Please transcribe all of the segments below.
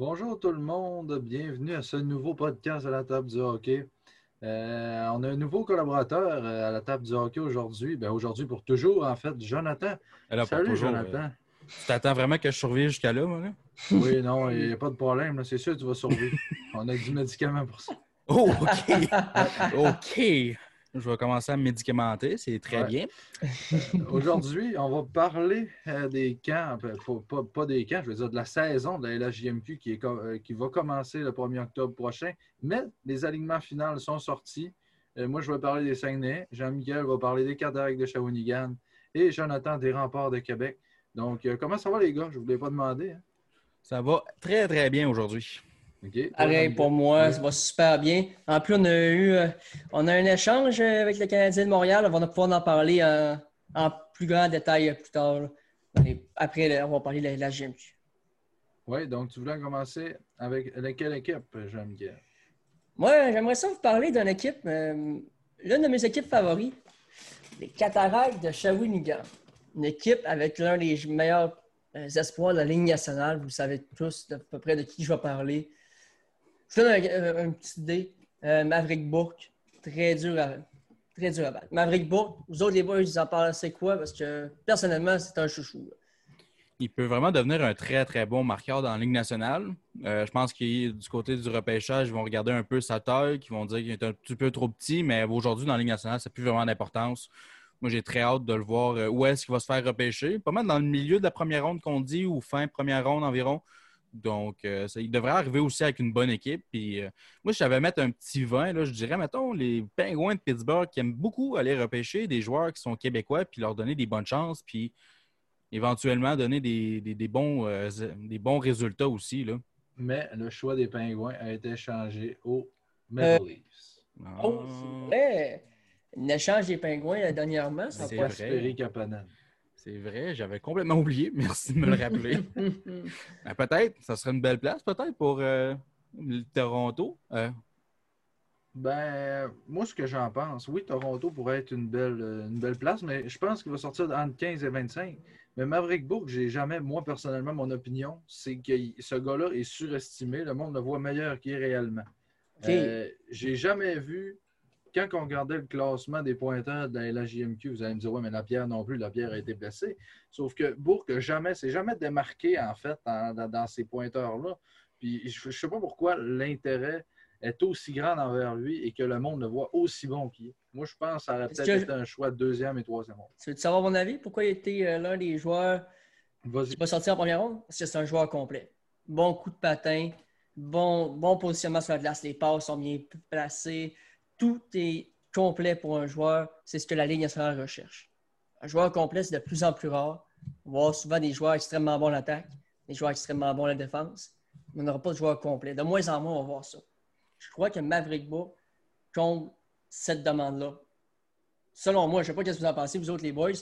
Bonjour tout le monde, bienvenue à ce nouveau podcast à la table du hockey. Euh, on a un nouveau collaborateur euh, à la table du hockey aujourd'hui. Ben, aujourd'hui pour toujours, en fait, Jonathan. Alors, Salut toujours, Jonathan. euh, Tu t'attends vraiment que je survive jusqu'à là, moi? là? Oui, non, il n'y a pas de problème. C'est sûr que tu vas survivre. on a du médicament pour ça. Oh, OK! OK! Je vais commencer à me médicamenter, c'est très Ouais. bien. Aujourd'hui, on va parler euh, des camps, enfin, pas, pas- des camps, je veux dire de la saison de la LHJMQ qui, est co- euh, qui va commencer le 1er octobre prochain. Mais les alignements finaux sont sortis. Euh, moi, je vais parler des Saguenay. Jean-Michel va parler des Cataractes de Shawinigan et Jonathan des Remparts de Québec. Donc, euh, comment ça va, les gars? Je ne vous l'ai pas demandé. hein? Ça va très, très bien aujourd'hui. Pareil pour moi, Oui. ça va super bien. En plus, on a eu euh, on a un échange euh, avec le Canadien de Montréal. On va pouvoir en parler en, en plus grand détail euh, plus tard. les- Après, on va parler de la, la GMQ. Oui, donc tu voulais commencer avec laquelle équipe, Jean-Michel? Moi, j'aimerais ça vous parler d'une équipe, euh, l'une de mes équipes favoris, les Cataractes de Shawinigan. Une équipe avec l'un des meilleurs euh, espoirs de la Ligue nationale. Vous savez tous à peu près de qui je vais parler. Je donne un, euh, une petite idée. Euh, Maverick Bourque, très dur à, très battre. Maverick Bourque, vous autres les boys, vous en parlez c'est quoi? Parce que personnellement, c'est un chouchou. Il peut vraiment devenir un très, très bon marqueur dans la Ligue nationale. Euh, je pense qu'il du côté du repêchage, ils vont regarder un peu sa taille, qu'ils vont dire qu'il est un petit peu trop petit, mais aujourd'hui, dans la Ligue nationale, ça n'a plus vraiment d'importance. Moi, j'ai très hâte de le voir où est-ce qu'il va se faire repêcher. Pas mal dans le milieu de la première ronde qu'on dit, ou fin première ronde environ. Donc, euh, ça- il devrait arriver aussi avec une bonne équipe. Puis, euh, moi, je savais mettre un petit vin. Là, je dirais, mettons, les Pingouins de Pittsburgh qui aiment beaucoup aller repêcher des joueurs qui sont québécois, puis leur donner des bonnes chances, puis éventuellement donner des, des- des bons, euh, des bons résultats aussi. Là. Mais le choix des Pingouins a été changé au Maple Euh, Leafs. Oh, c'est vrai! L'échange des pingouins euh, dernièrement, ça C'est n'a pas Kapanen. C'est vrai, j'avais complètement oublié. Merci de me le rappeler. Ben, peut-être, ça serait une belle place, peut-être, pour euh, le Toronto. Euh, Ben, moi, ce que j'en pense, oui, Toronto pourrait être une belle, euh, une belle place, mais je pense qu'il va sortir entre 15 et 25. Mais Maverick Bourque, j'ai jamais, moi, personnellement, mon opinion, c'est que ce gars-là est surestimé. Le monde le voit meilleur qu'il est réellement. Euh, j'ai jamais vu, quand on regardait le classement des pointeurs de la LHJMQ, vous allez me dire, ouais, mais la pierre non plus, la pierre a été blessée. Sauf que Bourque, jamais, c'est jamais démarqué, en fait, dans, dans ces pointeurs-là. Puis je ne sais pas pourquoi l'intérêt est aussi grand envers lui et que le monde le voit aussi bon qu'il est. Moi, je pense que ça aurait peut-être que- été un choix de deuxième et troisième ronde. Tu veux savoir mon avis? Pourquoi il était euh, l'un des joueurs qui va sortir en première ronde? Parce que c'est un joueur complet. Bon coup de patin, bon, bon positionnement sur la glace, les passes sont bien placées. Tout est complet pour un joueur. C'est ce que la Ligue nationale recherche. Un joueur complet, c'est de plus en plus rare. On va souvent des joueurs extrêmement bons en attaque, des joueurs extrêmement bons en défense. Mais on n'aura pas de joueur complet. De moins en moins, on va voir ça. Je crois que Maverick Bourque comble cette demande-là. Selon moi, je ne sais pas ce que vous en pensez, vous autres les boys,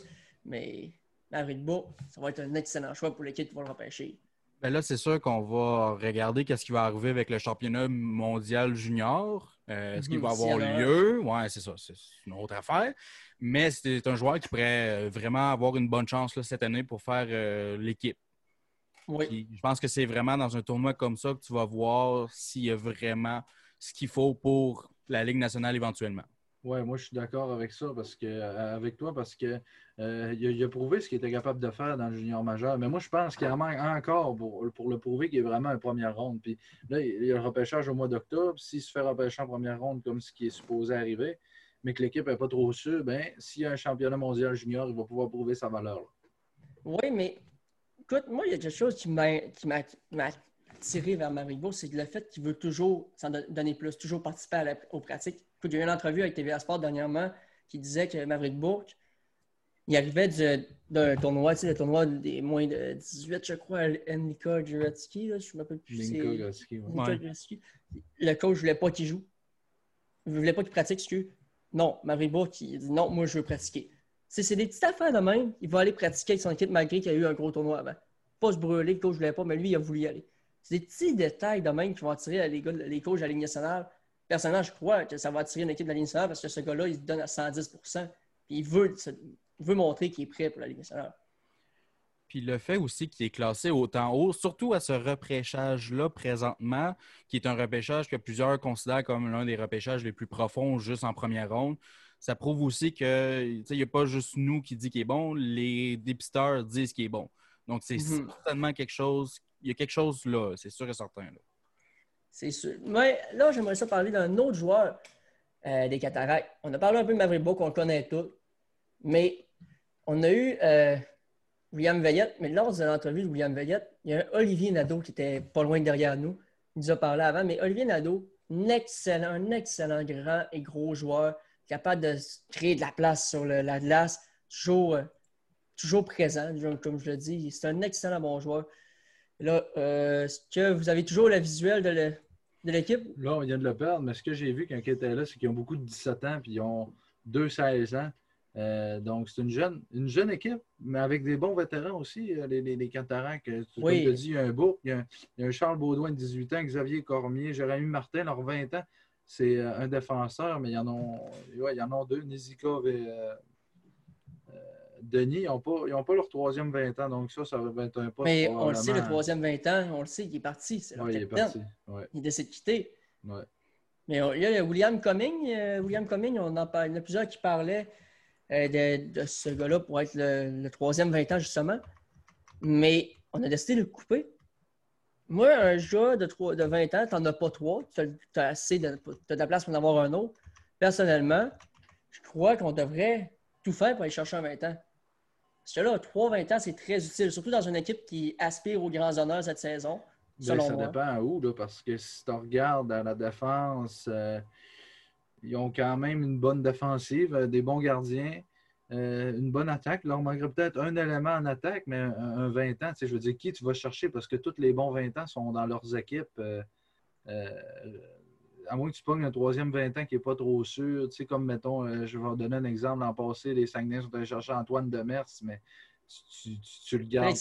mais Maverick Bourque, ça va être un excellent choix pour l'équipe qui va le repêcher. ben là, c'est sûr qu'on va regarder qu'est-ce qui va arriver avec le championnat mondial junior. Euh, Est-ce qu'il Mhm, va s'il y avoir lieu? Oui, c'est ça. C'est une autre affaire. Mais c'est un joueur qui pourrait euh, vraiment avoir une bonne chance là, cette année pour faire euh, l'équipe. Oui. Puis, je pense que c'est vraiment dans un tournoi comme ça que tu vas voir s'il y a vraiment ce qu'il faut pour la Ligue nationale éventuellement. Oui, moi, je suis d'accord avec ça, parce que, euh, avec toi, parce que euh, il, a, prouvé ce qu'il était capable de faire dans le junior majeur. Mais moi, je pense qu'il en manque encore pour, pour le prouver qu'il est vraiment un première ronde. Puis là, il y a le repêchage au mois d'octobre. S'il se fait repêcher en première ronde comme ce qui est supposé arriver, mais que l'équipe n'est pas trop sûre, ben, s'il y a un championnat mondial junior, il va pouvoir prouver sa valeur. Oui, mais écoute, moi, il y a quelque chose qui m'a attiré vers Maribo, c'est le fait qu'il veut toujours s'en don- donner plus, toujours participer aux pratiques. Écoute, j'ai eu une entrevue avec TVA Sport dernièrement qui disait que Maverick Bourque, il arrivait du- d'un tournoi, tu sais, le tournoi des moins de 18, je crois, à Nika Jurecki, là, je ne me rappelle plus. Ouais. Jurecki. Le coach ne voulait pas qu'il joue. Il ne voulait pas qu'il pratique, excuse. Non, Maverick Bourque, il dit non, moi, je veux pratiquer. C'est des petites affaires de même. Il va aller pratiquer avec son équipe malgré qu'il y a eu un gros tournoi avant. Pas se brûler, le coach ne voulait pas, mais lui, il a voulu y aller. C'est des petits détails de même qui vont attirer les, gars, les coachs de la Ligue nationale. Personnellement, je crois que ça va attirer une équipe de la Ligue nationale parce que ce gars-là, il se donne à 110 Puis il veut, il veut montrer qu'il est prêt pour la Ligue nationale. Puis le fait aussi qu'il est classé autant haut, surtout à ce repêchage-là présentement, qui est un repêchage que plusieurs considèrent comme l'un des repêchages les plus profonds juste en première ronde, ça prouve aussi qu'il n'y a pas juste nous qui dit qu'il est bon, les dépisteurs disent qu'il est bon. Donc c'est Mhm. certainement quelque chose, il y a quelque chose là, c'est sûr et certain. là. C'est sûr. Mais là, j'aimerais ça parler d'un autre joueur euh, des Cataractes. On a parlé un peu de Maverick qu'on le connaît tous. Mais on a eu euh, William Veillette. Mais lors de l'entrevue de William Veillette, il y a un Olivier Nadeau qui était pas loin derrière nous. Il nous a parlé avant. Mais Olivier Nadeau, un excellent, un excellent grand et gros joueur, capable de créer de la place sur la glace, toujours, euh, toujours présent, comme je le dis. C'est un excellent bon joueur. Là, euh, est-ce que vous avez toujours le visuel de l'équipe? Là, on vient de le perdre, mais ce que j'ai vu quand ils étaient là, c'est qu'ils ont beaucoup de 17 ans, puis ils ont 2-16 ans. Euh, donc, c'est une jeune, une jeune équipe, mais avec des bons vétérans aussi, euh, les, les, les Cataractes. Euh, Comme Oui. tu as dit, il y a un Bourg, il y a un, il y a un Charles Baudouin de 18 ans, Xavier Cormier, Jérémy Martin, leurs 20 ans. C'est un défenseur, mais il y en a, ouais, il y en a deux, Nizikov et Denis. Ils n'ont pas, pas leur troisième 20 ans, donc ça, ça va être un poste. Mais on le sait, le troisième 20 ans, on le sait, il est parti. C'est Ouais, il est parti. Ouais, Il décide de quitter. ouais. Mais on- il y a William Cumming. euh, William Cumming, on en parle, il y en a plusieurs qui parlaient euh, de, de ce gars-là pour être le, le troisième 20 ans, justement. Mais on a décidé de le couper. Moi, un joueur de, de 20 ans, tu n'en as pas trois. Tu as, assez de, t'as de la place pour en avoir un autre. Personnellement, je crois qu'on devrait tout faire pour aller chercher un 20 ans. Parce que là, 3 20 ans, c'est très utile, surtout dans une équipe qui aspire aux grands honneurs cette saison. Ben, ça moi. dépend où, là, parce que si tu regardes à la défense, euh, ils ont quand même une bonne défensive, euh, des bons gardiens, euh, une bonne attaque. Il leur manquerait peut-être un élément en attaque, mais un, un 20 ans, tu sais, je veux dire, qui tu vas chercher? Parce que tous les bons 20 ans sont dans leurs équipes. euh, à moins que tu pognes un troisième 20 ans qui n'est pas trop sûr. Tu sais, comme, mettons, euh, je vais vous donner un exemple. L'an passé, les Saguenay sont allés chercher Antoine Demers, mais tu, tu- tu- tu le gardes.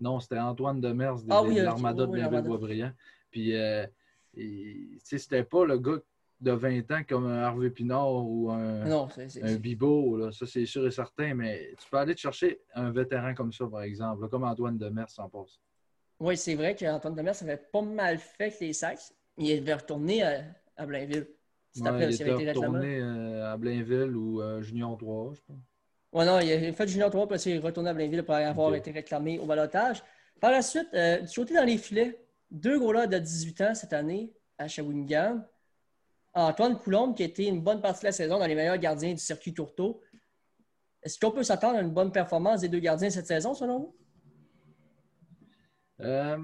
non, c'était Antoine Demers de, Ah de- oui, de l'Armada Oui, oui, de. Blainville-Boisbriand. Puis, euh, et, tu sais, c'était pas le gars de 20 ans comme un Harvey Pinard ou un, Non, Bibo, là, ça c'est sûr et certain, mais tu peux aller te chercher un vétéran comme ça, par exemple, là, comme Antoine Demers en passe. Oui, c'est vrai qu'Antoine Demers avait pas mal fait avec les Sacs. Il devait retourner à, à Blainville. C'est Ouais, après, il était avait retourné euh, à Blainville ou euh, Junior 3, je pense. Ouais, non, il a fait Junior 3, puis il est retourné à Blainville pour avoir été réclamé au balotage. Par la suite, euh, du côté dans les filets, deux gros de 18 ans cette année à Shawinigan. Antoine Coulombe, qui a été une bonne partie de la saison dans les meilleurs gardiens du circuit Tourteau. Est-ce qu'on peut s'attendre à une bonne performance des deux gardiens cette saison, selon vous? Euh,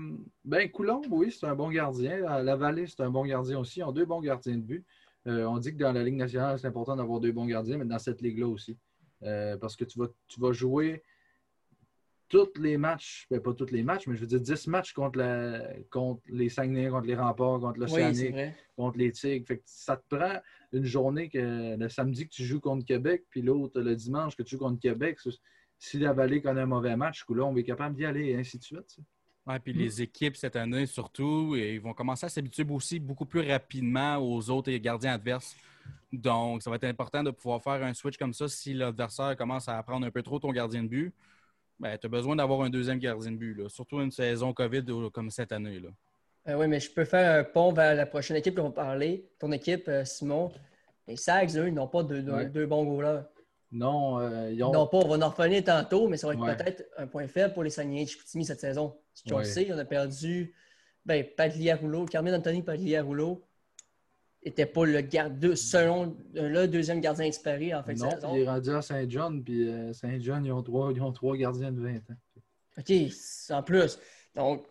ben, Coulombe, oui, c'est un bon gardien. La, la Vallée, c'est un bon gardien aussi. Ils ont deux bons gardiens de but. Euh, on dit que dans la Ligue nationale, c'est important d'avoir deux bons gardiens, mais dans cette ligue-là aussi. Euh, parce que tu vas, tu vas jouer tous les matchs, ben, pas tous les matchs, mais je veux dire 10 matchs contre, la, contre les Saguenay, contre les Remparts, contre Oui, l'Océanique, vrai. contre les Tigres. Fait que ça te prend une journée que le samedi que tu joues contre Québec, puis l'autre le dimanche que tu joues contre Québec. Si la Vallée connaît un mauvais match, Coulombe est capable d'y aller, et ainsi de suite. Ouais, puis Mm. les équipes cette année, surtout, et ils vont commencer à s'habituer aussi beaucoup plus rapidement aux autres gardiens adverses. Donc, ça va être important de pouvoir faire un switch comme ça si l'adversaire commence à prendre un peu trop ton gardien de but. Ben, tu as besoin d'avoir un deuxième gardien de but, là. surtout une saison COVID ou- comme cette année. Là. Euh, oui, mais je peux faire un pont vers la prochaine équipe qu'on va parler. Ton équipe, euh, Simon. Les Sags, eux, ils n'ont pas deux, deux- Ouais. deux bons goalers. Non, euh, ils ont. n'ont pas, on va en revenir tantôt, mais ça va être Ouais. peut-être un point faible pour les Saguenay de cette saison. Le sait, on a perdu ben, Pagliarulo, Carmen Anthony Pagliarulo n'était pas le garde selon euh, le deuxième gardien expérimenté en de non, il est rendu à Saint-John, puis euh, Saint-John, ils, ont trois- ils ont trois gardiens de 20 ans. OK, en plus. Donc,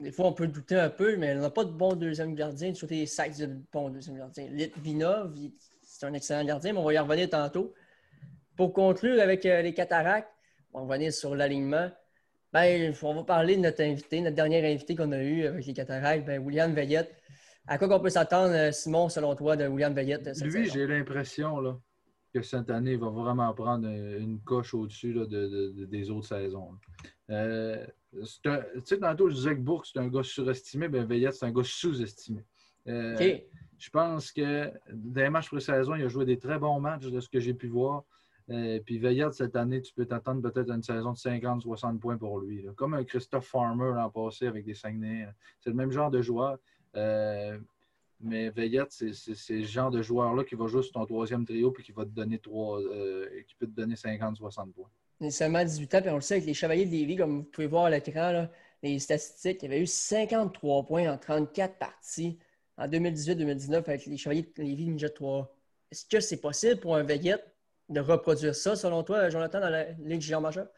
des fois, on peut douter un peu, mais on n'a pas de bon deuxième gardien. Du côté des Sacs, de bon deuxième gardien. Litvinov, c'est un excellent gardien, mais on va y revenir tantôt. Pour conclure avec euh, les cataractes, on va revenir sur l'alignement. Ben, on va parler de notre invité, notre dernier invité qu'on a eu avec les cataractes, ben, William Veillette. À quoi qu'on peut s'attendre, euh, Simon, selon toi, de William Veillette cette Lui, j'ai l'impression là, que cette année, il va vraiment prendre euh, une coche au-dessus de, de- de- des autres saisons. Euh, tu sais, tantôt, je disais que Bourque, c'est un gars surestimé. Ben, Veillette, c'est un gars sous-estimé. Euh. Je pense que dans les matchs pré-saison, il a joué des très bons matchs de ce que j'ai pu voir. Euh, puis Veillette, cette année, tu peux t'attendre peut-être à une saison de 50-60 points pour lui. Comme un Christophe Farmer l'an passé avec des Saguenay. C'est le même genre de joueur. Euh, mais Veillette, c'est le genre de joueur-là qui va jouer sur ton troisième trio puis qui va te donner trois, euh, qui peut te donner 50-60 points. Il a seulement 18 ans, puis on le sait avec les Chevaliers de Lévis, comme vous pouvez voir à l'écran, les statistiques, il y avait eu 53 points en 34 parties en 2018-2019 avec les Chevaliers de Lévis Ninja 3. Est-ce que c'est possible pour un Veillette de reproduire ça, selon toi, Jonathan, dans la Ligue junior majeure?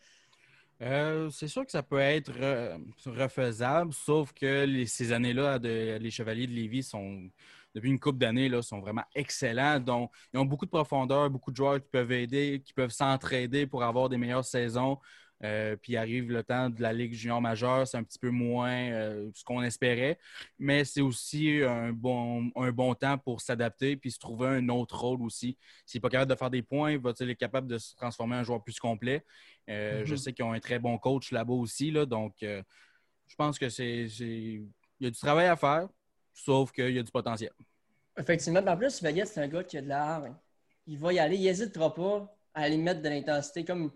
Euh, c'est sûr que ça peut être euh, refaisable, sauf que ces années-là, les Chevaliers de Lévis sont, depuis une couple d'années, sont vraiment excellents. Donc, ils ont beaucoup de profondeur, beaucoup de joueurs qui peuvent aider, qui peuvent s'entraider pour avoir des meilleures saisons. Euh, puis arrive le temps de la Ligue junior majeure, c'est un petit peu moins euh, ce qu'on espérait, mais c'est aussi un bon, un bon temps pour s'adapter puis se trouver un autre rôle aussi. S'il n'est pas capable de faire des points, va-t-il être capable de se transformer en joueur plus complet? Euh, Je Mhm. sais qu'ils ont un très bon coach là-bas aussi, là, donc euh, je pense que c'est, il y a du travail à faire, sauf qu'il y a du potentiel. Effectivement, en plus, Veillette, c'est un gars qui a de la hargne. Il va y aller, il n'hésitera pas à aller mettre de l'intensité. Comme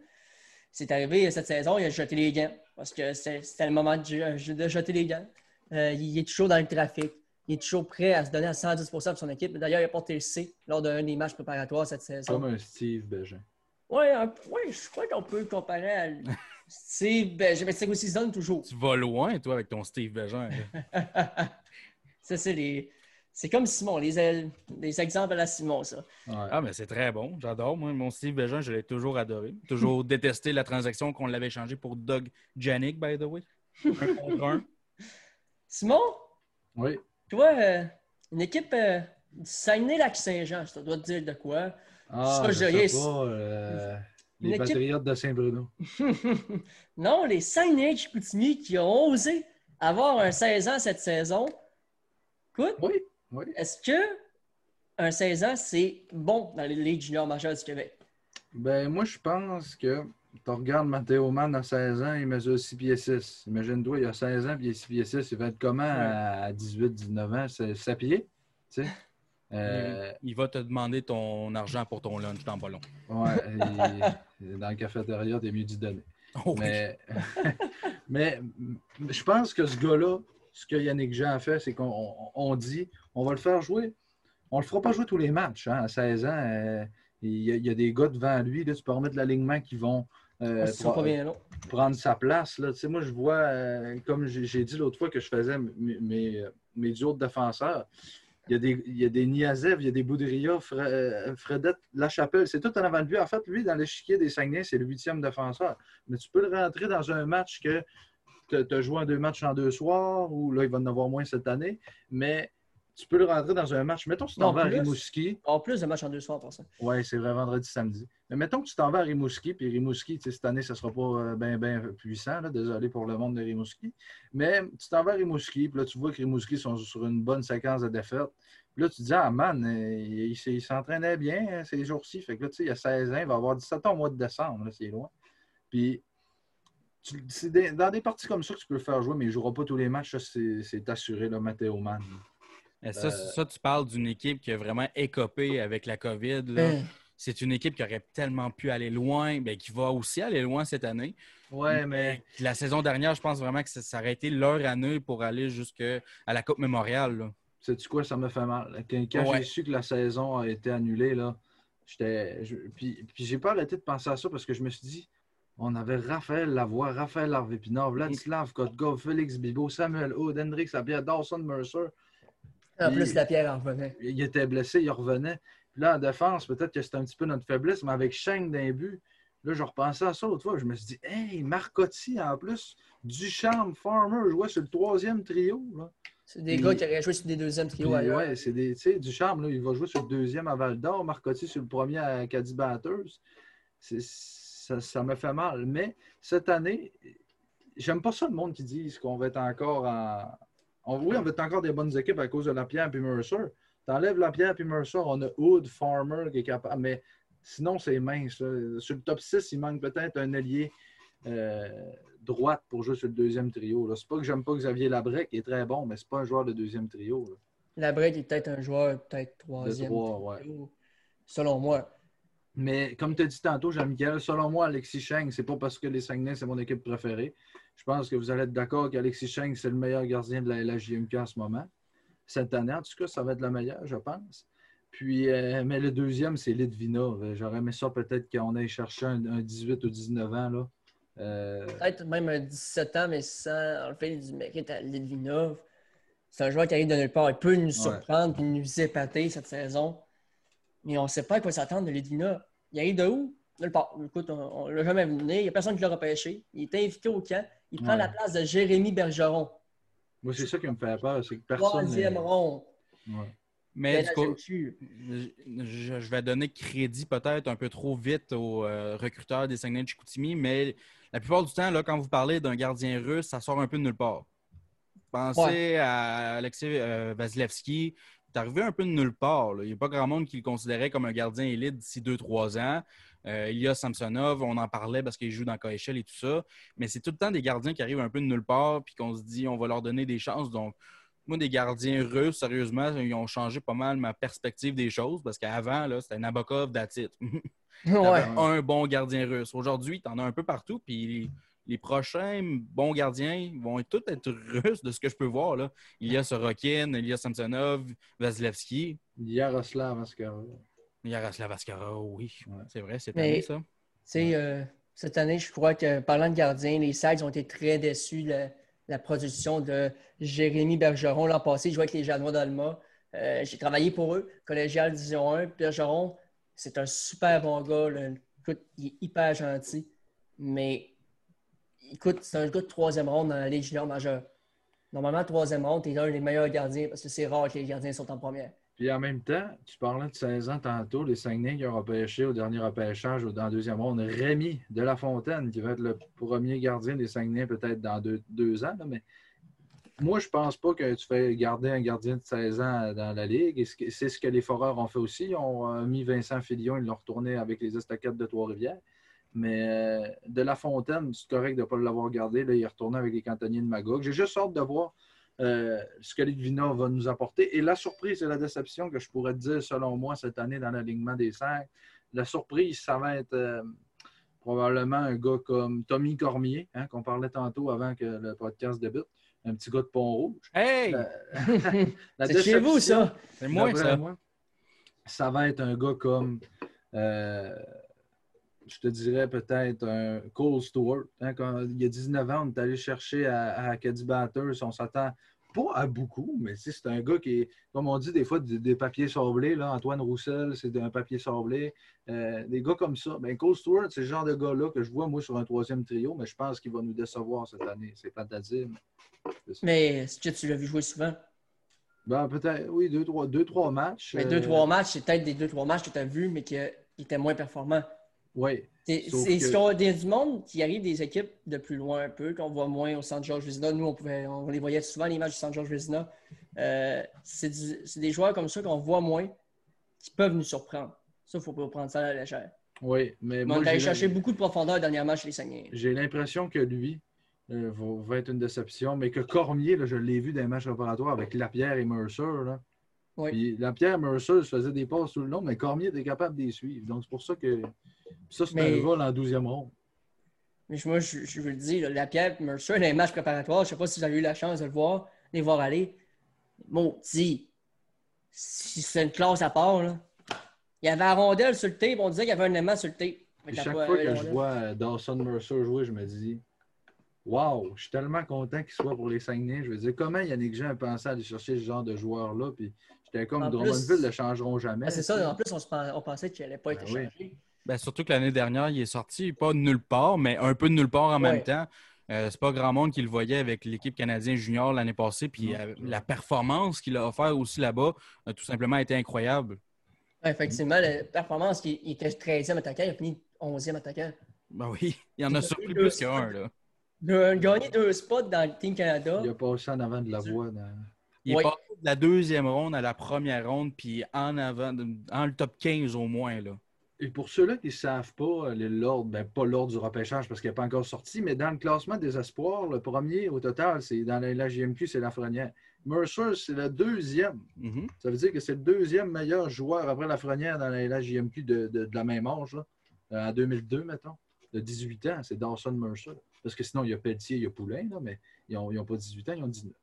c'est arrivé cette saison, il a jeté les gants parce que c'est- c'était le moment de, je- de jeter les gants. Euh, il est toujours dans le trafic. Il est toujours prêt à se donner à 110% pour son équipe. D'ailleurs, il a porté le C lors d'un des matchs préparatoires cette saison. Comme un Steve Bégin. Oui, ouais, je crois qu'on peut le comparer à Steve. Ben, mais c'est aussi zone toujours. Tu vas loin, toi, avec ton Steve Bégin. ça, c'est les. C'est comme Simon, les, les exemples à la Simon, ça. Ouais. Ah, mais c'est très bon. J'adore. Moi, mon Steve Bégin, je l'ai toujours adoré. Toujours détesté la transaction qu'on l'avait changé pour Doug Janik, by the way. Un contre un. Simon, Oui. toi, euh, une équipe euh, du Saguenay-Lac-Saint-Jean, ça doit te dire de quoi? Ah, Ça, je sais pas. euh, les équipe- Patriotes de Saint-Bruno. non, les Saguenay-Chicoutimi qui ont osé avoir un 16 ans cette saison. Écoute, Oui, oui. est-ce que un 16 ans, c'est bon dans les ligues juniors majeures du Québec? Ben, moi, je pense que tu regardes Mathéo Mann à 16 ans, il mesure 6 pieds 6. Imagine-toi, il a 16 ans puis il est 6 pieds 6. Il va être comment à 18, 19 ans? C'est 7 pieds? Tu sais? Euh, Il va te demander ton argent pour ton lunch dans long. ouais, il- dans la cafétéria, t'es mieux d'y donner. Oh oui. Mais, mais je pense que ce gars-là, ce que Yannick Jean a fait, c'est qu'on on- on dit on va le faire jouer. On le fera pas jouer tous les matchs. hein, à 16 ans, euh, il y, a, il y a des gars devant lui. Là, tu peux remettre l'alignement qui vont euh, pas bien long. prendre sa place. Là. Tu sais, moi, je vois, euh, comme j'ai dit l'autre fois que je faisais mes, mes, duos de défenseurs, il y a des, il y a des Niazev, il y a des Boudria, Fre- Fredette, Lachapelle. C'est tout en avant de lui. En fait, lui, dans l'échiquier des Saguenay, c'est le huitième défenseur. Mais tu peux le rentrer dans un match que tu as joué en deux matchs en deux soirs, ou là, il va en avoir moins cette année. Mais tu peux le rentrer dans un match. Mettons que tu t'en vas à. Rimouski. En plus de matchs en deux soirs pour ça. Oui, c'est vrai, vendredi, samedi. Mais mettons que tu t'en vas à Rimouski, puis Rimouski, cette année, ça ne sera pas bien ben puissant, là, désolé pour le monde de Rimouski. Mais tu t'en vas à Rimouski, puis là, tu vois que Rimouski sont sur une bonne séquence de défaites. Puis là, tu te dis, ah man, euh, il, il- il s'entraînait bien hein, ces jours-ci. Fait que là, tu sais, il y a 16 ans, il va avoir 17 ans au mois de décembre, c'est loin. Puis, c'est dans des parties comme ça que tu peux le faire jouer, mais il ne jouera pas tous les matchs, c'est assuré, là, Mathéo Mann. Et ça, Euh, ça, tu parles d'une équipe qui a vraiment écopé avec la COVID. là. Hein. C'est une équipe qui aurait tellement pu aller loin, mais qui va aussi aller loin cette année. Ouais, mais. La saison dernière, je pense vraiment que ça, ça aurait été leur année pour aller jusqu'à la Coupe Mémoriale. là. Sais-tu quoi, ça me fait mal. Quand, quand Ouais. j'ai su que la saison a été annulée, là, j'étais. je- Puis, puis j'ai pas arrêté de penser à ça parce que je me suis dit, on avait Raphaël Lavoie, Raphaël Larvé-Pinard, Vladislav Kotkov, Félix Bibo, Samuel Hood, Hendrix Lapierre, Dawson Mercer. En plus, la pierre en revenait. Il était blessé, il revenait. Puis là, en défense, peut-être que c'était un petit peu notre faiblesse, mais avec Sheng d'un but, là, je repensais à ça l'autre fois. Je me suis dit, hey, Marcotti en plus, Duchamp, Farmer jouait sur le troisième trio. Là. C'est des gars qui auraient joué sur des deuxièmes trios ailleurs. ouais, c'est des. Tu sais, Duchamp, là, il va jouer sur le deuxième à Val d'Or, Marcotti sur le premier à Caddy Batters. C'est- Ça, ça me fait mal. Mais cette année, j'aime pas ça le monde qui dit qu'on va être encore en. On, oui, on va être encore des bonnes équipes à cause de Lapierre et Mercer. T'enlèves Lapierre et Mercer, on a Hood, Farmer qui est capable. Mais sinon, c'est mince. là. Sur le top 6, il manque peut-être un allié euh, droite pour jouer sur le deuxième trio. C'est pas que j'aime pas Xavier Labrec, il est très bon, mais c'est pas un joueur de deuxième trio. là. La break est peut-être un joueur, peut-être De troisième. trois, ouais. trio, Selon moi. Mais comme tu as dit tantôt, Jean-Michel, selon moi, Alexis Cheng, c'est pas parce que les Saguenay, c'est mon équipe préférée. Je pense que vous allez être d'accord qu'Alexis Cheng, c'est le meilleur gardien de la LHJMQ en ce moment. Cette année, en tout cas, ça va être le meilleur, je pense. Puis, euh, mais le deuxième, c'est Litvinov. J'aurais aimé ça peut-être qu'on aille chercher un, 18 ou 19 ans. Là. Euh, peut-être même un 17 ans, mais sans enlever du mérite à Litvinov. C'est un joueur qui arrive de nulle part. Il peut nous surprendre et nous épater cette saison. Mais on ne sait pas à quoi s'attendre de Litvinov. Il arrive de où? Nulle part. Écoute, on ne l'a jamais venu. Il n'y a personne qui l'a repêché. Il est invité au camp. Il prend la place de Jérémy Bergeron. Moi, c'est ça qui me fait peur. C'est que personne. Troisième rond. Mais du coup, je, vais donner crédit peut-être un peu trop vite aux euh, recruteurs des Saguenay de Chicoutimi, mais la plupart du temps, là, quand vous parlez d'un gardien russe, ça sort un peu de nulle part. Pensez à Alexei euh, Vasilevski. C'est arrivé un peu de nulle part. Il n'y a pas grand monde qui le considérait comme un gardien élite d'ici 2-3 ans. Euh, il y a Samsonov, on en parlait parce qu'il joue dans KHL et tout ça. Mais c'est tout le temps des gardiens qui arrivent un peu de nulle part puis qu'on se dit on va leur donner des chances. Donc, moi, des gardiens russes, sérieusement, ils ont changé pas mal ma perspective des choses parce qu'avant, c'était Nabokov d'attitude. Un bon gardien russe. Aujourd'hui, tu en as un peu partout. Puis les, prochains bons gardiens vont tous être russes de ce que je peux voir. Là. Il y a Sorokin, il y a Samsonov, Vasilevski. Yaroslav Askara. Yaroslav Askara, oui. C'est vrai, c'est année, ça. Euh, cette année, je crois que parlant de gardiens, les Sags ont été très déçus la production de Jérémy Bergeron l'an passé. Il jouait avec les Janois d'Alma. Euh, j'ai travaillé pour eux, collégial Division 1. Bergeron, c'est un super bon gars. Écoute, il est hyper gentil. Mais écoute, c'est un gars de troisième ronde dans la Ligue junior majeure. Normalement, troisième ronde, tu es un des meilleurs gardiens parce que c'est rare que les gardiens sont en première. Puis en même temps, tu parlais de 16 ans tantôt, les Saguenay qui ont repêché au dernier repêchage ou dans le deuxième ronde, Rémi de la Fontaine, qui va être le premier gardien des Saguenay peut-être dans deux, ans. mais moi, je pense pas que tu fais garder un gardien de 16 ans dans la Ligue. C'est ce que les Foreurs ont fait aussi. Ils ont euh, mis Vincent Filion, ils l'ont retourné avec les Estacades de Trois-Rivières. Mais euh, de la Fontaine, c'est correct de ne pas l'avoir gardé. Là, il est retourné avec les cantonniers de Magog. J'ai juste hâte de voir euh, ce que Litvina va nous apporter. Et la surprise et la déception que je pourrais dire, selon moi, cette année dans l'alignement des cinq, la surprise, ça va être euh, probablement un gars comme Tommy Cormier, hein, qu'on parlait tantôt avant que le podcast débute. Un petit gars de Pont-Rouge. Hey! C'est chez vous, ça! C'est moi, ça. ça va être un gars comme euh, je te dirais peut-être un Cole Stewart. Hein, quand, il y a 19 ans, on est allé chercher à, à Acadie Batters. On s'attend pas à beaucoup, mais c'est un gars qui est, comme on dit des fois, des, papiers sablés. Là. Antoine Roussel, c'est un papier sablé. Euh, des gars comme ça. Ben, Cole Stewart, c'est le genre de gars-là que je vois, moi, sur un troisième trio, mais je pense qu'il va nous décevoir cette année. C'est fantastique. Mais est-ce que tu l'as vu jouer souvent? Ben, peut-être, oui, deux, trois, deux, trois matchs. Mais deux, trois euh, matchs, c'est peut-être des deux, trois matchs que tu as vus, mais qui étaient moins performants. Oui. C'est ce qu'on a du monde qui arrive des équipes de plus loin un peu, qu'on voit moins au centre Georges Vézina. Nous, on, pouvait, on les voyait souvent, les matchs du centre Georges Vézina. Euh, c'est des joueurs comme ça qu'on voit moins qui peuvent nous surprendre. Ça, il ne faut pas prendre ça à la légère. Oui, mais, moi. On a cherché beaucoup de profondeur dernièrement chez les Saguenay. J'ai l'impression que lui euh, va, être une déception, mais que Cormier, je l'ai vu dans les matchs préparatoires avec Lapierre et Mercer. Là, oui. Puis Lapierre Mercer faisait des passes tout le long, mais Cormier était capable de les suivre. Donc, c'est pour ça que ça, c'est un vol en 12e ronde. Mais moi, je, veux le dire, Lapierre Mercer, les matchs préparatoires, je ne sais pas si vous avez eu la chance de le voir, les voir aller. Maudit. Si c'est une classe à part, là. Il y avait un rondelle sur le tape, on disait qu'il y avait un aimant sur le tape. chaque fois que je vois Dawson Mercer jouer, je me dis Waouh, je suis tellement content qu'il soit pour les Saguenay. Je veux dire, comment Yannick Jean a pensé à aller chercher ce genre de joueur-là? Puis j'étais comme Drummondville ne le changeront jamais. c'est ça, en plus, on, pensait qu'il n'allait pas ben être changé. Ben, surtout que l'année dernière, il est sorti pas de nulle part, mais un peu de nulle part en même temps. Euh, c'est pas grand monde qui le voyait avec l'équipe canadienne junior l'année passée. Puis euh, la performance qu'il a offert aussi là-bas a tout simplement été incroyable. effectivement, la performance, il, était 13e attaquant, il a fini 11e attaquant. Ben oui, il y en a surpris plus qu'un. Il a gagné deux spots dans le Team Canada. Il a passé en avant de la voie. Il est passé de la deuxième ronde à la première ronde, puis en avant, en le top 15 au moins. Là. Et pour ceux-là qui ne savent pas euh, l'ordre, ben, pas l'ordre du repêchage parce qu'il n'est pas encore sorti, mais dans le classement des espoirs, le premier au total, c'est dans la, JMQ, c'est Lafrenière. Mercer, c'est le deuxième. Mhm. Ça veut dire que c'est le deuxième meilleur joueur après Lafrenière dans la LHJMQ de, de, de la même âge, là, euh, en 2002, mettons. De 18 ans, c'est Dawson Mercer. Parce que sinon, il y a Pelletier, il y a Poulain, là, mais ils n'ont pas 18 ans, ils ont 19.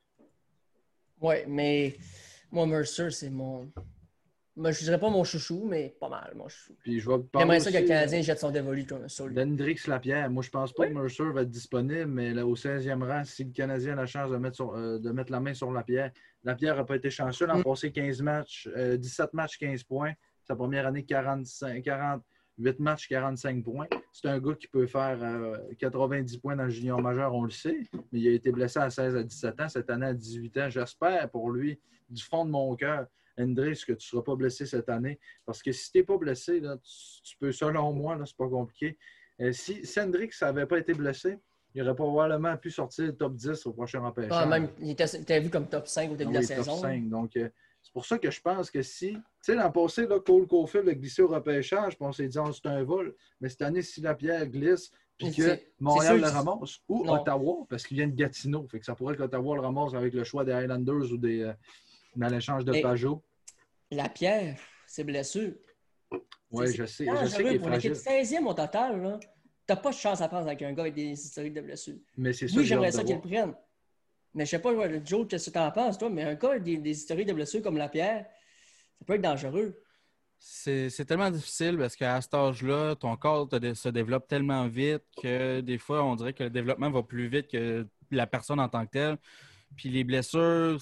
Oui, mais moi, Mercer, c'est mon. Moi, je dirais pas mon chouchou, mais pas mal, mon chouchou. Puis je vais J'aimerais ça que le Canadien jette son dévolu comme ça. lui. D'Hendrix Lapierre. Moi, je pense pas Oui. que Mercer va être disponible, mais là, au 16e rang, si le Canadien a la chance de mettre, sur- euh, de mettre la main sur Lapierre, Lapierre n'a pas été chanceux. L'an Mm. passé, 15 matchs, euh, 17 matchs, 15 points. Sa première année, 45, 48 matchs, 45 points. C'est un gars qui peut faire euh, 90 points dans le junior majeur, on le sait, mais il a été blessé à 16 à 17 ans. Cette année, à 18 ans, j'espère pour lui, du fond de mon cœur, Hendrix, que tu ne seras pas blessé cette année. Parce que si tu n'es pas blessé, là, tu, tu peux, selon moi, là, c'est pas compliqué. Euh, si, si Hendrix n'avait pas été blessé, il aurait probablement pu sortir top 10 au prochain repêchage. Ah, même, il était, il était vu comme top 5 au début Ah de la top saison. 5. Donc, euh, c'est pour ça que je pense que si. Tu sais, l'an passé, là, Cole Caulfield a glissé au repêchage, puis on s'est dit, oh, c'est un vol. Mais cette année, si la pierre glisse, puis que Montréal le sûr ramasse, ou Non. Ottawa, parce qu'il vient de Gatineau. Fait que ça pourrait que Ottawa le ramasse avec le choix des Highlanders ou des, euh, dans l'échange de Pajot. La pierre, c'est blessure. Oui, je sais. c'est Je sais qu'il est pour l'équipe fragile. 16e au total. là. T'as pas de chance à prendre avec un gars avec des historiques de blessures. Mais c'est ça. Oui, j'aimerais ça qu'il le prenne. Mais je sais pas, Joe, qu'est-ce que t'en penses, toi, mais un avec des, des historiques de blessures comme la pierre, ça peut être dangereux. C'est tellement difficile parce qu'à cet âge-là, ton corps te se développe tellement vite que des fois, on dirait que le développement va plus vite que la personne en tant que telle. Puis les blessures,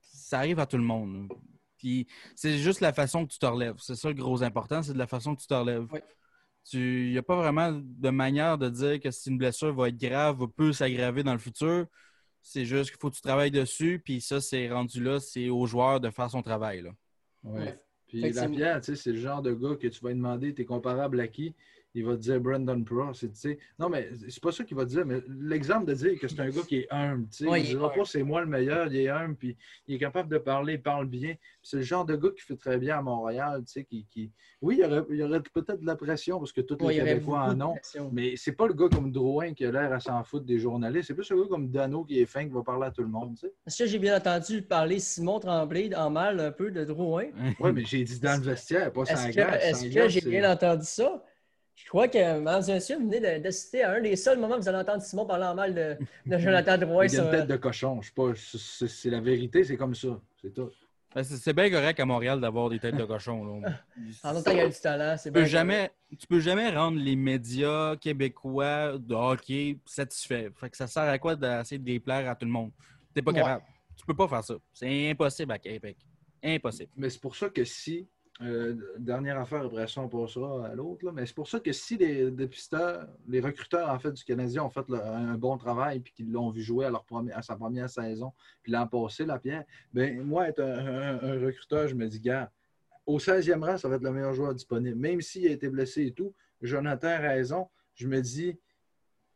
ça arrive à tout le monde. Puis c'est juste la façon que tu te relèves. C'est ça le gros important, c'est de la façon que tu te relèves. Oui. Il n'y a pas vraiment de manière de dire que si une blessure va être grave, va peut s'aggraver dans le futur. C'est juste qu'il faut que tu travailles dessus. Puis ça, c'est rendu là, c'est au joueur de faire son travail. Là. Ouais. Puis Lapierre, tu sais, c'est le genre de gars que tu vas lui demander, tu es comparable à qui? Il va dire Brandon Pross. Non, mais c'est pas ça qu'il va dire, mais l'exemple de dire que c'est un gars qui est humble. Ouais, il est dira pas c'est moi le meilleur, il est humble, puis il est capable de parler, il parle bien. C'est le genre de gars qui fait très bien à Montréal. Qui, qui... Oui, il y aurait, il aurait peut-être de la pression parce que tous Ouais, les Québécois en ont. Mais c'est pas le gars comme Drouin qui a l'air à s'en foutre des journalistes. C'est plus un gars comme Dano qui est fin, qui va parler à tout le monde. Est-ce que j'ai bien entendu parler Simon Tremblay en mal un peu de Drouin? Oui, mais j'ai dit dans le vestiaire, pas sans Est-ce que, j'ai bien entendu ça? Je crois que, venez de, de citer un des seuls moments où vous allez entendre Simon parler en mal de, de Jonathan Drouin. Il y a une tête de cochon. Je sais pas, c'est c'est la vérité, c'est comme ça. C'est tout. Ben, c'est bien correct à Montréal d'avoir des têtes de cochon. là. En même temps, il y a du talent. C'est Tu peux, bien jamais, tu peux jamais rendre les médias québécois de hockey satisfaits. Fait que ça sert à quoi d'essayer de déplaire à tout le monde? T'es pas Ouais. capable. Tu peux pas faire ça. C'est impossible à Québec. Impossible. Mais c'est pour ça que si, euh, dernière affaire, après ça, on passera à l'autre, mais c'est pour ça que si les dépisteurs, les recruteurs en fait du Canadien ont fait un bon travail puis qu'ils l'ont vu jouer à, sa première saison, puis l'an passé, la pierre, ben moi, être un recruteur, je me dis, gars, au 16e rang, ça va être le meilleur joueur disponible. Même s'il a été blessé et tout, Jonathan a raison. Je me dis,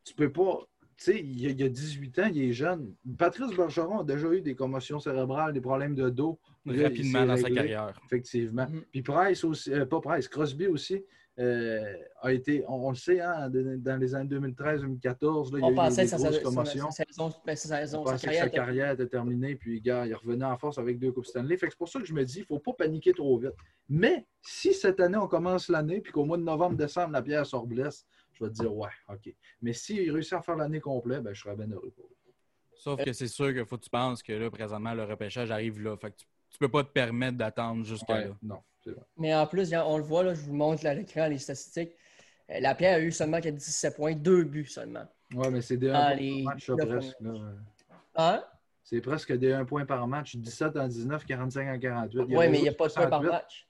tu peux pas. Tu sais, il, y a- il a 18 ans, il est jeune. Patrice Bergeron a déjà eu des commotions cérébrales, des problèmes de dos. Rapidement dans sa carrière. Effectivement. Mhm. Puis Price aussi, euh, pas Price, Crosby aussi euh, a été, on, on le sait, hein, de- dans les années 2013-2014, là, il y a On eu des, grosses sa- commotions. sa saison, sa, saison, On sa pensait que carrière sa était- carrière était terminée, puis gars, il revenait en force avec deux Coupes Stanley. C'est pour ça que je me dis, il ne faut pas paniquer trop vite. Mais si cette année, on commence l'année, puis qu'au mois de novembre-décembre, la pierre se reblesse, je vais te dire, ouais, OK. Mais s'il réussit à faire l'année complète, ben, je serais bien heureux pour lui. Sauf que c'est sûr qu'il faut que tu penses que là, présentement, le repêchage arrive là. Fait que tu, tu peux pas te permettre d'attendre jusqu'à Ouais, là. non, c'est vrai. Mais en plus, on le voit, là, je vous montre là, à l'écran les statistiques. Euh, La Pierre a eu seulement que 17 points, deux buts seulement. Ouais, mais c'est des Ah, 1 les- par match, là, presque. là. Hein? C'est presque des 1 point par match, 17 en 19, 45 en 48. Oui, mais il n'y a pas de points par 68. match.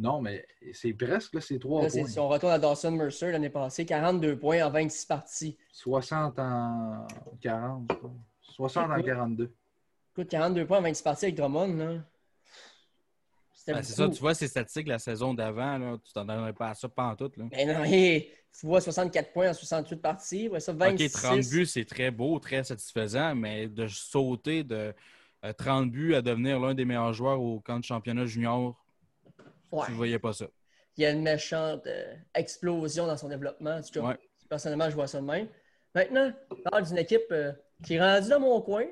Non, mais c'est presque, là, c'est 3 Là, c'est- points. si on retourne à Dawson Mercer l'année passée, 42 points en 26 parties. 60 en 40. je crois. 60 en Écoute. 42. Écoute, 42 points en 26 parties avec Drummond, là. C'était Ben, c'est ça, tu vois, ces statistiques la saison d'avant, là, tu t'en donnerais pas à ça pantoute. Là. Mais non, tu vois 64 points en 68 parties. Ouais, ça, 26. OK, 30 buts, c'est très beau, très satisfaisant, mais de sauter de euh, 30 buts à devenir l'un des meilleurs joueurs au camp de championnat junior, Ouais. tu ne voyais pas ça. Il y a une méchante euh, explosion dans son développement. Ouais. Personnellement, je vois ça de même. Maintenant, je parle d'une équipe euh, qui est rendue dans mon coin,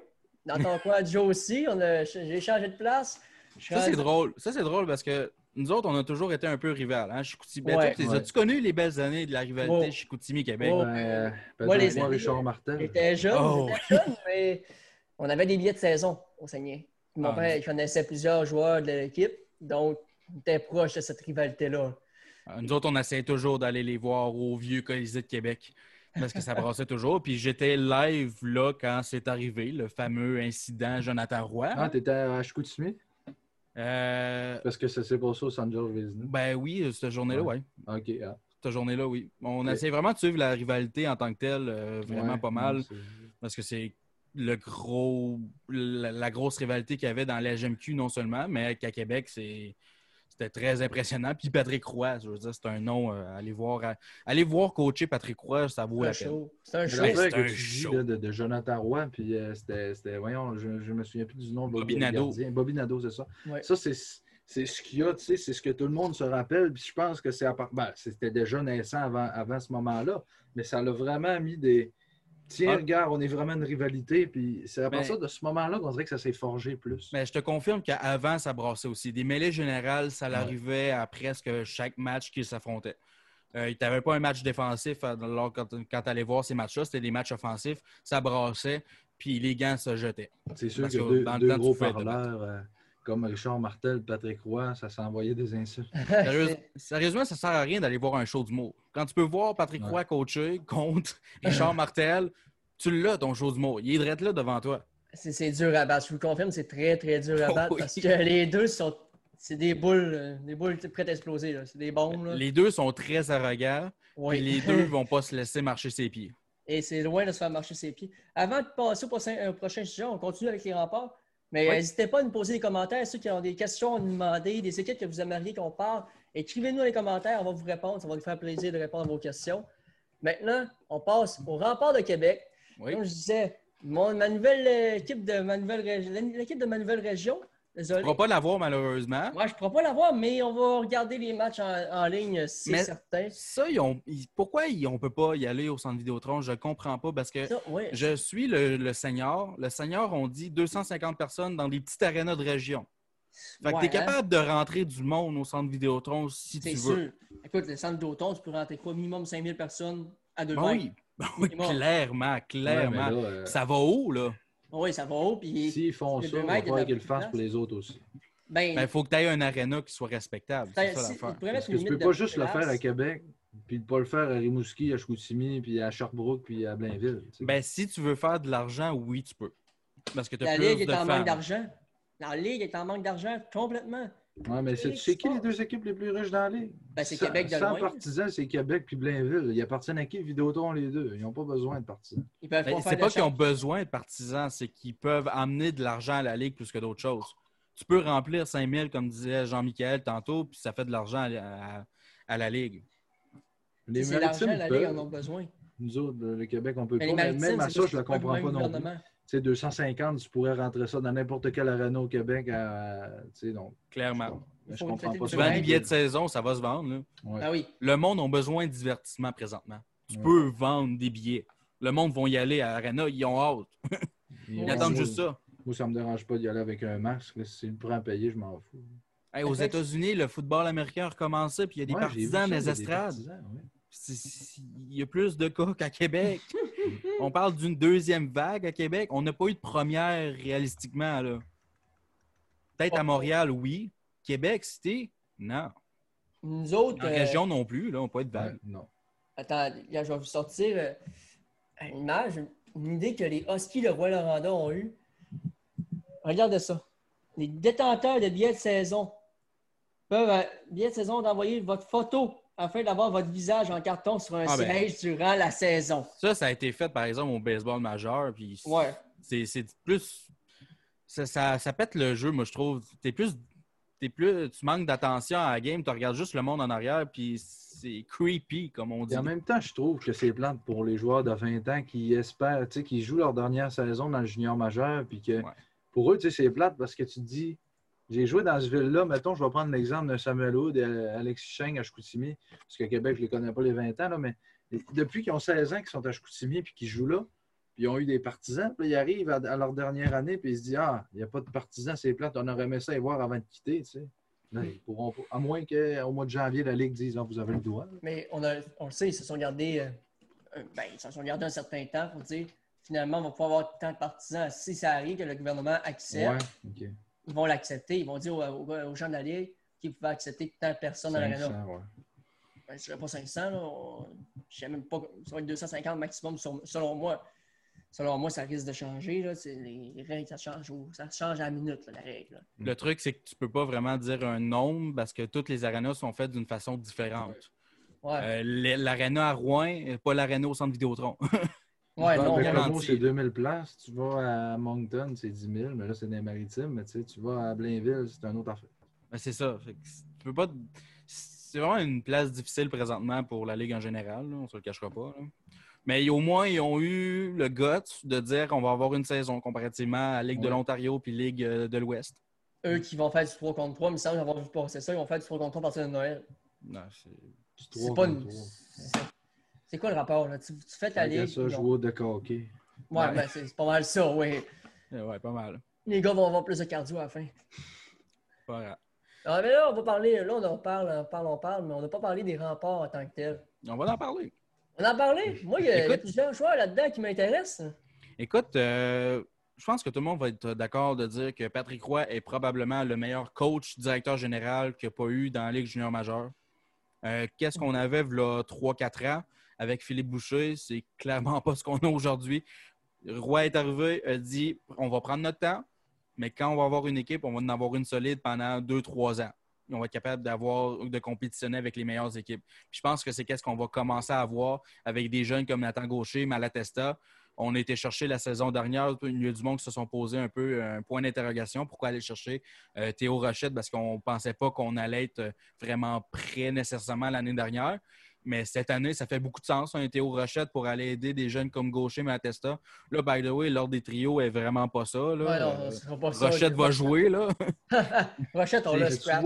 Dans ton coin, Joe aussi, on a- j'ai changé de place. Ça, c'est drôle. Ça, c'est drôle parce que nous autres, on a toujours été un peu rivales. Hein? Chicoutimi. Ben, Ouais. t'es- Ouais. As-tu connu les belles années de la rivalité Ouais. Chicoutimi-Québec? Ouais. Ben, Moi, moi, les moi, années- Richard Martel. J'étais jeune, Oh. j'étais jeune, mais on avait des billets de saison au Saguenay. Mon Ah, père il connaissait plusieurs joueurs de l'équipe, donc on était proche de cette rivalité-là. Euh, Nous autres, on essayait toujours d'aller les voir au vieux Colisée de Québec parce que ça brassait toujours. Puis j'étais live là quand c'est arrivé, le fameux incident Jonathan Roy. Ah, t'étais à Chicoutimi? Euh, Parce que ça s'est passé au San Vézina. ben oui, cette journée-là, oui. Ouais. OK. ah. Cette journée-là, oui. On essaie vraiment de suivre la rivalité en tant que telle, euh, vraiment Ouais, pas mal, non, parce que c'est le gros, la, la grosse rivalité qu'il y avait dans la GMQ non seulement, mais qu'à Québec, c'est c'était très impressionnant. Puis Patrick Roy, je veux dire, c'est un nom. euh, allez voir, à- allez voir coacher Patrick Roy, ça vaut la un peine. show. C'est un show. C'est un tu dis, show. là, de, de Jonathan Roy, puis euh, c'était, c'était- voyons, je, je me souviens plus du nom. Bobby Nadeau. gardien. Bobby Nadeau, c'est ça. Ouais. Ça, c'est, c'est ce qu'il y a, tu sais, c'est ce que tout le monde se rappelle. Puis je pense que c'est à part- ben, c'était déjà naissant avant, avant ce moment-là, mais ça l'a vraiment mis des. Tiens, Ah. regarde, on est vraiment une rivalité. Puis c'est à Mais- partir de ce moment-là qu'on dirait que ça s'est forgé plus. Mais je te confirme qu'avant, ça brassait aussi. Des mêlées générales, ça Ouais. l'arrivait à presque chaque match qu'ils s'affrontaient. Euh, il n'avait pas un match défensif euh, alors, quand, quand tu allais voir ces matchs-là. C'était des matchs offensifs. Ça brassait, puis les gants se jetaient. c'est sûr parce que que deux, dans le deux temps, gros parleurs euh, comme Richard Martel, Patrick Roy, ça s'envoyait des insultes. Sérieuse- sérieusement, ça sert à rien d'aller voir un show d'humour. Quand tu peux voir Patrick Ouais. Roy coacher contre Richard Martel, tu l'as, ton show d'humour. Il est direct là devant toi. C'est dur à battre. Je vous confirme, c'est très, très dur à battre Oui. parce que les deux sont. C'est des boules, des boules prêtes à exploser. C'est des bombes. là. Les deux sont très arrogants, Oui. et les deux vont pas se laisser marcher ses pieds. Et c'est loin de se faire marcher ses pieds. Avant de passer au prochain, euh, prochain sujet, on continue avec les remparts. Mais Oui. n'hésitez pas à nous poser des commentaires. Ceux qui ont des questions à nous demander, des équipes que vous aimeriez qu'on parle, écrivez-nous dans les commentaires. On va vous répondre. Ça va nous faire plaisir de répondre à vos questions. Maintenant, on passe au rempart de Québec. Oui. Comme je disais, mon, ma nouvelle euh, équipe de ma nouvelle l'équipe de ma nouvelle région, Tu désolé. ne pourras pas l'avoir malheureusement. Moi, je ne pourrai pas l'avoir, mais on va regarder les matchs en, en ligne, c'est certain. Ça, ils ont- ils- pourquoi ils- on ne peut pas y aller au centre Vidéotron? Je ne comprends pas parce que Ça, ouais. je suis le, le senior. Le senior, on dit 250 personnes dans des petites arénas de région. Fait que Ouais, tu es hein? capable de rentrer du monde au centre Vidéotron si tu veux. sûr. Écoute, le centre d'automne, tu peux rentrer quoi? Minimum 5000 personnes à deux Ben oui, Ben oui, clairement, Ouais, clairement. là, euh, Ça va haut, là? Oui, ça va haut. Puis, S'ils font ça, il va il falloir qu'ils le fassent pour les autres aussi. ben, Il faut que tu aies un aréna qui soit respectable. C'est ben, ça si- Parce que tu peux pas juste le faire à Québec, puis de pas le faire à Rimouski, à Chicoutimi, puis à Sherbrooke, puis à Blainville. tu sais. Ben, si tu veux faire de l'argent, oui, tu peux. Parce que tu as La plus Ligue est en manque d'argent. La Ligue est en manque d'argent complètement. Ouais, mais c'est, qui les deux équipes les plus riches dans la Ligue? Ben, c'est Sans- Québec de Sans loin. partisans, c'est Québec puis Blainville. Ils appartiennent à qui Vidéotron, les deux? Ils n'ont pas besoin de partisans. Ils peuvent Ben, pas c'est pas qu'ils ont besoin de partisans, c'est qu'ils peuvent amener de l'argent à la Ligue plus que d'autres choses. Tu peux remplir 5000, comme disait Jean-Michel tantôt, puis ça fait de l'argent à, à- à la Ligue. Les C'est l'argent, maritimes la Ligue en ont besoin. Nous autres, le Québec, on peut Mais pas. les Mais même à ça, je le pas le comprends pas non plus. Sais, 250, tu pourrais rentrer ça dans n'importe quelle arena au Québec. À, sais, donc, Clairement. je comprends pas Tu vends des billets de saison, ça va se vendre. là. Ouais. Ah oui. Le monde a besoin de divertissement présentement. Tu Ouais. peux vendre des billets. Le monde va y aller à l'Arena, ils ont hâte. Ils Ouais. attendent juste ça. Moi, ça me dérange pas d'y aller avec un masque. Si c'est le prix à payer, je m'en fous. Hey, aux États-Unis, le football américain a recommencé, puis il y a des partisans ça, dans les des estrades. Il y a plus de cas qu'à Québec. On parle d'une deuxième vague à Québec. On n'a pas eu de première réalistiquement. là. Peut-être à Montréal, oui. Québec, Cité, non. Nous autres. En euh, région non plus, là, on peut être vague. Ouais, non. Attends, là, je vais vous sortir euh, une image, une idée que les Huskies de Rouen-Noranda ont eue. Regardez ça. Les détenteurs de billets de saison peuvent, euh, billets de saison, d'envoyer votre photo afin d'avoir votre visage en carton sur un Ah ben. siège durant la saison. Ça, ça a été fait, par exemple, au baseball majeur. Puis Ouais. c'est c'est plus. Ça, ça, ça pète le jeu, moi, je trouve. T'es plus. T'es plus, tu manques d'attention à la game, tu regardes juste le monde en arrière, puis c'est creepy, comme on dit. Et en même temps, je trouve que c'est plante pour les joueurs de 20 ans qui espèrent, tu sais, qui jouent leur dernière saison dans le junior majeur, puis que Ouais. pour eux, tu sais, c'est plate parce que tu te dis, j'ai joué dans ce ville-là, mettons, je vais prendre l'exemple de Samuel Wood et Alexis Cheng à Chicoutimi, parce que Québec, je ne les connais pas les 20 ans, là, mais depuis qu'ils ont 16 ans qu'ils sont à Chicoutimi puis qu'ils jouent là, puis ils ont eu des partisans. Puis ils arrivent à, à leur dernière année, puis ils se disent Ah, il n'y a pas de partisans, c'est plate, on aurait aimé ça y voir avant de quitter. Tu sais. Là, ils pourront pas- à moins qu'au mois de janvier, la Ligue dise Ah, vous avez le droit. Mais on, a, on le sait, ils se sont gardés, euh, un- ben, ils se sont gardés un certain temps pour dire finalement, on va pouvoir avoir tant de partisans. Si ça arrive que le gouvernement accepte, Ouais, OK. Ils vont l'accepter. Ils vont dire aux, aux- aux gens de la Ligue qu'ils pouvaient accepter tant de personnes dans l'arena. 500, ouais. Ben, je ne dirais pas 500, là. On- je sais même pas. Ça va être 250 maximum sur- selon moi. Selon moi, ça risque de changer. Là. C'est- Les, les règles, ça change, au- ça change à la minute, là, la règle. là. Le truc, c'est que tu peux pas vraiment dire un nombre parce que toutes les arénas sont faites d'une façon différente. Ouais, Euh, L'aréna à Rouen, pas l'aréna au centre Vidéotron. ouais non, c'est 2000 places. Tu vas à Moncton, c'est 10 000, mais là, c'est des maritimes. Mais tu sais, tu vas à Blainville, c'est un autre affaire. Ben, c'est ça. Fait que tu peux pas. C'est vraiment une place difficile présentement pour la Ligue en général. là, on se le cachera pas. là. Mais au moins, ils ont eu le guts de dire qu'on va avoir une saison comparativement à la Ligue de l'Ontario puis Ligue euh, de l'Ouest. eux qui vont faire du 3 contre 3, mais semble avoir vu passer ça, ils vont faire du 3 contre 3 à partir de Noël. Non, c'est- C'est pas une. C'est- quoi le rapport? Là? Tu, tu fais ta ligue. ça, au deck hockey. Ouais, Ouais. ben, c'est pas mal ça, oui. euh, ouais, pas mal. Les gars vont avoir plus de cardio à la fin. Pas grave. Ah, mais là, on va parler, là, on en parle, on parle, on parle, mais on n'a pas parlé des remparts en tant que tels. On va en parler. On en a parlé? Moi, il y a, y plusieurs joueurs là-dedans qui m'intéressent. Écoute, euh, je pense que tout le monde va être d'accord de dire que Patrick Roy est probablement le meilleur coach, directeur général qu'il n'y a pas eu dans la Ligue junior majeure. Euh, Qu'est-ce qu'on avait là 3-4 ans? Avec Philippe Boucher? C'est clairement pas ce qu'on a aujourd'hui. Roy est arrivé, a dit on va prendre notre temps, mais quand on va avoir une équipe, on va en avoir une solide pendant 2-3 ans. Et on va être capable d'avoir de compétitionner avec les meilleures équipes. Je pense que c'est qu'est-ce qu'on va commencer à avoir avec des jeunes comme Nathan Gaucher, Malatesta. On a été chercher la saison dernière, il y a du monde qui se sont posé un peu un point d'interrogation. Pourquoi aller chercher euh, Théo Rochette? Parce qu'on ne pensait pas qu'on allait être vraiment prêt nécessairement l'année dernière. Mais cette année, ça fait beaucoup de sens, un Théo Rochette pour aller aider des jeunes comme Gaucher, Malatesta. Là, by the way, l'ordre des trios est vraiment pas ça. là. Ouais, non, ce sera pas ça. Rochette va jouer, là. Rochette, on l'a scratch.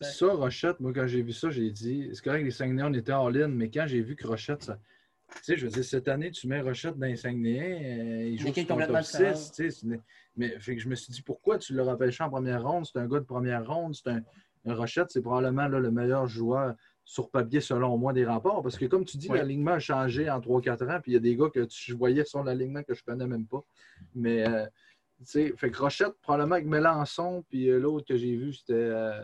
Ça, Rochette, moi, quand j'ai vu ça, j'ai dit, c'est correct, les Saguenay, on était en ligne, mais quand j'ai vu que Rochette, ça. Tu sais, je veux dire, cette année, tu mets Rochette dans les Saguenayens, euh, il joue sur ton top 6, différente. tu sais, Mais fait que je me suis dit, pourquoi tu l'as repêché en première ronde? C'est un gars de première ronde, c'est un, un Rochette, c'est probablement là, le meilleur joueur sur papier, selon moi, des remparts. Parce que, comme tu dis, Oui. l'alignement a changé en 3-4 ans, puis il y a des gars que tu voyais sur l'alignement que je connais même pas. Mais, euh, tu sais, fait que Rochette, probablement avec Melançon, puis euh, l'autre que j'ai vu, c'était euh,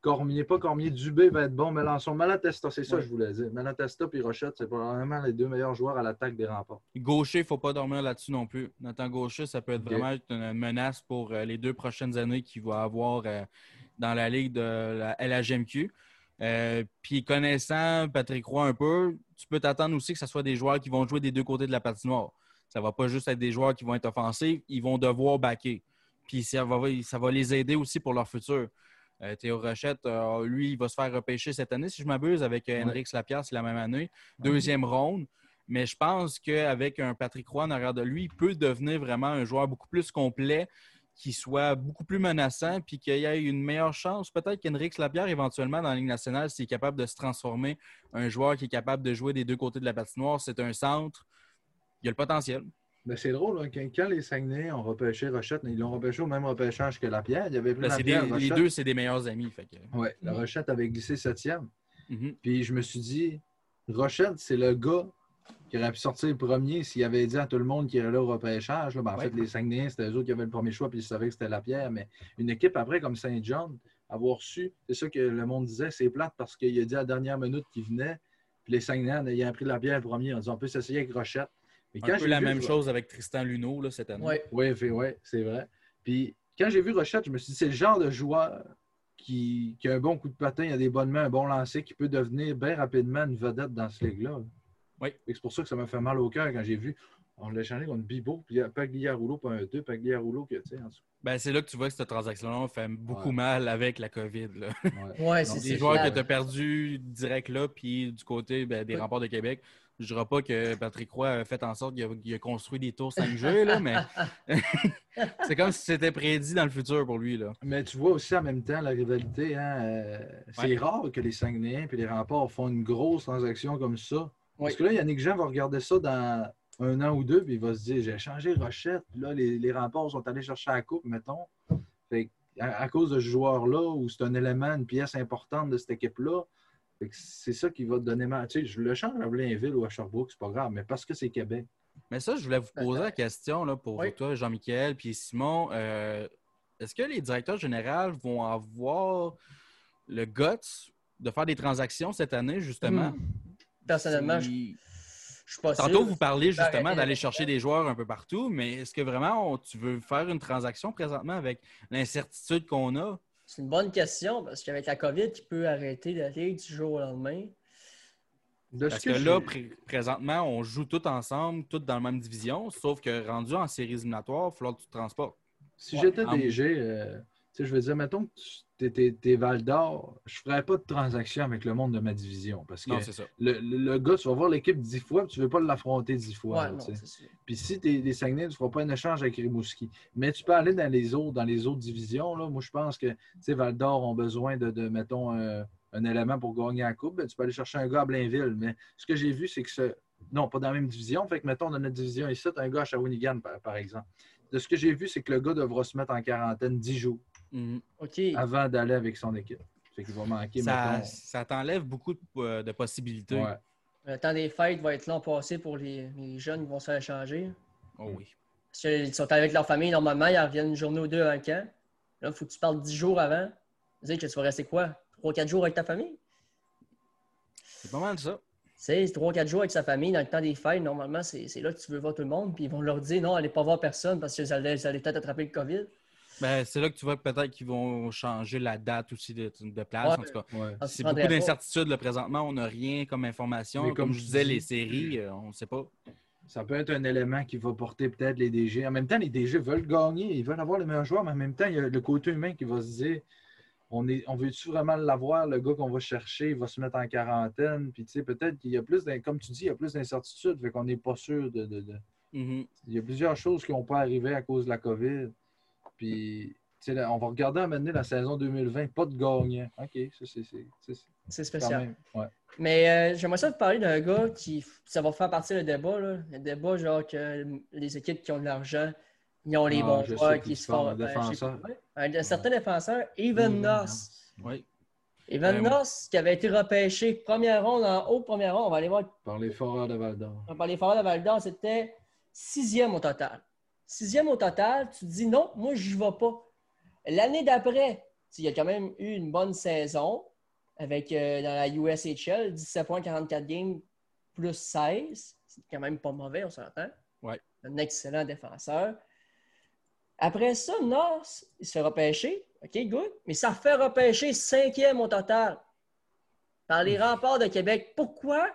Cormier, pas Cormier, Dubé va être bon, Melançon, Malatesta, c'est ça Oui. que je voulais dire. Malatesta puis Rochette, c'est probablement les deux meilleurs joueurs à l'attaque des remparts. Gaucher, il ne faut pas dormir là-dessus non plus. Nathan Gaucher, ça peut être vraiment une menace pour les deux prochaines années qu'il va avoir dans la ligue de la LHMQ. Euh, Puis connaissant Patrick Roy un peu, tu peux t'attendre aussi que ce soit des joueurs qui vont jouer des deux côtés de la patinoire. Ça ne va pas juste être des joueurs qui vont être offensifs, ils vont devoir backer. Puis ça va, ça va les aider aussi pour leur futur. Euh, Théo Rochette, euh, lui, il va se faire repêcher cette année, si je m'abuse, avec Ouais. Henrik Lapierre, c'est la même année. Deuxième ronde. Mais je pense qu'avec un Patrick Roy en arrière de lui, il peut devenir vraiment un joueur beaucoup plus complet, qui soit beaucoup plus menaçant, puis qu'il y ait une meilleure chance. Peut-être qu'Henrik Lapierre, éventuellement, dans la Ligue nationale, s'il est capable de se transformer, un joueur qui est capable de jouer des deux côtés de la patinoire, c'est un centre. Il a le potentiel. Mais c'est drôle, hein, quand, quand les Saguenay ont repêché Rochette, ils l'ont repêché au même repêchage que Lapierre. Il y avait des- les deux, c'est des meilleurs amis. Fait que- Ouais, la Rochette avait glissé septième. Mhm. Puis je me suis dit, Rochette, c'est le gars qui aurait pu sortir le premier s'il avait dit à tout le monde qu'il était là au repêchage. là. Ben, en Ouais. fait, les Saguenayens, c'était eux autres qui avaient le premier choix, puis ils savaient que c'était Lapierre. Mais une équipe après, comme Saint-John, avoir su, c'est ça que le monde disait, c'est plate parce qu'il a dit à la dernière minute qu'il venait. Puis les Saguenayens, ils ont pris Lapierre le premier. On dit, on peut s'essayer avec Rochette. Mais Un peu j'ai la vu- même chose avec Tristan Luneau là, cette année. Ouais. oui, ouais, c'est vrai. Puis quand j'ai vu Rochette, je me suis dit, c'est le genre de joueur qui, qui a un bon coup de patin, il a des bonnes mains, un bon lancer, qui peut devenir bien rapidement une vedette dans ce ligue-là. Oui. C'est pour ça que ça m'a fait mal au cœur quand j'ai vu. On l'a changé contre Bibo, puis Pagliarulo, pas un 2, Pagliarulo, que tu sais, en dessous. Ben, c'est là que tu vois que cette transaction-là fait beaucoup Ouais. mal avec la COVID. là. Ouais. Ouais, c'est des joueurs que tu as perdus direct là, puis du côté ben, des Oui. remparts de Québec. Je ne dirais pas que Patrick Roy a fait en sorte qu'il a, construit des tours 5G, là, mais c'est comme si c'était prédit dans le futur pour lui. Là. Mais tu vois aussi en même temps la rivalité. Hein, euh, c'est Ouais. rare que les Saguenayens et les remparts font une grosse transaction comme ça. Oui. Parce que là, Yannick Jean va regarder ça dans un an ou deux, puis il va se dire j'ai changé Rochette, là, les, les remparts sont allés chercher la coupe, mettons. Fait à, à cause de ce joueur-là, où c'est un élément, une pièce importante de cette équipe-là, fait que c'est ça qui va te donner mal. Tu sais, je le change à Blainville ou à Sherbrooke, c'est pas grave, mais parce que c'est Québec. Mais ça, je voulais vous poser la question là, pour Oui. toi, Jean-Michel, puis Simon. euh, Est-ce que les directeurs généraux vont avoir le guts de faire des transactions cette année, justement? Hmm. Personnellement, je, je suis pas Tantôt, sûr. vous parlez justement arrêter d'aller chercher des joueurs un peu partout, mais est-ce que vraiment on- tu veux faire une transaction présentement avec l'incertitude qu'on a? C'est une bonne question parce qu'avec la COVID, qui peut arrêter ligue du jour au lendemain. De Parce ce que là, pré- présentement, on joue tous ensemble, tous dans la même division, sauf que rendu en séries éliminatoires, il va falloir que tu te transportes. Si Ouais. j'étais En- DG, euh, je veux dire, mettons que tu es, Val d'Or, je ne ferais pas de transaction avec le monde de ma division. Parce que Non, c'est ça. le, le- le gars, tu vas voir l'équipe dix fois, tu ne veux pas l'affronter dix fois. Ouais. Puis si tu es des Saguenay, tu ne feras pas un échange avec Rimouski. Mais tu peux aller dans les autres, dans les autres divisions. Là. Moi, je pense que Val d'Or ont besoin de, de, mettons, un, un élément pour gagner la coupe. Ben, tu peux aller chercher un gars à Blainville. Mais ce que j'ai vu, c'est que ce. Non, pas dans la même division. Fait que, mettons, dans notre division ici, tu as un gars à Shawinigan, par, par exemple. De ce que j'ai vu, c'est que le gars devra se mettre en quarantaine 10 jours Mhm. Avant d'aller avec son équipe. Fait qu'il va manquer, Ça, ça t'enlève beaucoup de, de possibilités. Ouais. Le temps des fêtes va être long passé pour les, les jeunes qui vont se faire échanger. Oh oui. Parce qu'ils sont avec leur famille, normalement, ils reviennent une journée ou deux avant le camp. Là, il faut que tu parles 10 jours avant. Dire que tu vas rester quoi? 3-4 jours avec ta famille? C'est pas mal ça. Tu sais, 3-4 jours avec sa famille dans le temps des fêtes, normalement, c'est c'est là que tu veux voir tout le monde. Puis ils vont leur dire non, allez pas voir personne parce que vous allez, allez peut-être attraper le COVID. Ben, c'est là que tu vois peut-être qu'ils vont changer la date aussi de, de place. Ouais. en tout cas, Ouais. Ah, c'est beaucoup d'incertitudes. là, Présentement, on n'a rien comme information. Comme, comme je disais, dis- les séries, euh, on ne sait pas. Ça peut être un élément qui va porter peut-être les DG. En même temps, les DG veulent gagner, ils veulent avoir les meilleurs joueurs, mais en même temps, il y a le côté humain qui va se dire on, est, on veut-tu vraiment l'avoir, le gars qu'on va chercher, il va se mettre en quarantaine. Puis, tu sais, peut-être qu'il y a plus, comme tu dis, il y a plus d'incertitudes, fait qu'on n'est pas sûr de, de- de- Mhm. Il y a plusieurs choses qui n'ont pas arrivé à cause de la COVID. Puis, là, on va regarder à mener la saison 2020, pas de gagnant. OK, ça, c'est- c'est spécial. même. Ouais. Mais euh, j'aimerais ça te parler d'un gars qui. Ça va faire partie du débat. Là. Le débat, genre que les équipes qui ont de l'argent, ils ont les Ah, bons joueurs qui se font. un défenseur. un, un certain défenseur, Evan Noss. Oui. Evan Euh, Noss, qui avait été repêché première ronde en haut, première ronde. On va aller voir Par les foreurs de Val d'Or. par les Foreurs de Val d'Or, c'était sixième au total. Sixième au total, tu te dis non, moi, je n'y vais pas. L'année d'après, il y a quand même eu une bonne saison avec euh, dans la USHL, 17 points, 44 games, plus 16. C'est quand même pas mauvais, on s'entend. Ouais. Un excellent défenseur. Après ça, North, il se fait repêcher. OK, good. Mais ça fait repêcher cinquième au total par les remparts de Québec. Pourquoi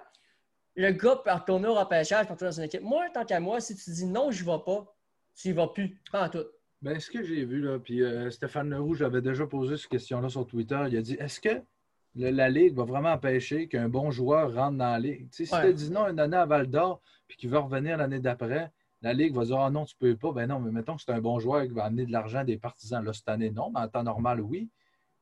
le gars peut retourner au repêchage retourner dans son équipe? Moi, tant qu'à moi, si tu dis non, je ne vais pas, tu n'y vas plus. Pas en tout. Ben, ce que j'ai vu, là, puis euh, Stéphane Leroux, j'avais déjà posé cette question-là sur Twitter. Il a dit est-ce que le- la Ligue va vraiment empêcher qu'un bon joueur rentre dans la Ligue? Si Ouais. tu dis non une année à Val d'Or, puis qu'il veut revenir l'année d'après, la Ligue va dire Ah non, tu peux pas. Ben non, mais mettons que c'est un bon joueur qui va amener de l'argent des partisans. Là, cette année, non, mais en temps normal, oui.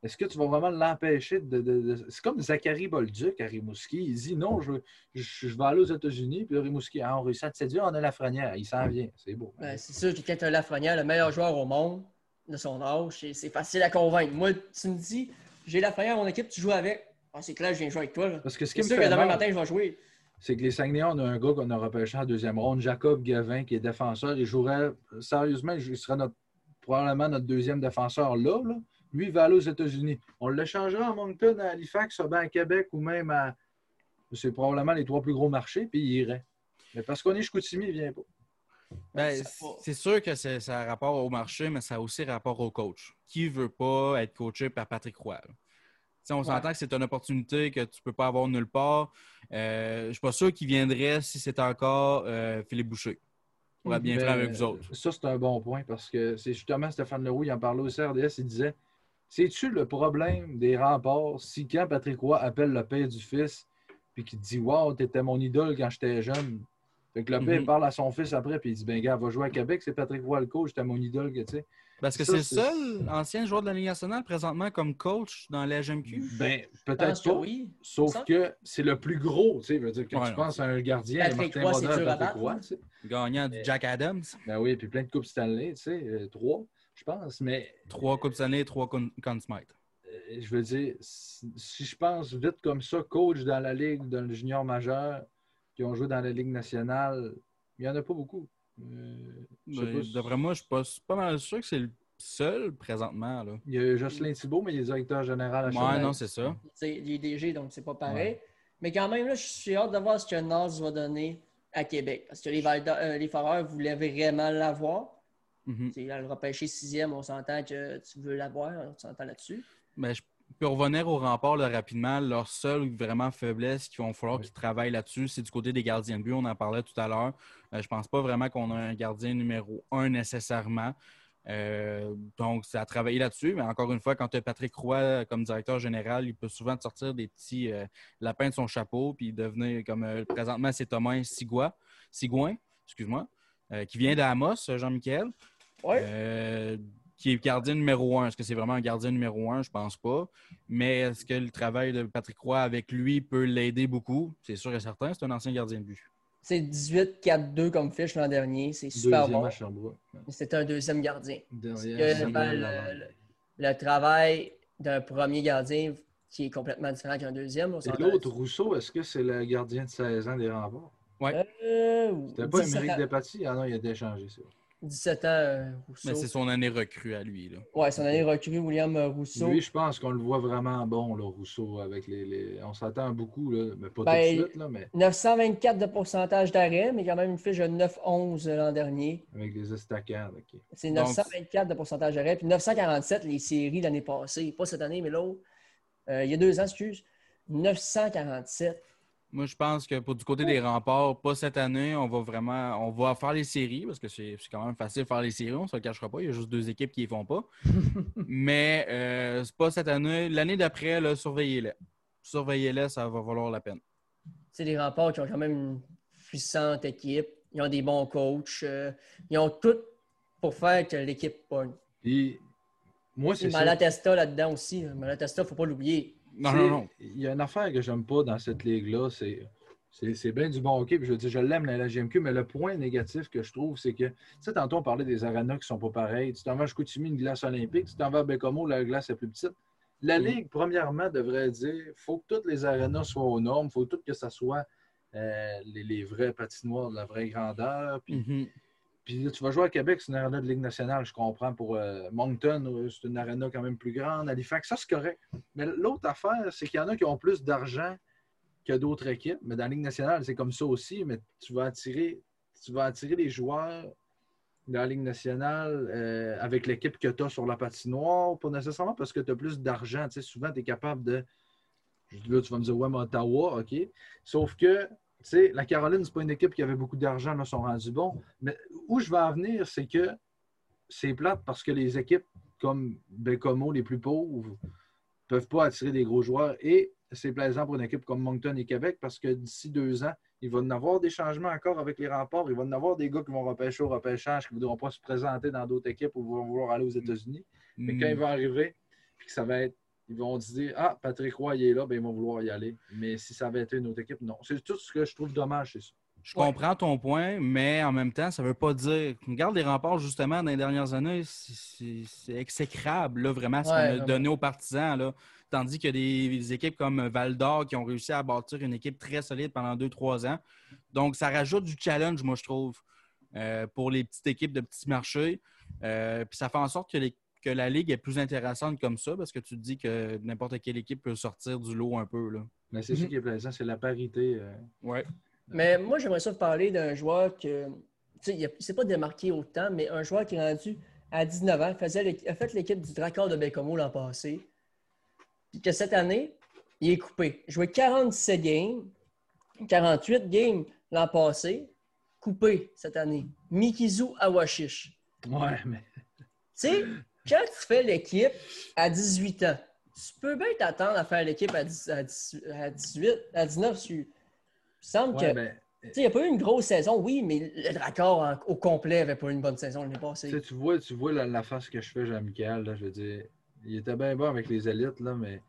Est-ce que tu vas vraiment l'empêcher de. de- de- C'est comme Zachary Bolduc à Rimouski. Il dit non, je, je, je vais aller aux États-Unis, puis Rimouski, ah, on réussit à te séduire, on a la frenière. Il s'en vient. C'est beau. Ben, c'est sûr que quand tu as Lafrenière, le meilleur joueur au monde de son âge, c'est- facile à convaincre. Moi, tu me dis, j'ai Lafrenière à mon équipe, tu joues avec. Ah, c'est clair, je viens jouer avec toi. là. Parce que ce qui C'est me sûr que fait demain mal- matin, je vais jouer. c'est que les Saguenayens, on a un gars qu'on a repêché en deuxième ronde, Jacob Gavin, qui est défenseur. Il jouerait, sérieusement, il serait notre, probablement notre deuxième défenseur là, là. Lui, il va aller aux États-Unis. On le changera à Moncton, à Halifax, à à Québec ou même à. C'est probablement les trois plus gros marchés, puis il irait. Mais parce qu'on est Chicoutimi, il ne vient pas. Ben, c'est sûr que c'est- ça a rapport au marché, mais ça a aussi rapport au coach. Qui veut pas être coaché par Patrick Roy? là? Tu sais, on s'entend que c'est une opportunité que tu peux pas avoir nulle part. Euh, je ne suis pas sûr qu'il viendrait si c'était encore euh, Philippe Boucher. Pour être bien Ben, franc avec vous autres. Ça, c'est un bon point parce que c'est justement Stéphane Leroux, il en parlait au CRDS, il disait C'est-tu le problème des remparts si quand Patrick Roy appelle le père du fils puis qu'il dit Wow, t'étais mon idole quand j'étais jeune? Fait que le père Mhm. parle à son fils après puis il dit Ben, gars, va jouer à Québec, c'est Patrick Roy le coach, c'était mon idole, que, tu sais. Parce que c'est le seul ancien joueur de la Ligue nationale présentement comme coach dans la GMQ. Ben, peut-être que pas. oui. Sauf Ça? que c'est le plus gros, tu sais. veut dire, quand Ouais, tu non, penses à un gardien, Patrick Martin Roy, c'est Brodeur, dur à Patrick battre, Roy, tu sais. Gagnant du Jack Adams. Ben oui, puis plein de Coupes Stanley, tu sais, euh, trois, je pense. Mais Trois Coupes Stanley, trois Conn Smythe. euh, je veux dire, si, je pense vite comme ça, coach dans la Ligue, dans le junior majeur, qui ont joué dans la Ligue nationale, il n'y en a pas beaucoup. Euh, Ben, si- D'après moi, je suis pas, mal sûr que c'est le seul présentement. Là. Il y a Jocelyn Thibault, mais il est directeur général à Ouais, non, c'est ça. C'est les DG, donc c'est pas pareil. Mais quand même, là, je suis hâte de voir ce que Naz va donner à Québec. Parce que les, Valda- euh, les Foreurs voulaient vraiment l'avoir. Mhm. C'est Le repêcher sixième, on s'entend que tu veux l'avoir, on s'entend là-dessus. Mais je peux revenir au rempart là, rapidement. Leur seule vraiment faiblesse qu'il va falloir Oui. qu'ils travaillent là-dessus, c'est du côté des gardiens de but. On en parlait tout à l'heure. Euh, je pense pas vraiment qu'on a un gardien numéro un nécessairement. Euh, donc, c'est à travailler là-dessus. Mais encore une fois, quand tu as Patrick Roy comme directeur général, il peut souvent te sortir des petits euh, lapins de son chapeau puis devenir comme euh, présentement, c'est Thomas Sigouin, Sigouin excuse-moi, euh, qui vient d'Amos, Jean-Michel. Ouais. Euh, qui est gardien numéro un. Est-ce que c'est vraiment un gardien numéro un? Je pense pas. Mais est-ce que le travail de Patrick Roy avec lui peut l'aider beaucoup? C'est sûr et certain, c'est un ancien gardien de but. C'est 18-4-2 comme fiche l'an dernier. C'est super Deuxième bon. C'était un deuxième gardien. Derrière, Que, Samuel ben, le, le travail d'un premier gardien qui est complètement différent qu'un deuxième. on Et l'autre. Rousseau, est-ce que c'est le gardien de 16 ans des remparts? Euh, C'était pas 17 Émeric ans, Despatie? Ah non, il a été échangé, c'est vrai. 17 ans, euh, Rousseau. Mais c'est son année recrue à lui. Là. Ouais, son année recrue, William euh, Rousseau. Lui, je pense qu'on le voit vraiment bon, là, Rousseau, avec les. les- On s'attend beaucoup, là, mais pas Ben, tout de suite, là, mais 924 de pourcentage d'arrêt, mais quand même une fiche de 9-11 l'an dernier. avec les estacades. ok. C'est Donc- 924 de pourcentage d'arrêt. Puis 947 les séries l'année passée. Pas cette année, mais l'autre. Euh, il y a deux ans, excuse. 947. Moi, je pense que pour du côté des remparts, pas cette année, on va vraiment on va faire les séries parce que c'est quand même facile de faire les séries, on ne se le cachera pas. Il y a juste deux équipes qui ne les font pas. Mais euh, c'est pas cette année. L'année d'après, surveillez-les. Surveillez-les, ça va valoir la peine. C'est les remparts qui ont quand même une puissante équipe. Ils ont des bons coachs. euh, ils ont tout pour faire que l'équipe pogne. Puis, moi, Et c'est. Malatesta là-dedans aussi. Malatesta, il ne faut pas l'oublier. Non, non, non. Il y a une affaire que j'aime pas dans cette ligue-là, c'est. C'est bien du bon hockey, puis je veux dire, je l'aime la GMQ, mais le point négatif que je trouve, c'est que, tu sais, tantôt on parlait des arénas qui sont pas pareils. Tu t'en vas à Chicoutimi, une glace olympique, tu t'en vas à Bécomo, la glace est plus petite. La. Ligue, premièrement, devrait dire faut que toutes les arénas soient aux normes, faut tout que ça soit euh, les, les vraies patinoires de la vraie grandeur. Puis, Mhm. Puis là, tu vas jouer à Québec, c'est une aréna de Ligue nationale, je comprends. Pour euh, Moncton, euh, c'est une aréna quand même plus grande. Halifax, ça, c'est correct. Mais l'autre affaire, c'est qu'il y en a qui ont plus d'argent que d'autres équipes. Mais dans la Ligue nationale, c'est comme ça aussi. Mais tu vas attirer, tu vas attirer les joueurs dans la Ligue nationale euh, avec l'équipe que tu as sur la patinoire, pas nécessairement parce que tu as plus d'argent. Tu sais, souvent, tu es capable de. Là, tu vas me dire, ouais, mais Ottawa, OK. Sauf que, sais, la Caroline, c'est pas une équipe qui avait beaucoup d'argent, là, sont rendus bons. Mais où je vais en venir, c'est que c'est plate parce que les équipes comme Bécomo, les plus pauvres, peuvent pas attirer des gros joueurs. Et c'est plaisant pour une équipe comme Moncton et Québec parce que d'ici deux ans, il va y en avoir des changements encore avec les remports. Il va y en avoir des gars qui vont repêcher au repêchage, qui ne voudront pas se présenter dans d'autres équipes ou vont vouloir aller aux États-Unis. Mais quand Mm. ils vont arriver, puis que ça va être. Ils vont dire Ah, Patrick Roy, il est là, ben, ils vont vouloir y aller. Mais si ça avait été une autre équipe, non. C'est tout ce que je trouve dommage, c'est ça. Je comprends ton point, mais en même temps, ça ne veut pas dire. Regarde les remparts, justement, dans les dernières années, c'est- exécrable, là, vraiment, ce Ouais, qu'on a donné aux partisans. Là. Tandis qu'il y a des, des équipes comme Val d'Or qui ont réussi à bâtir une équipe très solide pendant 2-3 ans. Donc, ça rajoute du challenge, moi, je trouve, euh, pour les petites équipes de petits marchés. Euh, puis ça fait en sorte que, les- que la ligue est plus intéressante comme ça, parce que tu te dis que n'importe quelle équipe peut sortir du lot un peu. Là. Mais c'est ça Mhm. qui est plaisant, c'est la parité. euh. Ouais. Mais moi, j'aimerais ça te parler d'un joueur que, tu sais, il ne s'est pas démarqué autant, mais un joueur qui est rendu à 19 ans, faisait a fait l'équipe du Dracor de Bécomo l'an passé. Puis que cette année, il est coupé. Joué 47 games, 48 games l'an passé, coupé cette année. Mikizu Awashish. Ouais, mais. Tu sais, quand tu fais l'équipe à 18 ans, tu peux bien t'attendre à faire l'équipe à, 10 à 10 à 18, à 19. Il me semble Ouais, que ben, il n'y a pas eu une grosse saison, oui, mais le Dracor au complet n'avait pas eu une bonne saison l'année passée. Tu vois, tu vois la, face que je fais, Jean-Michel, je veux dire, il était bien bon avec les élites, là, mais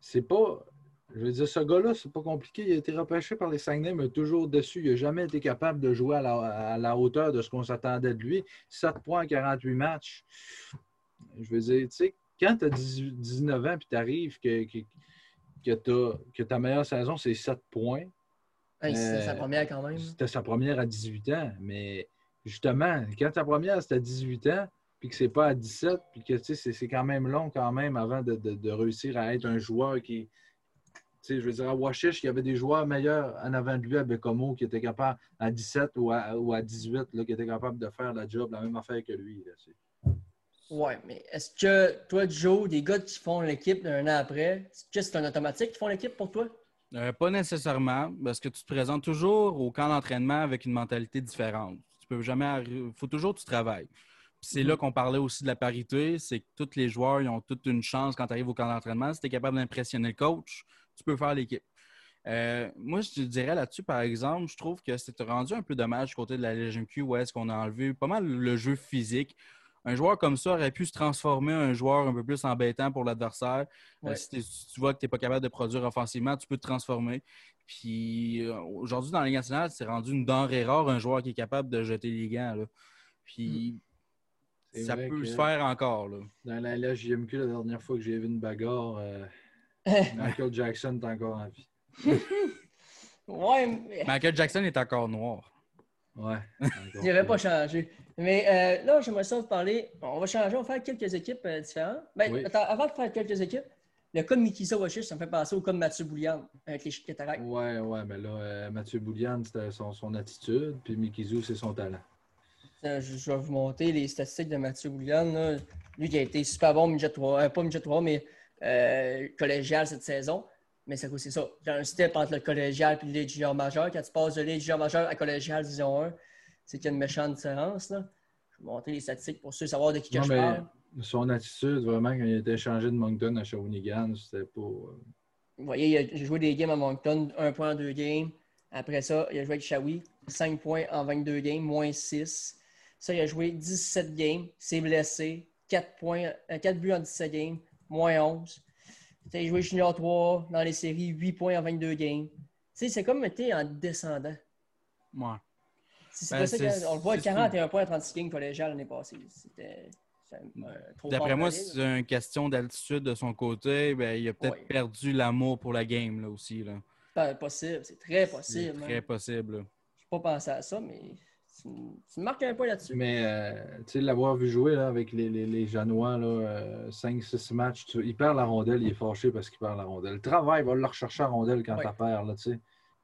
c'est pas. Je veux dire, ce gars-là, c'est pas compliqué. Il a été repêché par les Saguenay, mais toujours dessus. Il n'a jamais été capable de jouer à la, hauteur de ce qu'on s'attendait de lui. 7 points en 48 matchs. Je veux dire, tu sais, quand tu as 19 ans et tu arrives que, que, que ta meilleure saison, c'est 7 points. c'était sa euh, première quand même. C'était sa première à 18 ans. Mais justement, quand ta première, c'était à 18 ans, puis que c'est pas à 17, puis que c'est quand même long quand même avant de, réussir à être un joueur qui. Je veux dire, à Washish, il y avait des joueurs meilleurs en avant de lui à Becomo qui étaient capables à 17 ou à, ou à 18, là, qui étaient capables de faire la job, la même affaire que lui. Oui, mais est-ce que toi, Joe, des gars qui font l'équipe un an après, est-ce que c'est un automatique qui font l'équipe pour toi? Euh, pas nécessairement, parce que tu te présentes toujours au camp d'entraînement avec une mentalité différente. Tu peux jamais. Il faut toujours que tu travailles. C'est là mhm. qu'on parlait aussi de la parité, c'est que tous les joueurs ils ont toute une chance quand tu arrives au camp d'entraînement. Si tu es capable d'impressionner le coach, tu peux faire l'équipe. Euh, moi, je te dirais là-dessus, par exemple, je trouve que c'est rendu un peu dommage du côté de la LGMQ où est-ce qu'on a enlevé pas mal le jeu physique un joueur comme ça aurait pu se transformer en un joueur un peu plus embêtant pour l'adversaire. Euh, si, tu vois que tu n'es pas capable de produire offensivement, tu peux te transformer. Puis euh, aujourd'hui, dans la Ligue nationale, c'est rendu une denrée rare un joueur qui est capable de jeter les gants. Puis hmm. ça peut se faire encore. Dans la LGMQ, la dernière fois que j'ai vu une bagarre, euh, Michael Jackson est encore en vie. ouais, Michael Jackson est encore noir. Ouais. Il n'avait pas changé. Mais euh, là, j'aimerais ça vous parler. On va changer, on va faire quelques équipes euh, différentes. Ben, avant de faire quelques équipes, le cas de Mikisa Washish, ça me fait penser au cas de Mathieu Boulian avec les cataractes. Ouais, ouais, mais là, euh, Mathieu Boulian, c'était son, attitude, puis Mikizu, c'est son talent. Je, vais vous montrer les statistiques de Mathieu Boulian. Lui qui a été super bon, midget 3, pas midget 3, mais collégial cette saison. Mais c'est ça. Il y a un step entre le collégial et le junior majeur. Quand tu passes de junior majeur à collégial, disons 1, c'est qu'il y a une méchante différence. Là. Je vais montrer les statistiques pour ceux savoir de qui je parle. Son attitude, vraiment, quand il a été échangé de Moncton à Shawinigan, c'était pas. Euh, Vous voyez, il a joué des games à Moncton, un point en deux games. Après ça, il a joué avec Shawi, 5 points en 22 games, moins 6. Ça, il a joué 17 games, s'est blessé, 4, points, 4 euh, buts en 17 games, moins 11. Tu as joué Junior 3 dans les séries, 8 points en 22 games. c'est comme été en descendant. Ouais. Ben, on le voit, 41 points à 36 games collégial l'année passée. C'était. D'après moi, c'est une question d'altitude de son côté. Ben, il a peut-être perdu l'amour pour la game là, aussi. Là. Ben, possible, c'est très possible. C'est très possible. Je n'ai pas pensé à ça, mais tu, marques un point là-dessus. Mais euh, tu sais, l'avoir vu jouer là, avec les, les, les Janois, 5-6 euh, matchs, il perd la rondelle, il est fâché parce qu'il perd la rondelle. Le travail va le rechercher la rondelle quand tu perds. Là,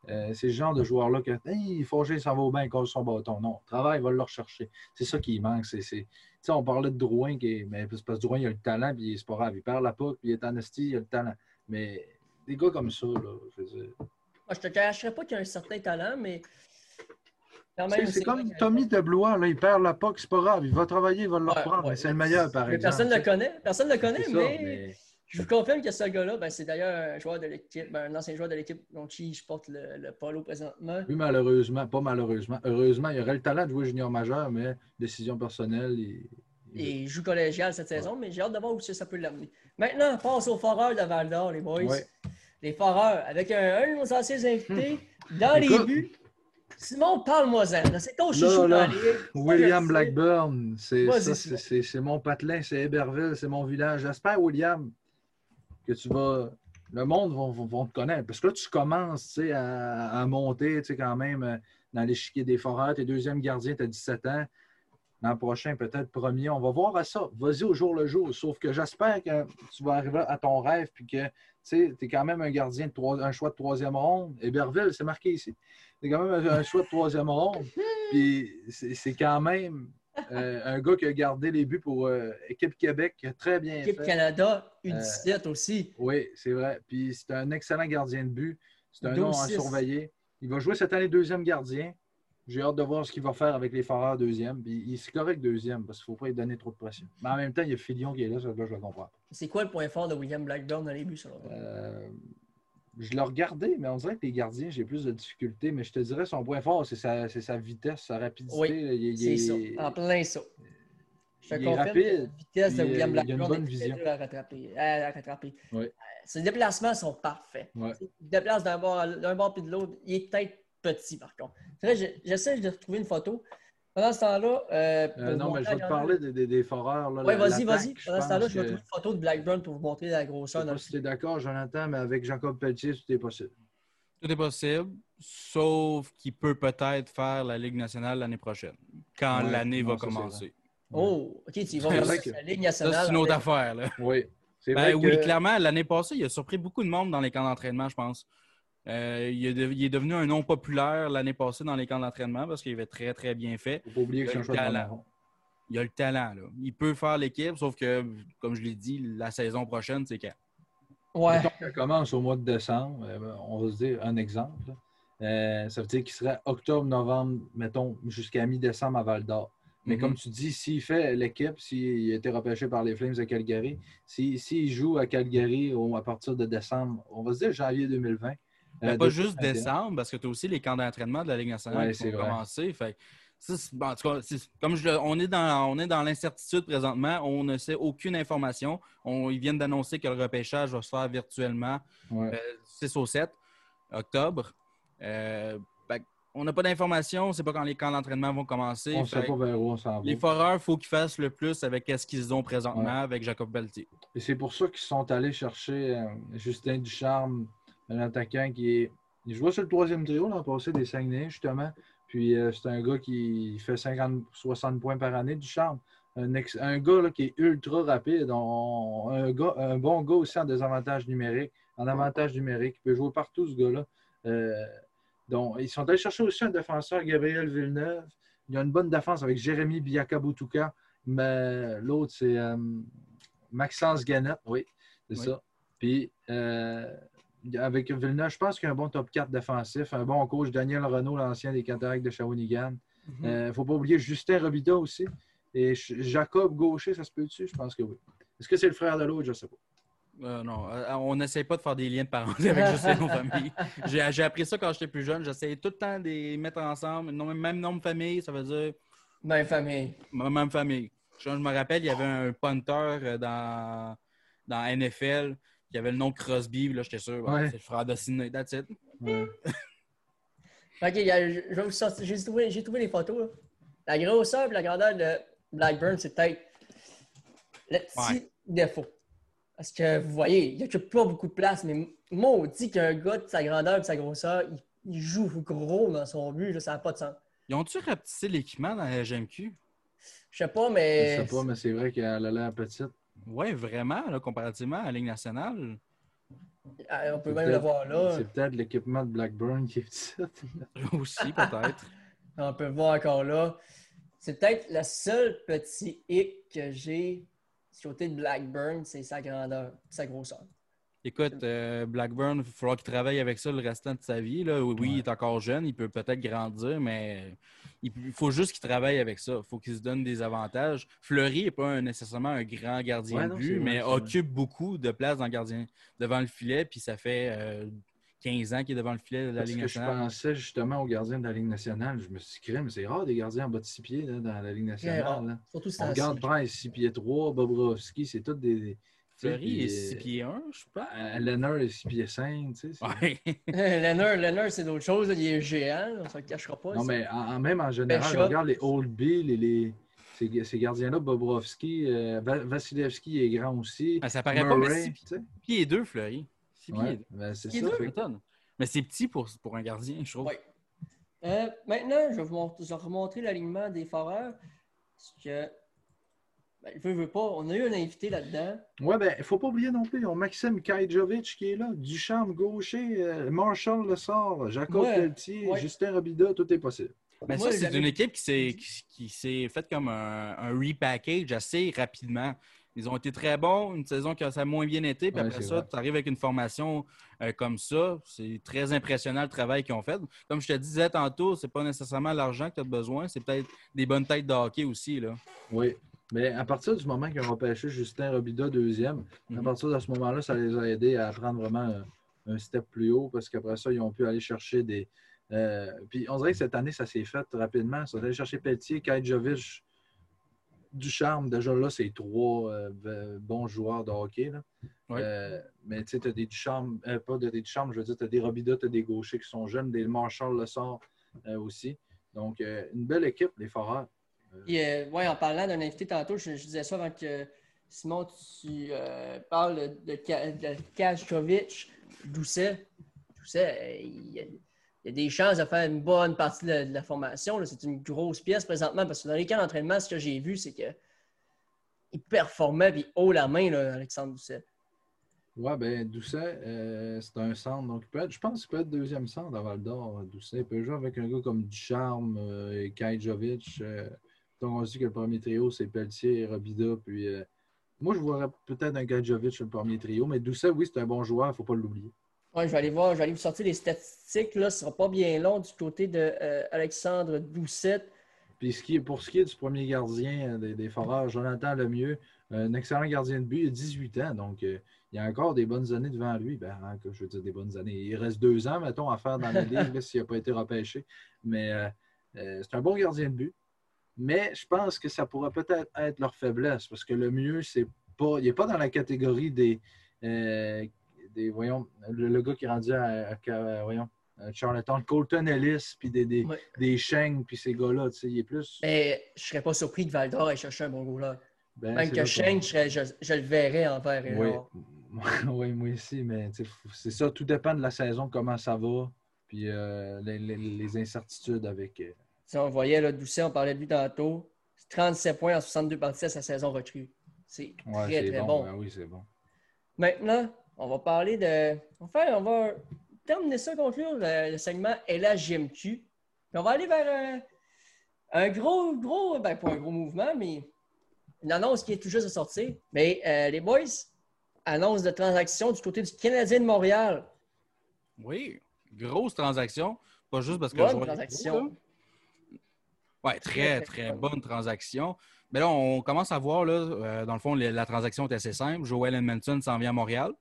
euh, c'est ce genre de joueur-là que hey, il fâché, ça va au bain, il casse son bâton. Non, le travail va le rechercher. C'est ça qui manque. C'est, on parlait de Drouin, qui mais parce que Drouin, il a le talent, puis c'est pas grave. Il perd la puck, puis il est en esti, il a le talent. Mais des gars comme ça, là, je veux dire. Moi, je te cacherais pas qu'il a un certain talent, mais c'est comme Tommy Deblois, là, il perd la POC, c'est pas grave, il va travailler, il va le reprendre. c'est le meilleur, par exemple. Personne ne le connaît, personne ne le connaît, mais, je vous confirme que ce gars-là, ben, c'est d'ailleurs un joueur de l'équipe, ben, un ancien joueur de l'équipe dont je porte le, polo présentement. Oui, malheureusement, pas malheureusement. Heureusement, il aurait le talent de jouer junior majeur, mais décision personnelle. Il, il... joue collégial cette saison, mais j'ai hâte de voir où ça peut l'amener. Maintenant, on passe aux foreurs de Val d'Or, les boys. Les foreurs, avec un, un de nos anciens invités dans les buts. Simon, parle-moi-en. C'est ton chouchou dans William Blackburn, c'est mon patelin, c'est Héberville, c'est mon village. J'espère, William, que tu vas. Le monde va, te connaître. Parce que là, tu commences à, à monter quand même euh, dans l'échiquier des foreurs. T'es deuxième gardien, tu as 17 ans. L'an prochain, peut-être premier. On va voir à ça. Vas-y au jour le jour. Sauf que j'espère que tu vas arriver à ton rêve puis que tu es quand même un gardien, de un choix de troisième ronde. Héberville, c'est marqué ici. C'est quand même un choix de troisième ronde. Puis c'est quand même euh, un gars qui a gardé les buts pour euh, Équipe Québec, très bien Équipe Canada, U17 euh, aussi. Oui, c'est vrai. Puis c'est un excellent gardien de but. C'est un nom à surveiller. Il va jouer cette année deuxième gardien. J'ai hâte de voir ce qu'il va faire avec les Foreurs deuxième. Puis il est correct deuxième parce qu'il ne faut pas lui donner trop de pression. Mais en même temps, il y a Filion qui est là, ça je le comprends. C'est quoi le point fort de William Blackburn dans les buts, selon je l'ai regardé, mais on dirait que les gardiens, j'ai plus de difficultés. Mais je te dirais, son point fort, c'est sa, vitesse, sa rapidité. Oui, Il- il- C'est ça, il- en plein ça. Je te il est rapide, la vitesse de William euh, il a une bonne vision. à rattraper. à rattraper. Oui. Euh, Ses déplacements sont parfaits. Ouais. Il se déplace d'un bord, bord puis de l'autre. Il est peut-être petit, par contre. J'essaie de retrouver une photo. Pendant ce temps-là. euh, Euh, non, mais je vais te parler des, des, des foreurs. là, Oui, vas-y, vas-y. je Pendant ce temps-là, je vais trouver une photo de Blackburn pour vous montrer la Je grosseur. sais pas le si tu es d'accord, Jonathan, mais avec Jacob Pelletier, tout est possible. Tout est possible, sauf qu'il peut peut-être faire la Ligue nationale l'année prochaine, quand Ouais, l'année va commencer. Oh, ok, tu vas vrai que- la Ligue Ça, nationale. c'est une autre avec- affaire. Là. Oui. Ben vrai oui, que- clairement, l'année passée, il a surpris beaucoup de monde dans les camps d'entraînement, je pense. Euh, il, est de- il est devenu un nom populaire l'année passée dans les camps d'entraînement parce qu'il avait très, très bien fait. Faut pas oublier que c'est un Le choix. Il a le talent. Là. Il peut faire l'équipe, sauf que, comme je l'ai dit, la saison prochaine, c'est quand? Ouais. Commence au mois de décembre, euh, on va se dire un exemple. Euh, ça veut dire qu'il serait octobre, novembre, mettons, jusqu'à mi-décembre à Val d'Or. Mais Mhm. comme tu dis, s'il fait l'équipe, s'il a été repêché par les Flames de Calgary, s'il s'il joue à Calgary au- à partir de décembre, on va se dire janvier 2020. Ben, pas juste décembre, parce que tu as aussi les camps d'entraînement de la Ligue nationale Ouais, qui vont commencer. Fait bon, en tout cas, comme je, on est dans, on est dans l'incertitude présentement, on ne sait aucune information. On, ils viennent d'annoncer que le repêchage va se faire virtuellement Ouais. euh, 6 au 7 octobre. Euh, que on n'a pas d'informations, on ne sait pas quand les camps d'entraînement vont commencer. On ne sait pas vers où on s'en va. les foreurs, il faut qu'ils fassent le plus avec ce qu'ils ont présentement Ouais. avec Jacob Pelletier. Et c'est pour ça qu'ils sont allés chercher euh, Justin Ducharme, un attaquant qui est. Il jouait sur le troisième trio l'an passé des Saguenay, justement. Puis euh, c'est un gars qui fait 50-60 points par année, Ducharme. Un, ex- un gars là, qui est ultra rapide. On- un, gars, un bon gars aussi en désavantage numérique, en avantage numérique. Il peut jouer partout, ce gars-là. Euh, donc, ils sont allés chercher aussi un défenseur, Gabriel Villeneuve. Il y a une bonne défense avec Jérémy Biakabutuka. Mais l'autre, c'est euh, Maxence Gannett. Oui, c'est Oui. ça. Puis, euh, avec Villeneuve, je pense qu'il y a un bon top 4 défensif, un bon coach, Daniel Renault, l'ancien des Cataractes de Shawinigan. Il Mhm. ne faut pas oublier Justin Robida aussi. Et Jacob Gaucher, ça se peut-tu? Je pense que oui. Est-ce que c'est le frère de l'autre? Je ne sais pas. Euh, non, euh, on n'essaie pas de faire des liens de parenté avec juste les noms de famille. J'ai appris ça quand j'étais plus jeune. J'essayais tout le temps de les mettre ensemble. Non, même nom de famille, ça veut dire Même famille. même famille. Je, je me rappelle, il y avait un punter euh, dans, dans NFL qui avait le nom Crosby. Là, j'étais sûr, ouais, Ouais. c'est le frère de Sidney. That's it. Ouais. Ok, il y a- je je vais vous sortir. J'ai trouvé, j'ai trouvé les photos. là. La grosseur et la grandeur de Blackburn, c'est peut-être le petit Ouais. défaut. Parce que vous voyez, il n'occupe pas beaucoup de place, mais maudit qu'un gars de sa grandeur et de sa grosseur, il, il joue gros dans son but, là, ça n'a pas de sens. Ils ont-tu rapetissé l'équipement dans la GMQ? Je sais pas, Je mais. ne sais pas, mais c'est vrai qu'elle a l'air petite. Oui, vraiment, là, comparativement à la Ligue nationale. Ah, On peut même le voir là. C'est peut-être l'équipement de Blackburn qui est petit. Aussi, peut-être. On peut le voir encore là. C'est peut-être le seul petit hic que j'ai du côté de Blackburn, c'est sa grandeur, sa grosseur. Écoute, euh, Blackburn, il va falloir qu'il travaille avec ça le restant de sa vie. Là. Oui, il est encore jeune, il peut peut-être grandir, mais il faut juste qu'il travaille avec ça. Il faut qu'il se donne des avantages. Fleury n'est pas un- nécessairement un grand gardien Ouais, de but, mais vrai. occupe beaucoup de place dans le gardien, devant le filet, puis ça fait euh, 15 ans qu'il est devant le filet de la Parce Ligue que je nationale. pensais justement aux gardiens de la Ligue nationale. Je me suis dit, mais c'est rare des gardiens en bas de 6 pieds là, dans la Ligue nationale. là. Surtout si On regarde Price, 6 pieds 3, Bobrovski, c'est tous des. Fleury est sais, 6 puis, pieds 1, je pense. euh, Leonard est 6 pieds 5. Tu sais, c'est- Ouais. Leonard, Leonard, c'est d'autres choses. Il est géant, on ne se le cachera pas. Non, mais en, même en général, Bishop. je regarde les Old Bill et les. Ces, ces gardiens-là, Bobrovski, euh, Va- Vasilevski est grand aussi. Ben, ça paraît pas, mais Murray, 6 tu sais. pieds 2, Fleury. 6 pieds Ouais, 2. ben, c'est ça. fait. Mais c'est petit pour, pour un gardien, je trouve. Ouais. Euh, maintenant, je vais vous mont- je vais remontrer l'alignement des foreurs. Parce que, ben, je veux, veux pas, on a eu un invité là-dedans. Ouais, ben, il ne faut pas oublier non plus, ont Maxime Kajdjovic qui est là, Ducharme Gaucher, euh, Marshall Le Sort, Jacob Ouais, Pelletier, ouais. Justin Robida, tout est possible. Mais Moi, ça, c'est une équipe qui s'est, qui, qui s'est faite comme un, un repackage assez rapidement. Ils ont été très bons, une saison qui a moins bien été, puis Ouais, après ça, tu arrives avec une formation euh, comme ça. C'est très impressionnant le travail qu'ils ont fait. Comme je te disais tantôt, c'est pas nécessairement l'argent que tu as besoin, c'est peut-être des bonnes têtes de hockey aussi. Là. Oui. Mais à partir du moment qu'ils ont repêché Justin Robida deuxième, à Mhm. partir de ce moment-là, ça les a aidés à prendre vraiment euh, un step plus haut parce qu'après ça, ils ont pu aller chercher des. euh, puis on dirait que cette année, ça s'est fait rapidement. Ils sont allés chercher Pelletier, Kajdjovic, Ducharme. Déjà là, c'est trois euh, bons joueurs de hockey. là. Euh, mais tu sais, tu as des Ducharme, pas de, des Ducharme, je veux dire, tu as des Robida, tu as des gauchers qui sont jeunes, des Marshall le sort aussi. Donc, une belle équipe, les Foreurs. Puis, euh, ouais, en parlant d'un invité tantôt, je, disais ça avant que Simon, tu euh, parles de, de Kajkovic, Doucet. Doucet, il y, a, des chances de faire une bonne partie de la, formation. C'est une grosse pièce présentement parce que dans les camps d'entraînement, ce que j'ai vu, c'est que il performait puis haut la main, là, Alexandre Doucet. Ouais, ben Doucet, euh, c'est un centre. Donc, il peut être- je pense qu'il peut être deuxième centre à Val d'Or. Doucet Il peut jouer avec un gars comme Ducharme euh, et Kajdjovic. Euh, donc, on se dit que le premier trio, c'est Pelletier et Robida. Puis, euh, moi, je vois peut-être un Kajdjovic sur le premier trio. Mais Doucet, oui, c'est un bon joueur, il ne faut pas l'oublier. Ouais, je vais aller voir, je vais aller vous sortir les statistiques. Là, ce sera pas bien long du côté de euh, Alexandre Doucet. Puis, ce qui est, pour ce qui est du premier gardien euh, des, des Foreurs, Jonathan Lemieux, euh, un excellent gardien de but, il a 18 ans. Donc, euh, il y a encore des bonnes années devant lui. Ben, hein, je veux dire des bonnes années. Il reste deux ans, mettons, à faire dans la ligue s'il n'a pas été repêché. Mais euh, c'est un bon gardien de but. Mais je pense que ça pourrait peut-être être leur faiblesse parce que le mieux, c'est pas. Il n'est pas dans la catégorie des. euh, des voyons, le, le gars qui est rendu à, à- à- voyons, à Charlottetown, Colton Ellis, puis des, des, Ouais. des Sheng, puis ces gars-là. tu sais, Il est plus. Mais je serais pas surpris que Val d'Or ait cherché un bon goaler. ben, Même que Shane, je, je, je le verrais en vert et Oui. oui, moi aussi, mais c'est ça, tout dépend de la saison, comment ça va, puis euh, les, les- les incertitudes avec. euh, Si on voyait là, Doucet, on parlait de lui tantôt. 37 points en 62 parties à sa saison recrue. C'est ouais, très, très bon. bon. ben oui, c'est bon. Maintenant, on va parler de. On va, faire- on va terminer ça, conclure le, le segment LHGMQ. Puis on va aller vers un, un gros, gros, ben pas un gros mouvement, mais une annonce qui est tout juste de sortir. Mais euh, les boys, annonce de transaction du côté du Canadien de Montréal. Oui, grosse transaction. Pas juste parce que Bonne est transaction. gros, Ouais, très, Très, bonne. transaction. Mais là, on commence à voir, là, euh, dans le fond, la transaction est assez simple. Joel Edmondson s'en vient à Montréal.